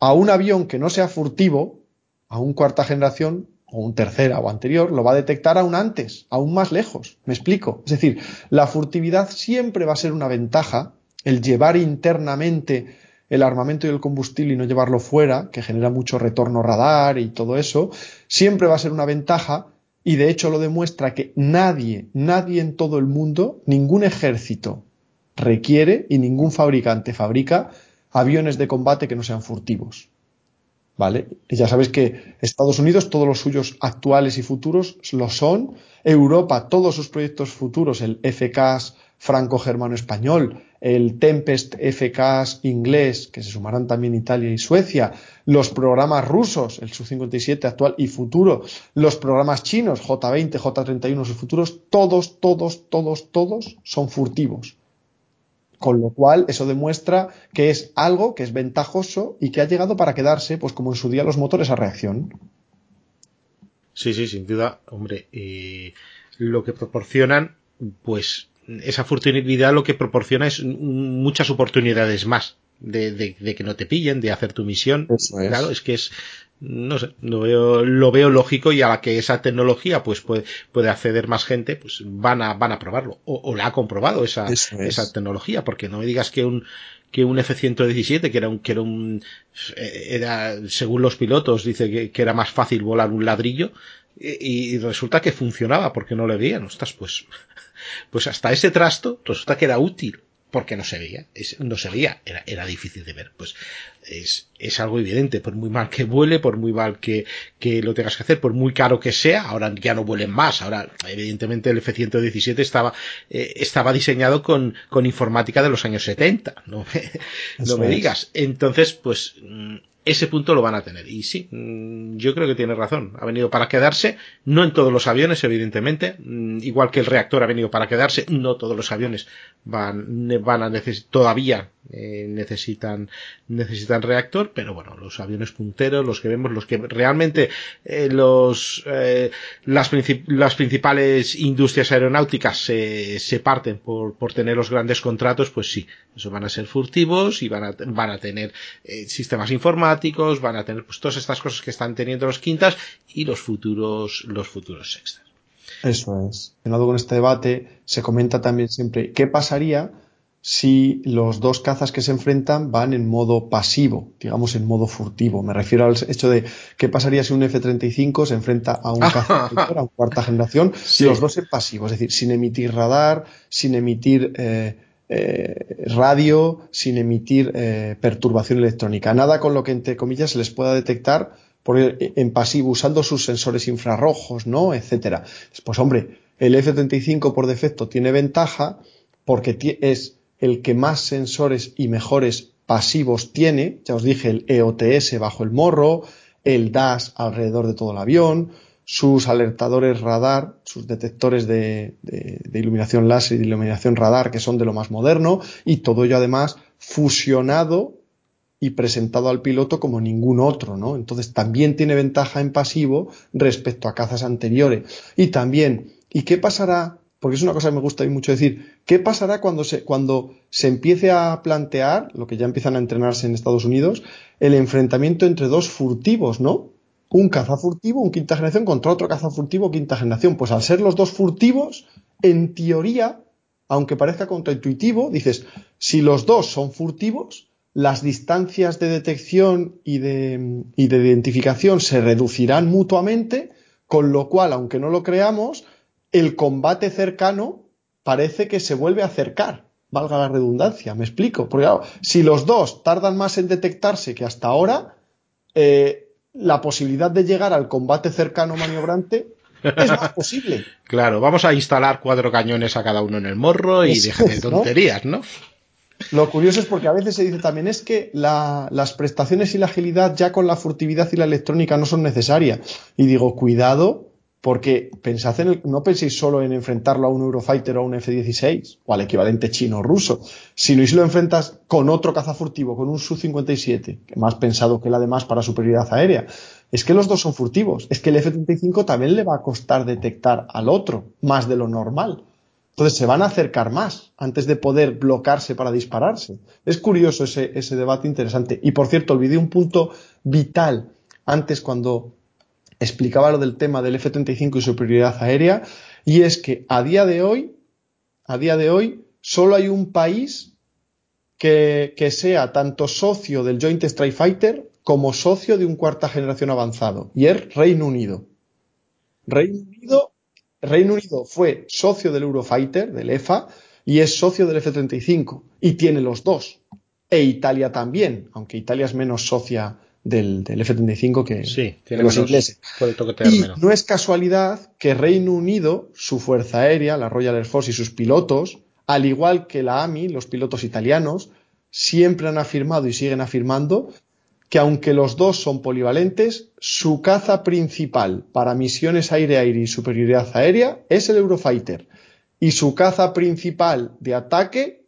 a un avión que no sea furtivo, a un cuarta generación o un tercera o anterior, lo va a detectar aún antes, aún más lejos. ¿Me explico? Es decir, la furtividad siempre va a ser una ventaja, el llevar internamente el armamento y el combustible y no llevarlo fuera, que genera mucho retorno radar y todo eso, siempre va a ser una ventaja y de hecho lo demuestra que nadie, nadie en todo el mundo, ningún ejército requiere y ningún fabricante fabrica aviones de combate que no sean furtivos. ¿Vale? Y ya sabes que Estados Unidos, todos los suyos actuales y futuros lo son. Europa, todos sus proyectos futuros, el FCAS franco-germano-español, el Tempest FCAS inglés, que se sumarán también Italia y Suecia, los programas rusos, el Su-57 actual y futuro, los programas chinos, J-20, J-31, sus futuros, todos, todos, todos, todos son furtivos. Con lo cual, eso demuestra que es algo que es ventajoso y que ha llegado para quedarse, pues como en su día los motores a reacción. Sí, sí, sin duda, hombre, eh, lo que proporcionan, pues esa furtividad lo que proporciona es muchas oportunidades más de, que no te pillen, de hacer tu misión. Claro, es que es, no sé, lo veo, lo veo lógico y a la que esa tecnología pues puede, puede acceder más gente, pues van a, van a probarlo. O, la ha comprobado esa, esa tecnología, porque no me digas que un, que un F-117, que era un, que era un, eh, era, según los pilotos, dice que, que era más fácil volar un ladrillo, y, y, resulta que funcionaba porque no le veían. Ostras, pues, *laughs* pues hasta ese trasto resulta que era útil porque no se veía, no se veía, era, era difícil de ver. Pues es, es, algo evidente, por muy mal que vuele, por muy mal que, que, lo tengas que hacer, por muy caro que sea, ahora ya no vuelen más, ahora evidentemente el F-117 estaba, eh, estaba diseñado con, con informática de los años 70, no *laughs* me, no me digas. Entonces, pues mm, ese punto lo van a tener. Y sí, mm, yo creo que tiene razón. Ha venido para quedarse, no en todos los aviones, evidentemente. Mm, igual que el reactor ha venido para quedarse, no todos los aviones van, van a necesitar, todavía eh, necesitan, necesitan reactor, pero bueno, los aviones punteros, los que vemos, los que realmente eh, los, eh, las, las principales industrias aeronáuticas se, se parten por, por tener los grandes contratos, pues sí, eso van a ser furtivos y van a, van a tener sistemas informáticos van a tener pues todas estas cosas que están teniendo los quintas y los futuros, los futuros sextas. Eso es. lado con este debate, se comenta también siempre qué pasaría si los dos cazas que se enfrentan van en modo pasivo, digamos en modo furtivo. Me refiero al hecho de qué pasaría si un F-35 se enfrenta a un caza *laughs* a un cuarta generación, si los dos en pasivo, es decir, sin emitir radar, sin emitir eh, eh, radio sin emitir eh, perturbación electrónica. Nada con lo que, entre comillas, se les pueda detectar por en pasivo usando sus sensores infrarrojos, ¿no? Etcétera. Pues hombre, el F-35 por defecto tiene ventaja porque es el que más sensores y mejores pasivos tiene. Ya os dije, el EOTS bajo el morro, el DAS alrededor de todo el avión, sus alertadores radar, sus detectores de, iluminación láser y de iluminación radar, que son de lo más moderno, y todo ello además fusionado y presentado al piloto como ningún otro, ¿no? Entonces también tiene ventaja en pasivo respecto a cazas anteriores. Y también, ¿y qué pasará? Porque es una cosa que me gusta mucho decir, ¿qué pasará cuando se, cuando se empiece a plantear, lo que ya empiezan a entrenarse en Estados Unidos, el enfrentamiento entre dos furtivos, ¿no? Un caza furtivo, un quinta generación contra otro caza furtivo, quinta generación. Pues al ser los dos furtivos, en teoría, aunque parezca contraintuitivo, dices, si los dos son furtivos, las distancias de detección y de, y de identificación se reducirán mutuamente, con lo cual, aunque no lo creamos, el combate cercano parece que se vuelve a acercar, valga la redundancia, me explico. Porque claro, si los dos tardan más en detectarse que hasta ahora, eh, la posibilidad de llegar al combate cercano maniobrante es más posible. *laughs* Claro, vamos a instalar cuatro cañones a cada uno en el morro y dejar de tonterías, ¿no? Lo curioso es porque a veces se dice también es que las prestaciones y la agilidad ya con la furtividad y la electrónica no son necesarias. Y digo, cuidado, porque pensad en no penséis solo en enfrentarlo a un Eurofighter o a un F-16 o al equivalente chino ruso, si lo enfrentas con otro caza furtivo, con un Su-57, que más pensado que el además para superioridad aérea. Es que los dos son furtivos. Es que el F-35 también le va a costar detectar al otro, más de lo normal. Entonces se van a acercar más antes de poder bloquearse para dispararse. Es curioso ese debate interesante. Y por cierto, olvidé un punto vital antes cuando explicaba lo del tema del F-35 y superioridad aérea, y es que a día de hoy, a día de hoy, solo hay un país que, sea tanto socio del Joint Strike Fighter como socio de un cuarta generación avanzado, y es Reino Unido. Reino Unido, Reino Unido fue socio del Eurofighter, del EFA, y es socio del F-35, y tiene los dos. E Italia también, aunque Italia es menos socia del, F-35 que, los ingleses. Y no es casualidad que Reino Unido, su fuerza aérea, la Royal Air Force y sus pilotos, al igual que la AMI, los pilotos italianos, siempre han afirmado y siguen afirmando que aunque los dos son polivalentes, su caza principal para misiones aire-aire y superioridad aérea es el Eurofighter y su caza principal de ataque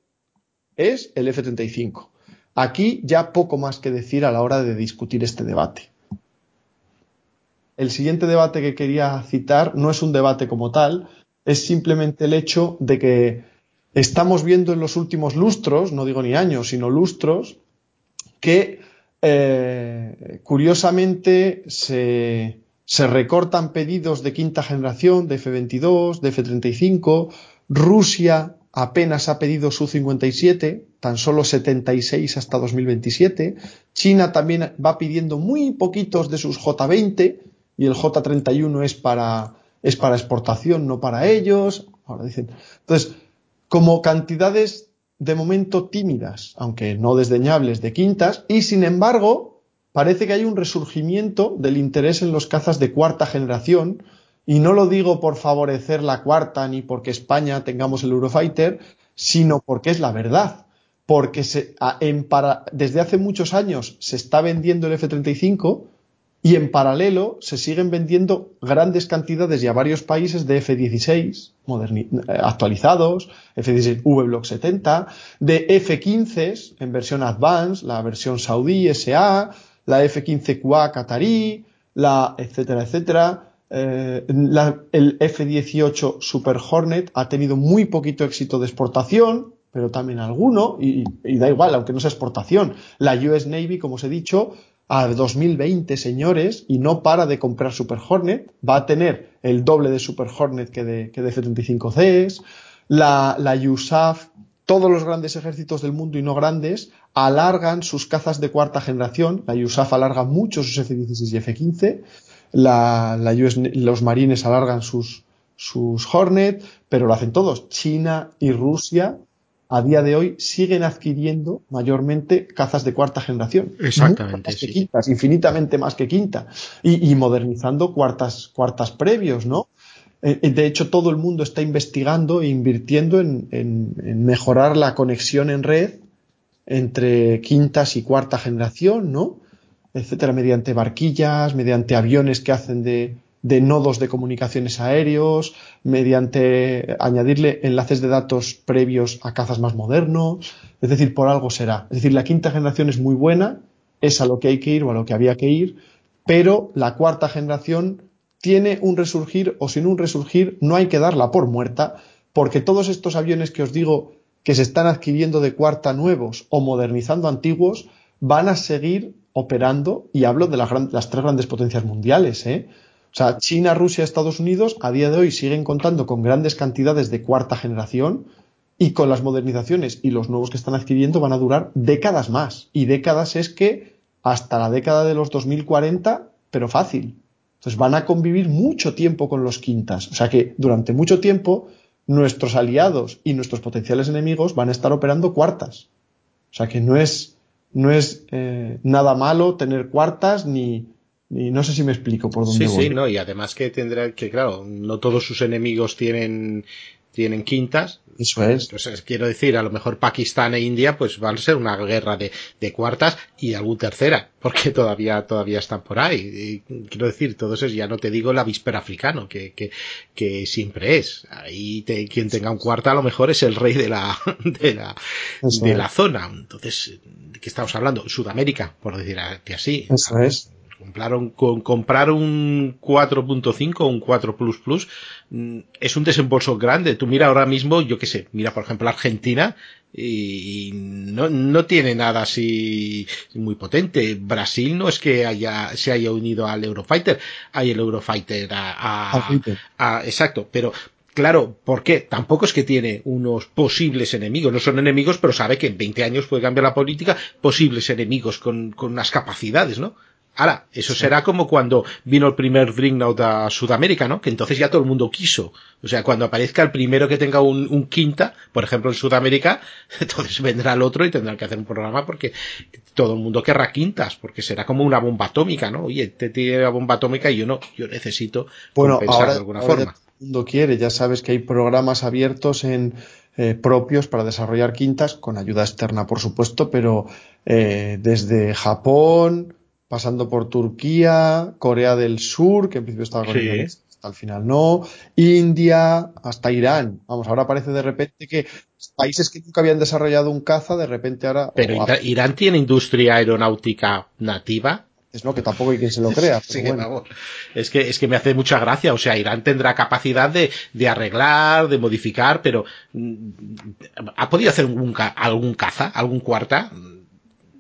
es el F-35. Aquí ya poco más que decir a la hora de discutir este debate. El siguiente debate que quería citar no es un debate como tal, es simplemente el hecho de que estamos viendo en los últimos lustros, no digo ni años, sino lustros, que eh, curiosamente se, se recortan pedidos de quinta generación, de F-22, de F-35, Rusia apenas ha pedido su 57, tan solo 76 hasta 2027. China también va pidiendo muy poquitos de sus J20 y el J31 es para, es para exportación, no para ellos. Ahora dicen. Entonces, como cantidades de momento tímidas, aunque no desdeñables, de quintas, y sin embargo, parece que hay un resurgimiento del interés en los cazas de cuarta generación, y no lo digo por favorecer la cuarta ni porque España tengamos el Eurofighter, sino porque es la verdad. Porque se, en desde hace muchos años se está vendiendo el F-35 y en paralelo se siguen vendiendo grandes cantidades y a varios países de F-16 actualizados, F-16 V-Block 70, de F-15 en versión Advanced, la versión Saudí SA, la F-15 QA Qatarí, la etcétera, etcétera eh, el F-18 Super Hornet ha tenido muy poquito éxito de exportación, pero también alguno, y, da igual, aunque no sea exportación. La US Navy, como os he dicho, a 2020, señores, y no para de comprar Super Hornet, va a tener el doble de Super Hornet que de, que de F-35Cs. La, la USAF, todos los grandes ejércitos del mundo y no grandes, alargan sus cazas de cuarta generación. La USAF alarga mucho sus F-16 y F-15 la, los marines alargan sus, sus Hornet, pero lo hacen todos. China y Rusia a día de hoy siguen adquiriendo mayormente cazas de cuarta generación. Exactamente. quintas, infinitamente más que quinta. Y, modernizando cuartas, cuartas previos, ¿no? Eh, de hecho, todo el mundo está investigando e invirtiendo en, en, mejorar la conexión en red entre quintas y cuarta generación, ¿no? Etcétera, mediante barquillas, mediante aviones que hacen de, nodos de comunicaciones aéreos, mediante añadirle enlaces de datos previos a cazas más modernos, es decir, por algo será. Es decir, la quinta generación es muy buena, es a lo que hay que ir o a lo que había que ir, pero la cuarta generación tiene un resurgir o sin un resurgir no hay que darla por muerta, porque todos estos aviones que os digo que se están adquiriendo de cuarta nuevos o modernizando antiguos van a seguir operando, y hablo de las, tres grandes potencias mundiales, ¿eh? O sea, China, Rusia, Estados Unidos a día de hoy siguen contando con grandes cantidades de cuarta generación y con las modernizaciones y los nuevos que están adquiriendo van a durar décadas más. Y décadas es que hasta la década de los 2040, pero fácil. Entonces van a convivir mucho tiempo con los quintas. O sea que durante mucho tiempo nuestros aliados y nuestros potenciales enemigos van a estar operando cuartas. O sea que no es, no es eh, nada malo tener cuartas ni, no sé si me explico por dónde sí, Sí, no, y además que tendrá que, claro, no todos sus enemigos tienen tienen quintas. Eso es. Entonces, quiero decir, a lo mejor Pakistán e India pues van a ser una guerra de, de cuartas y algún tercera, porque todavía, todavía están por ahí. Y, quiero decir, todo eso ya no te digo el avispero africano, que, que, que siempre es. Ahí te, quien tenga un cuarta a lo mejor es el rey de la, *laughs* de la, de la zona. Entonces, ¿de qué estamos hablando? Sudamérica, por decir así. Eso es compraron, con, comprar un 4.5 o un 4 Plus Plus es un desembolso grande. Tú mira ahora mismo, yo qué sé, mira por ejemplo Argentina y no, no tiene nada así muy potente. Brasil no es que haya, se haya unido al Eurofighter, hay el Eurofighter a, a, exacto, pero Claro, ¿por qué? Tampoco es que tiene unos posibles enemigos, no son enemigos, pero sabe que en 20 años puede cambiar la política, posibles enemigos con, con unas capacidades, ¿no? Ahora, eso será como cuando vino el primer Dreadnought a Sudamérica, ¿no? Que entonces ya todo el mundo quiso. O sea, cuando aparezca el primero que tenga un, quinta, por ejemplo en Sudamérica, *laughs* entonces vendrá el otro y tendrá que hacer un programa porque todo el mundo querrá quintas, porque será como una bomba atómica, ¿no? Oye, te tiene la bomba atómica y yo no, yo necesito bueno, compensar de alguna forma. todo el mundo quiere, ya sabes que hay programas abiertos en eh, propios para desarrollar quintas, con ayuda externa, por supuesto, pero eh, desde Japón, pasando por Turquía, Corea del Sur, que en principio estaba con hasta al final no, India, hasta Irán. Vamos, ahora parece de repente que países que nunca habían desarrollado un caza, de repente ahora... Pero Irán tiene industria aeronáutica nativa. Es no, que tampoco hay quien se lo crea. *laughs* Es que, es que me hace mucha gracia. O sea, Irán tendrá capacidad de, de arreglar, de modificar, pero mm, ¿ha podido hacer algún, algún caza, algún cuarta?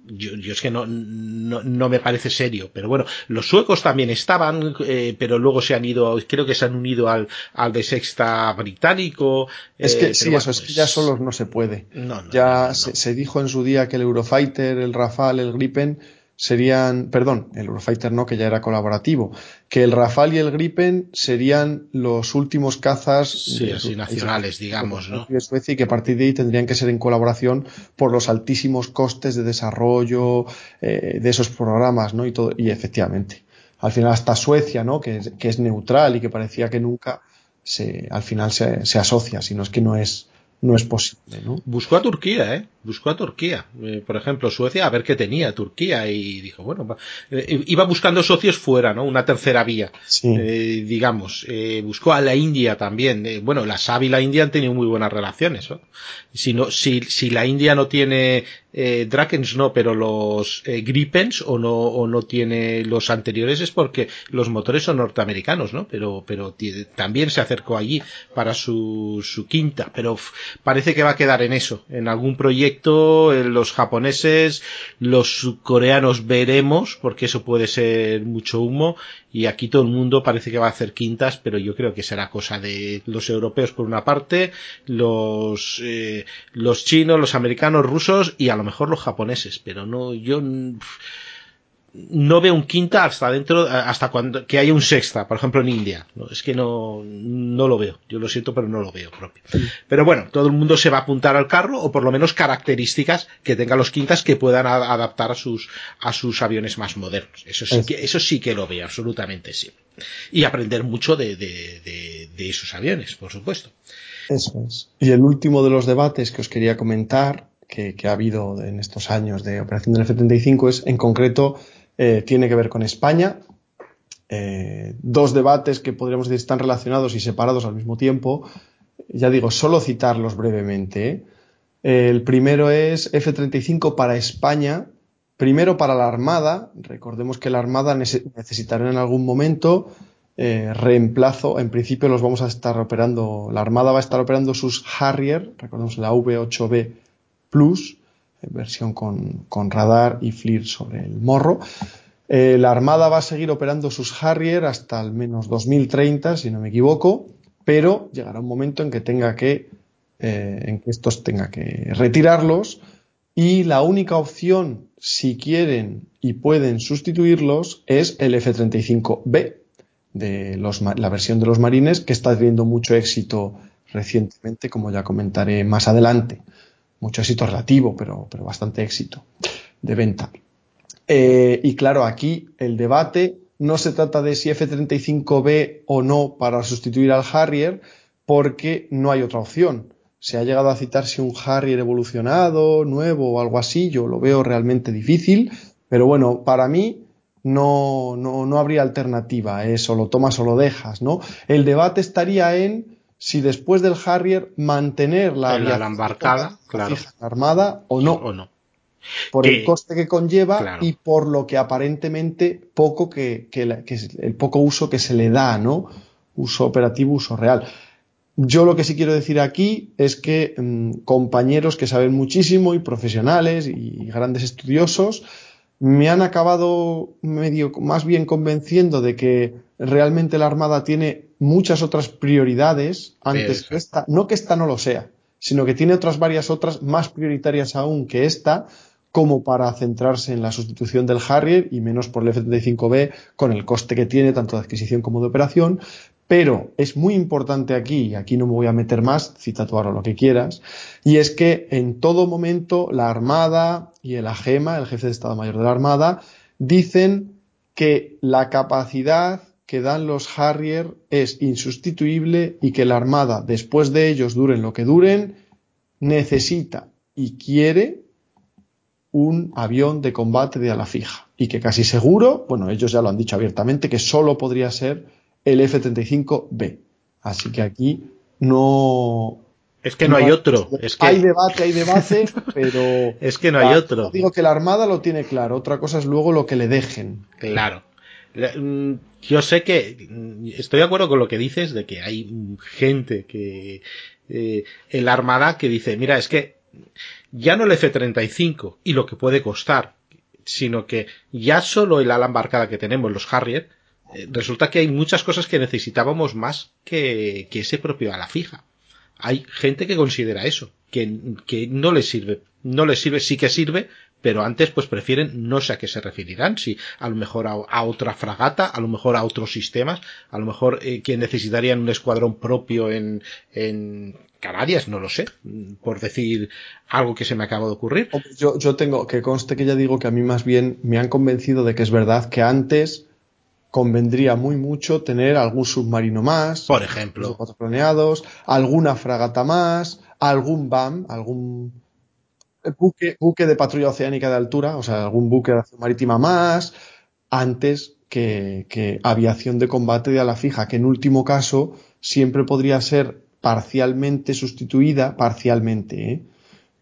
Yo, yo, es que no, no, no, me parece serio. Pero bueno, los suecos también estaban, eh, pero luego se han ido, creo que se han unido al, al de sexta británico. Es que eh, sí, eso, es que ya pues solos no se puede. ya se, se, dijo en su día que el Eurofighter, el Rafale, el Gripen serían, perdón, el Eurofighter no, que ya era colaborativo, que el Rafale y el Gripen serían los últimos cazas sí, así nacionales, digamos, ¿no? De Suecia y que a partir de ahí tendrían que ser en colaboración por los altísimos costes de desarrollo eh, de esos programas, ¿no? Y todo, y efectivamente. Al final hasta Suecia, ¿no? Que, que es neutral y que parecía que nunca se, al final se, se asocia, sino es que no es, no es posible, ¿no? Buscó a Turquía, ¿eh? Buscó a Turquía. Eh, por ejemplo, Suecia, a ver qué tenía Turquía y dijo, bueno, eh, iba buscando socios fuera, ¿no? Una tercera vía, eh, digamos. buscó a la India también. bueno, la SAB y la India han tenido muy buenas relaciones, ¿no? Si, no, si, si la India no tiene eh, Drakens no, pero los eh, Gripens o no, o no tiene los anteriores es porque los motores son norteamericanos, ¿no? Pero, pero también se acercó allí para su, su quinta, pero parece que va a quedar en eso, en algún proyecto, en los japoneses, los coreanos veremos, porque eso puede ser mucho humo, y aquí todo el mundo parece que va a hacer quintas, pero yo creo que será cosa de los europeos por una parte, los, eh, los chinos, los americanos, rusos y a lo mejor los japoneses, pero no, yo no veo un quinta hasta dentro, hasta cuando, que haya un sexta, por ejemplo en India. No, es que no, no lo veo. Yo lo siento, pero no lo veo propio. Pero bueno, todo el mundo se va a apuntar al carro, o por lo menos características que tengan los quintas que puedan adaptar a sus, a sus aviones más modernos. Eso sí que, eso sí que lo veo, absolutamente sí. Y aprender mucho de, de, de, de esos aviones, por supuesto. Eso es. Y el último de los debates que os quería comentar que, ha habido en estos años de operación del F-35 es, en concreto, eh, tiene que ver con España. Eh, dos debates que podríamos decir están relacionados y separados al mismo tiempo. Ya digo, solo citarlos brevemente. el primero es F-35 para España. Primero para la Armada. Recordemos que la Armada necesitará en algún momento eh, reemplazo. En principio los vamos a estar operando. La Armada va a estar operando sus Harrier. Recordemos la V8B Plus, versión con, radar y FLIR sobre el morro. Eh, la Armada va a seguir operando sus Harrier hasta al menos 2030, si no me equivoco, pero llegará un momento en que tenga que, eh, en que estos tenga que retirarlos y la única opción, si quieren y pueden sustituirlos, es el F-35B, de la versión de los marines, que está teniendo mucho éxito recientemente, como ya comentaré más adelante mucho éxito relativo, pero, pero bastante éxito de venta. Eh, y claro, aquí el debate no se trata de si F-35B o no para sustituir al Harrier, porque no hay otra opción. Se ha llegado a citar si un Harrier evolucionado, nuevo o algo así, yo lo veo realmente difícil, pero bueno, para mí no, no, no habría alternativa, eso lo tomas o lo dejas, ¿no? El debate estaría en si después del Harrier mantener la, la embarcada, claro. armada o no. O no. Por el coste que conlleva y por lo que aparentemente poco que, que, que, el poco uso que se le da, ¿no? Uso operativo, uso real. Yo lo que sí quiero decir aquí es que mmm, compañeros que saben muchísimo y profesionales y grandes estudiosos me han acabado medio más bien convenciendo de que realmente la Armada tiene muchas otras prioridades antes que esta. No que esta no lo sea, sino que tiene otras varias otras más prioritarias aún que esta, como para centrarse en la sustitución del Harrier y menos por el F-35B con el coste que tiene tanto de adquisición como de operación, pero es muy importante aquí, y aquí no me voy a meter más, cita tú ahora lo que quieras, y es que en todo momento la Armada y el AGEMA, el jefe de Estado Mayor de la Armada, dicen que la capacidad que dan los Harrier es insustituible y que la Armada, después de ellos duren lo que duren, necesita y quiere un avión de combate de ala fija. Y que casi seguro, bueno, ellos ya lo han dicho abiertamente, que solo podría ser el F-35B. Así que aquí no... Es que no, hay otro. Es que... Hay debate, hay debate, *laughs* pero... es que no hay otro. Digo que la Armada lo tiene claro. Otra cosa es luego lo que le dejen. Claro. Mm, yo sé que mm, estoy de acuerdo con lo que dices de que hay gente que eh, en la Armada que dice, mira, es que ya no el F-35 y lo que puede costar, sino que ya solo el ala embarcada que tenemos, los Harrier, resulta que hay muchas cosas que necesitábamos más que, que ese propio a la fija. Hay gente que considera eso, que, que no les sirve. No les sirve, sí que sirve, pero antes pues prefieren, no sé a qué se referirán, si a lo mejor a, otra fragata, a lo mejor a otros sistemas, a lo mejor eh, que necesitarían un escuadrón propio en, en Canarias, no lo sé, por decir algo que se me acaba de ocurrir. Yo, yo tengo que conste que ya digo que a mí más bien me han convencido de que es verdad que antes convendría muy mucho tener algún submarino más, por ejemplo, cuatro planeados, alguna fragata más, algún BAM, algún buque, buque de patrulla oceánica de altura, o sea, algún buque de acción marítima más, antes que, que aviación de combate de ala fija, que en último caso siempre podría ser parcialmente sustituida, parcialmente, ¿eh?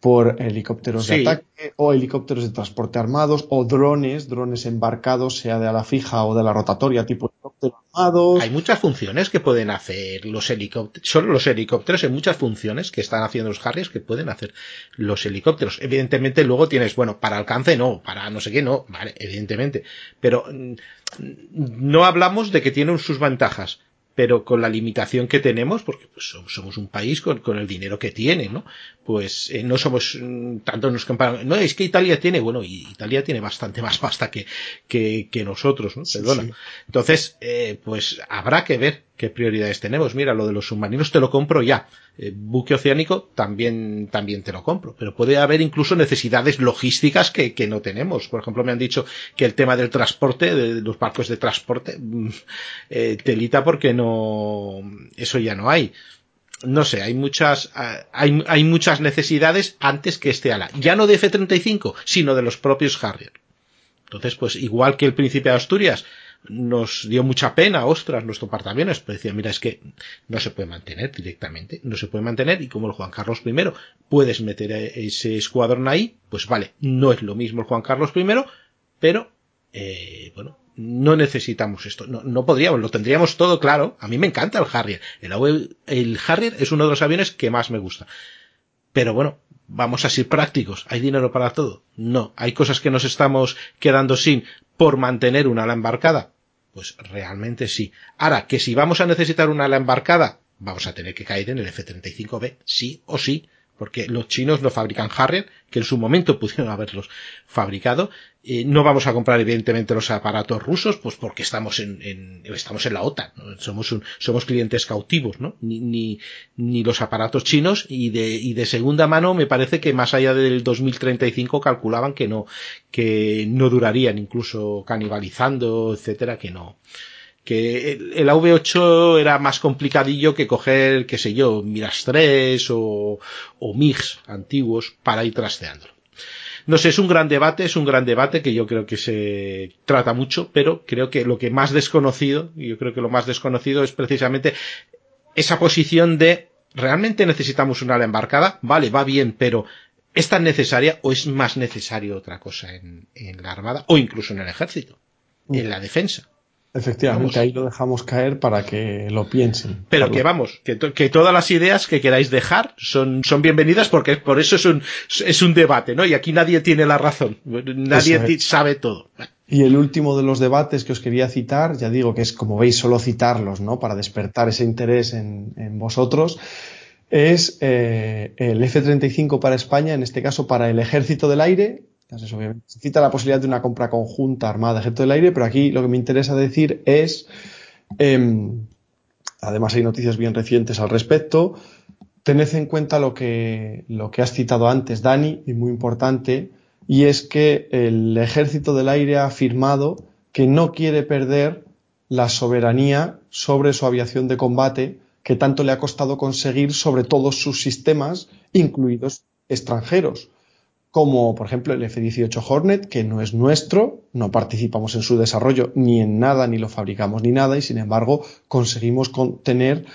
Por helicópteros de ataque o helicópteros de transporte armados o drones, drones embarcados, sea de ala fija o de la rotatoria, tipo helicópteros armados. Hay muchas funciones que pueden hacer los helicópteros, solo los helicópteros, hay muchas funciones que están haciendo los Harriers que pueden hacer los helicópteros. Evidentemente luego tienes, bueno, para alcance no, para no sé qué no, vale, evidentemente. Pero mm, no hablamos de que tienen sus ventajas pero con la limitación que tenemos, porque pues, somos un país con, con el dinero que tiene, ¿no? Pues eh, no somos, mm, tanto nos comparan, no, es que Italia tiene, bueno, y Italia tiene bastante más pasta que, que, que nosotros, ¿no? Perdona. Sí. Entonces, eh, pues habrá que ver qué prioridades tenemos. Mira, lo de los submarinos te lo compro ya. Eh, buque oceánico también, también te lo compro. Pero puede haber incluso necesidades logísticas que, que no tenemos. Por ejemplo, me han dicho que el tema del transporte, de los barcos de transporte, mm, eh, telita porque no, eso ya no hay. No sé, hay muchas, eh, hay, hay muchas necesidades antes que este ala. Ya no de F-35, sino de los propios Harrier. Entonces, pues igual que el príncipe de Asturias, nos dio mucha pena, ostras, nuestro portaaviones, pues decía, mira, es que no se puede mantener directamente, no se puede mantener y como el Juan Carlos I puedes meter ese escuadrón ahí, pues vale, no es lo mismo el Juan Carlos I, pero, eh, bueno, no necesitamos esto, no, no podríamos, lo tendríamos todo claro, a mí me encanta el Harrier, el, el Harrier es uno de los aviones que más me gusta, pero bueno, vamos a ser prácticos, ¿hay dinero para todo? No, hay cosas que nos estamos quedando sin por mantener una ala embarcada, pues realmente sí. Ahora, que si vamos a necesitar una ala embarcada, vamos a tener que caer en el F-35B, sí o sí, porque los chinos no fabrican Harrier, que en su momento *laughs* pudieron haberlos fabricado. Eh, no vamos a comprar evidentemente los aparatos rusos, pues porque estamos en, en estamos en la OTAN, somos un, somos clientes cautivos, ¿no? Ni, ni, ni los aparatos chinos y de, y de segunda mano me parece que más allá del 2035 calculaban que no, que no durarían, incluso canibalizando, etcétera, que no, que el, AV8 era más complicadillo que coger, qué sé yo, Miras 3 o, o MIGs antiguos para ir trasteándolo. No sé, es un gran debate, es un gran debate que yo creo que se trata mucho, pero creo que lo que más desconocido, y yo creo que lo más desconocido es precisamente esa posición de ¿realmente necesitamos una ala embarcada? Vale, va bien, pero ¿es tan necesaria o es más necesario otra cosa en, en la Armada o incluso en el Ejército? En la defensa. Efectivamente, ahí lo dejamos caer para que lo piensen. Pero que vamos, que, que, todas las ideas que queráis dejar son, son bienvenidas porque por eso es un, es un debate, ¿no? Y aquí nadie tiene la razón, nadie sabe todo. Y el último de los debates que os quería citar, ya digo que es como veis solo citarlos, ¿no? Para despertar ese interés en, en vosotros, es eh, el F-35 para España, en este caso para el Ejército del Aire obviamente. Se cita la posibilidad de una compra conjunta armada ejército del aire, pero aquí lo que me interesa decir es, em, además hay noticias bien recientes al respecto, tened en cuenta lo que, lo que has citado antes, Dani, y muy importante, y es que el ejército del aire ha afirmado que no quiere perder la soberanía sobre su aviación de combate que tanto le ha costado conseguir sobre todos sus sistemas, incluidos extranjeros como por ejemplo el F-18 Hornet, que no es nuestro, no participamos en su desarrollo ni en nada, ni lo fabricamos ni nada, y sin embargo conseguimos tener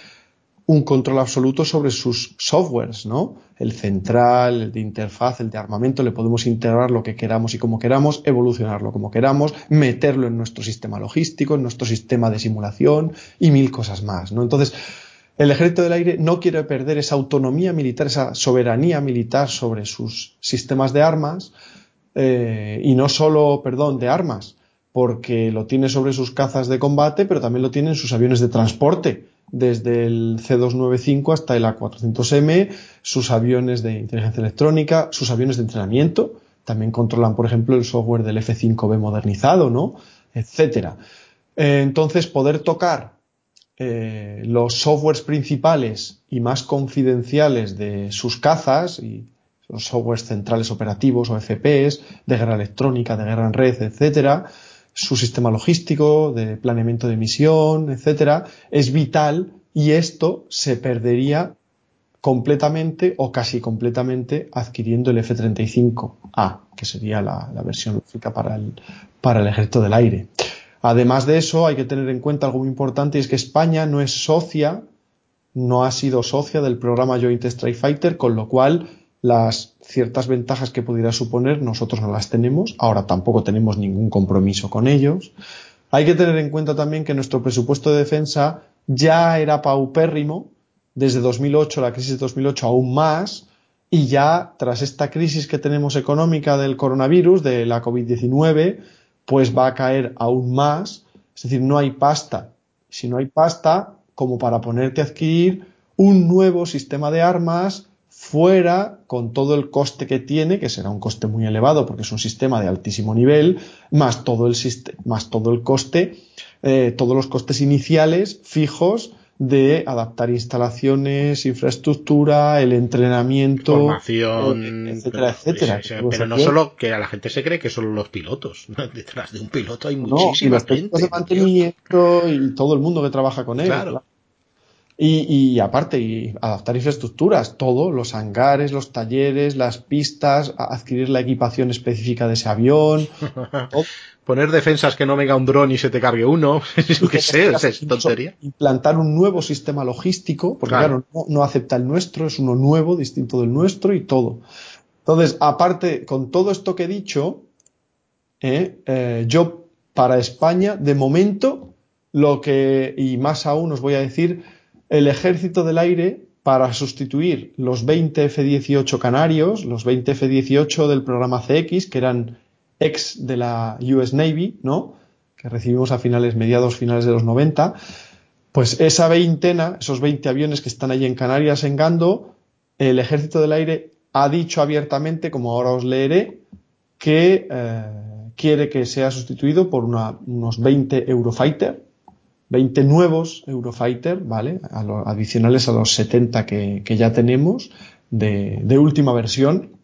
un control absoluto sobre sus softwares, ¿no? El central, el de interfaz, el de armamento, le podemos integrar lo que queramos y como queramos, evolucionarlo como queramos, meterlo en nuestro sistema logístico, en nuestro sistema de simulación y mil cosas más, ¿no? Entonces, el ejército del aire no quiere perder esa autonomía militar, esa soberanía militar sobre sus sistemas de armas, eh, y no solo, perdón, de armas, porque lo tiene sobre sus cazas de combate, pero también lo tiene en sus aviones de transporte, desde el C-295 hasta el A400M, sus aviones de inteligencia electrónica, sus aviones de entrenamiento, también controlan, por ejemplo, el software del F-5B modernizado, ¿no? Etcétera. Eh, entonces, poder tocar eh, los softwares principales y más confidenciales de sus cazas y los softwares centrales operativos o FPS de guerra electrónica, de guerra en red, etcétera, su sistema logístico de planeamiento de misión, etcétera, es vital y esto se perdería completamente o casi completamente adquiriendo el F-35A, que sería la, versión lógica para el, para el ejército del aire. Además de eso, hay que tener en cuenta algo muy importante y es que España no es socia, no ha sido socia del programa Joint Strike Fighter, con lo cual las ciertas ventajas que pudiera suponer nosotros no las tenemos, ahora tampoco tenemos ningún compromiso con ellos. Hay que tener en cuenta también que nuestro presupuesto de defensa ya era paupérrimo desde 2008, la crisis de 2008 aún más, y ya tras esta crisis que tenemos económica del coronavirus, de la COVID-19, pues va a caer aún más. Es decir, no hay pasta. Si no hay pasta, como para ponerte a adquirir un nuevo sistema de armas fuera con todo el coste que tiene, que será un coste muy elevado porque es un sistema de altísimo nivel, más todo el, más todo el coste, eh, todos los costes iniciales fijos de adaptar instalaciones, infraestructura, el entrenamiento, formación, etcétera, etcétera. pero no solo que a la gente se cree que son los pilotos. *laughs* Detrás de un piloto hay muchísima no, y los de mantenimiento y todo el mundo que trabaja con él. Claro. Y, y, aparte, y adaptar infraestructuras, todo, los hangares, los talleres, las pistas, adquirir la equipación específica de ese avión. *laughs* Poner defensas que no venga un dron y se te cargue uno, *laughs* qué sé, es tontería. Implantar un nuevo sistema logístico, porque claro, no, acepta el nuestro, es uno nuevo, distinto del nuestro y todo. Entonces, aparte, con todo esto que he dicho, eh, eh, yo para España, de momento, lo que, y más aún os voy a decir, el ejército del aire para sustituir los 20 F-18 canarios, los 20 F-18 del programa CX, que eran ex de la US Navy, ¿no? Que recibimos a finales, mediados finales de los 90. Pues esa veintena, esos 20 aviones que están ahí en Canarias, en Gando, el ejército del aire ha dicho abiertamente, como ahora os leeré, que eh, quiere que sea sustituido por unos 20 Eurofighter, 20 nuevos Eurofighter, ¿vale? adicionales a los 70 que, ya tenemos de, última versión.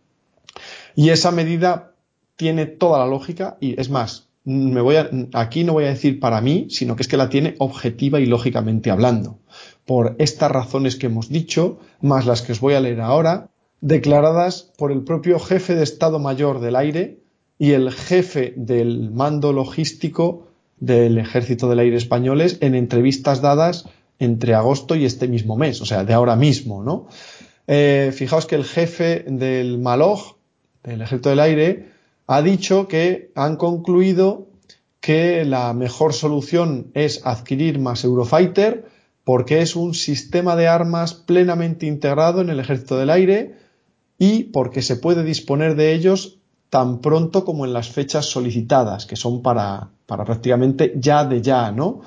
Y esa medida tiene toda la lógica y es más, me voy aquí no voy a decir para mí, sino que es que la tiene objetiva y lógicamente hablando. Por estas razones que hemos dicho, más las que os voy a leer ahora, declaradas por el propio jefe de Estado Mayor del Aire y el jefe del mando logístico del Ejército del Aire españoles en entrevistas dadas entre agosto y este mismo mes, o sea, de ahora mismo, ¿no? Eh, fijaos que el jefe del Maloj, del Ejército del Aire, ha dicho que han concluido que la mejor solución es adquirir más Eurofighter porque es un sistema de armas plenamente integrado en el Ejército del Aire y porque se puede disponer de ellos tan pronto como en las fechas solicitadas, que son para, para prácticamente ya de ya, ¿no?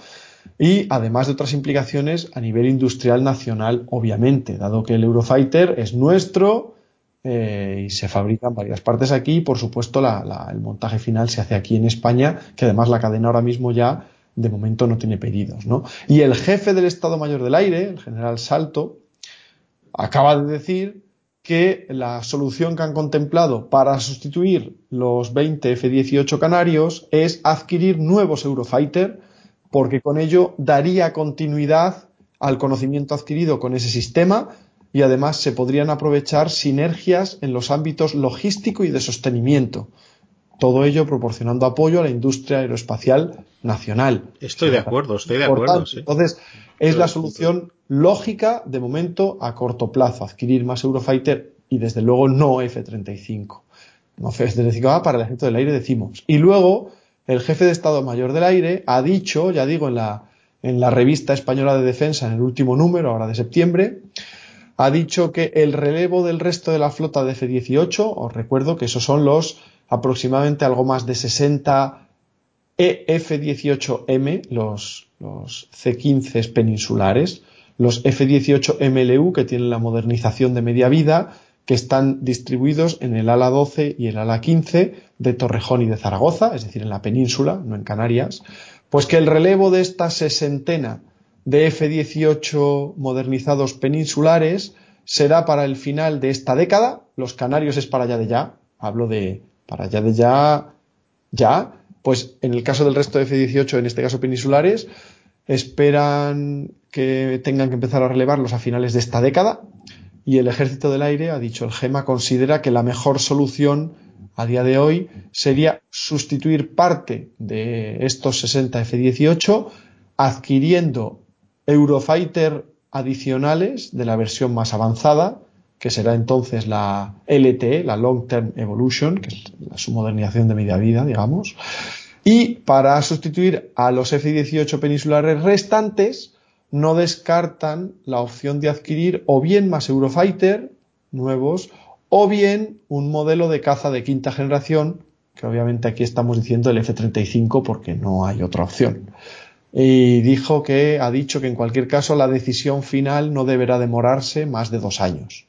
Y además de otras implicaciones a nivel industrial nacional, obviamente, dado que el Eurofighter es nuestro eh, y se fabrican varias partes aquí y, por supuesto, el montaje final se hace aquí en España, que además la cadena ahora mismo ya de momento no tiene pedidos, ¿no? Y el jefe del Estado Mayor del Aire, el general Salto, acaba de decir que la solución que han contemplado para sustituir los 20 F-18 canarios es adquirir nuevos Eurofighter, porque con ello daría continuidad al conocimiento adquirido con ese sistema y además se podrían aprovechar sinergias en los ámbitos logístico y de sostenimiento. Todo ello proporcionando apoyo a la industria aeroespacial nacional. Estoy de acuerdo, estoy de acuerdo. Entonces, es la solución lógica de momento a corto plazo, adquirir más Eurofighter y desde luego no F-35. No F-35 ah, para el ejército del aire decimos. Y luego, el jefe de Estado Mayor del Aire ha dicho, ya digo, en la, en la revista española de defensa, en el último número, ahora de septiembre, ha dicho que el relevo del resto de la flota de F-18, os recuerdo que esos son los aproximadamente algo más de 60 EF-18M, los, los C-15 peninsulares, los F-18 MLU que tienen la modernización de media vida, que están distribuidos en el ala 12 y el ala 15 de Torrejón y de Zaragoza, es decir, en la península, no en Canarias, pues que el relevo de esta sesentena de F-18 modernizados peninsulares será para el final de esta década, los canarios es para allá de ya, hablo de para allá de ya, ya, pues en el caso del resto de F-18, en este caso peninsulares, esperan que tengan que empezar a relevarlos a finales de esta década. Y el Ejército del Aire, ha dicho el GEMA, considera que la mejor solución a día de hoy sería sustituir parte de estos 60 F-18 adquiriendo Eurofighter adicionales de la versión más avanzada que será entonces la LTE, la Long Term Evolution, que es su modernización de media vida, digamos. Y para sustituir a los F-18 peninsulares restantes, no descartan la opción de adquirir o bien más Eurofighter nuevos o bien un modelo de caza de quinta generación, que obviamente aquí estamos diciendo el F-35 porque no hay otra opción. Y dijo que ha dicho que en cualquier caso la decisión final no deberá demorarse más de dos años.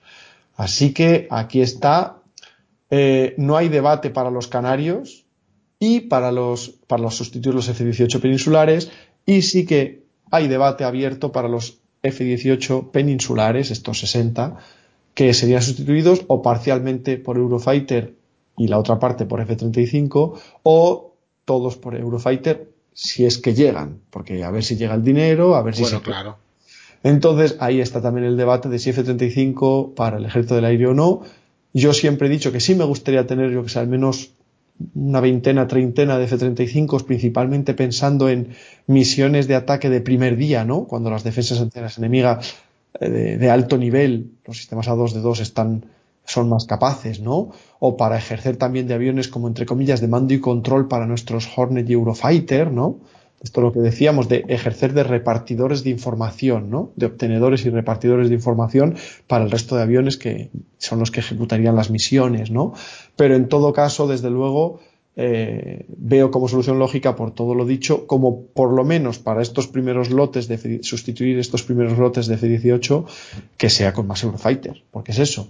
Así que aquí está, eh, no hay debate para los canarios y para los, para los sustituir los F-18 peninsulares y sí que hay debate abierto para los F-18 peninsulares, estos 60, que serían sustituidos o parcialmente por Eurofighter y la otra parte por F-35 o todos por Eurofighter si es que llegan, porque a ver si llega el dinero, a ver si bueno, claro. Entonces ahí está también el debate de si F-35 para el ejército del aire o no. Yo siempre he dicho que sí me gustaría tener, yo que sé, al menos una veintena, treintena de F-35, principalmente pensando en misiones de ataque de primer día, ¿no? Cuando las defensas antiaéreas enemigas eh, de, de, alto nivel, los sistemas A2 de 2 están, son más capaces, ¿no? O para ejercer también de aviones como, entre comillas, de mando y control para nuestros Hornet y Eurofighter, ¿no? esto es lo que decíamos, de ejercer de repartidores de información, ¿no? De obtenedores y repartidores de información para el resto de aviones que son los que ejecutarían las misiones, ¿no? Pero en todo caso, desde luego, eh, veo como solución lógica, por todo lo dicho, como por lo menos para estos primeros lotes de sustituir estos primeros lotes de F-18, que sea con más Eurofighter, porque es eso,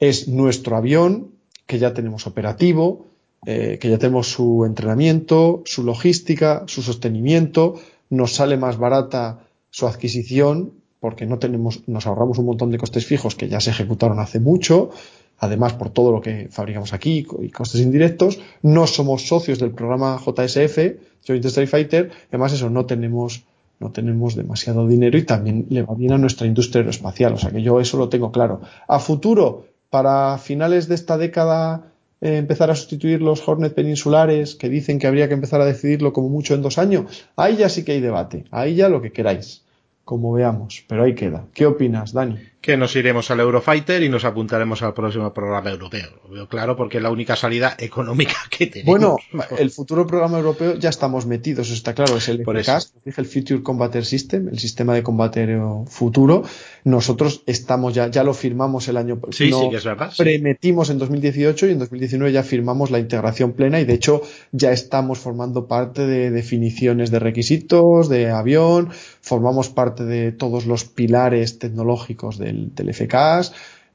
es nuestro avión que ya tenemos operativo, eh, que ya tenemos su entrenamiento, su logística, su sostenimiento, nos sale más barata su adquisición porque no tenemos, nos ahorramos un montón de costes fijos que ya se ejecutaron hace mucho además por todo lo que fabricamos aquí y costes indirectos. No somos socios del programa JSF, Joint Strike Fighter, además eso, no tenemos no tenemos demasiado dinero y también le va bien a nuestra industria aeroespacial, o sea que yo eso lo tengo claro. A futuro, para finales de esta década, eh, empezar a sustituir los Hornet peninsulares que dicen que habría que empezar a decidirlo como mucho en dos años, ahí ya sí que hay debate, ahí ya lo que queráis como veamos, pero ahí queda. ¿Qué opinas, Dani? Que nos iremos al Eurofighter y nos apuntaremos al próximo programa europeo. Lo veo claro porque es la única salida económica que tenemos. Bueno, el futuro programa europeo ya estamos metidos, eso está claro, es el FCAS, el Future Combater System, el sistema de combate futuro. Nosotros estamos ya, ya lo firmamos el año Sí, sí, que es verdad. Premetimos en 2018 y en 2019 ya firmamos la integración plena y de hecho ya estamos formando parte de definiciones de requisitos, de avión, formamos parte de todos los pilares tecnológicos del, del.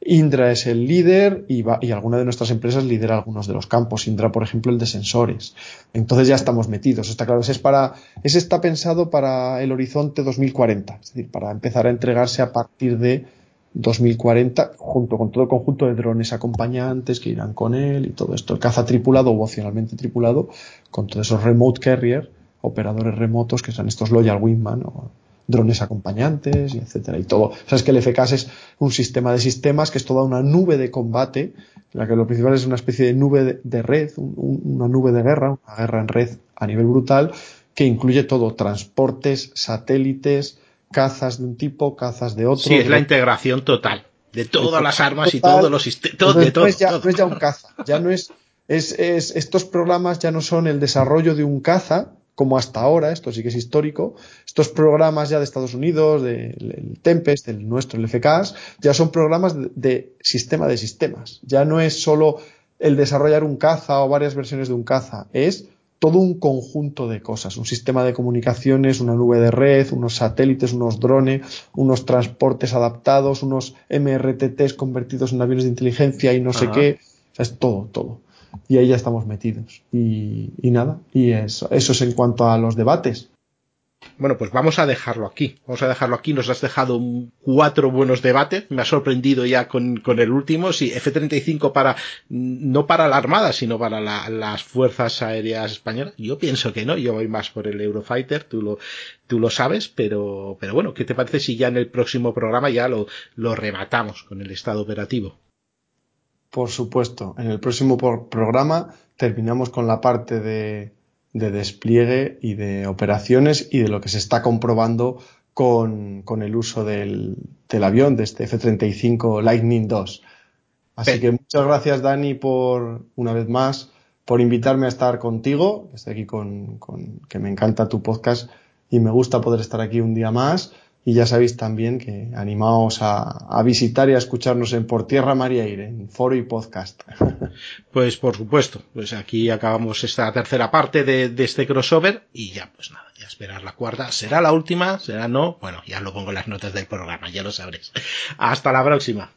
Indra es el líder y, y alguna de nuestras empresas lidera algunos de los campos. Indra, por ejemplo, el de sensores. Entonces ya estamos metidos. Está claro, ese está pensado para el horizonte 2040, es decir, para empezar a entregarse a partir de 2040, junto con todo el conjunto de drones acompañantes que irán con él y todo esto. El caza tripulado o opcionalmente tripulado, con todos esos remote carrier, operadores remotos que son estos Loyal Wingman o drones acompañantes, y etcétera, y todo. Sabes que el FKS es un sistema de sistemas que es toda una nube de combate, en la que lo principal es una especie de nube de red, una nube de guerra, una guerra en red a nivel brutal, que incluye todo, transportes, satélites, cazas de un tipo, cazas de otro. Sí, es la integración total de todas las armas y todos los sistemas, todo, de todo, no es, ya, no es ya un caza, ya no es, es, es, estos programas ya no son el desarrollo de un caza, como hasta ahora, esto sí que es histórico, estos programas ya de Estados Unidos, del Tempest, del nuestro, el FKS, ya son programas de, sistema de sistemas. Ya no es solo el desarrollar un caza o varias versiones de un caza, es todo un conjunto de cosas, un sistema de comunicaciones, una nube de red, unos satélites, unos drones, unos transportes adaptados, unos MRTTs convertidos en aviones de inteligencia y no sé qué, o sea, es todo, todo y ahí ya estamos metidos. Y, nada, y eso, eso es en cuanto a los debates. Bueno, pues vamos a dejarlo aquí. Vamos a dejarlo aquí. Nos has dejado cuatro buenos debates. Me ha sorprendido ya con, con el último. Sí, F-35 para, no para la Armada, sino para las Fuerzas Aéreas Españolas. Yo pienso que no. Yo voy más por el Eurofighter. Tú lo, tú lo sabes. Pero, pero bueno, ¿qué te parece si ya en el próximo programa ya lo, lo rematamos con el estado operativo? Por supuesto, en el próximo programa terminamos con la parte de, despliegue y de operaciones y de lo que se está comprobando con, el uso del, avión, de este F-35 Lightning II. Así que muchas gracias, Dani, por una vez más, por invitarme a estar contigo. Estoy aquí con, que me encanta tu podcast y me gusta poder estar aquí un día más. Y ya sabéis también que animaos a, visitar y a escucharnos en Por Tierra María Aire, en foro y podcast. *laughs* Pues por supuesto, pues aquí acabamos esta tercera parte de, de, este crossover y ya pues nada, ya esperar la cuarta. ¿Será la última? ¿Será no? Bueno, ya lo pongo en las notas del programa, ya lo sabréis. Hasta la próxima.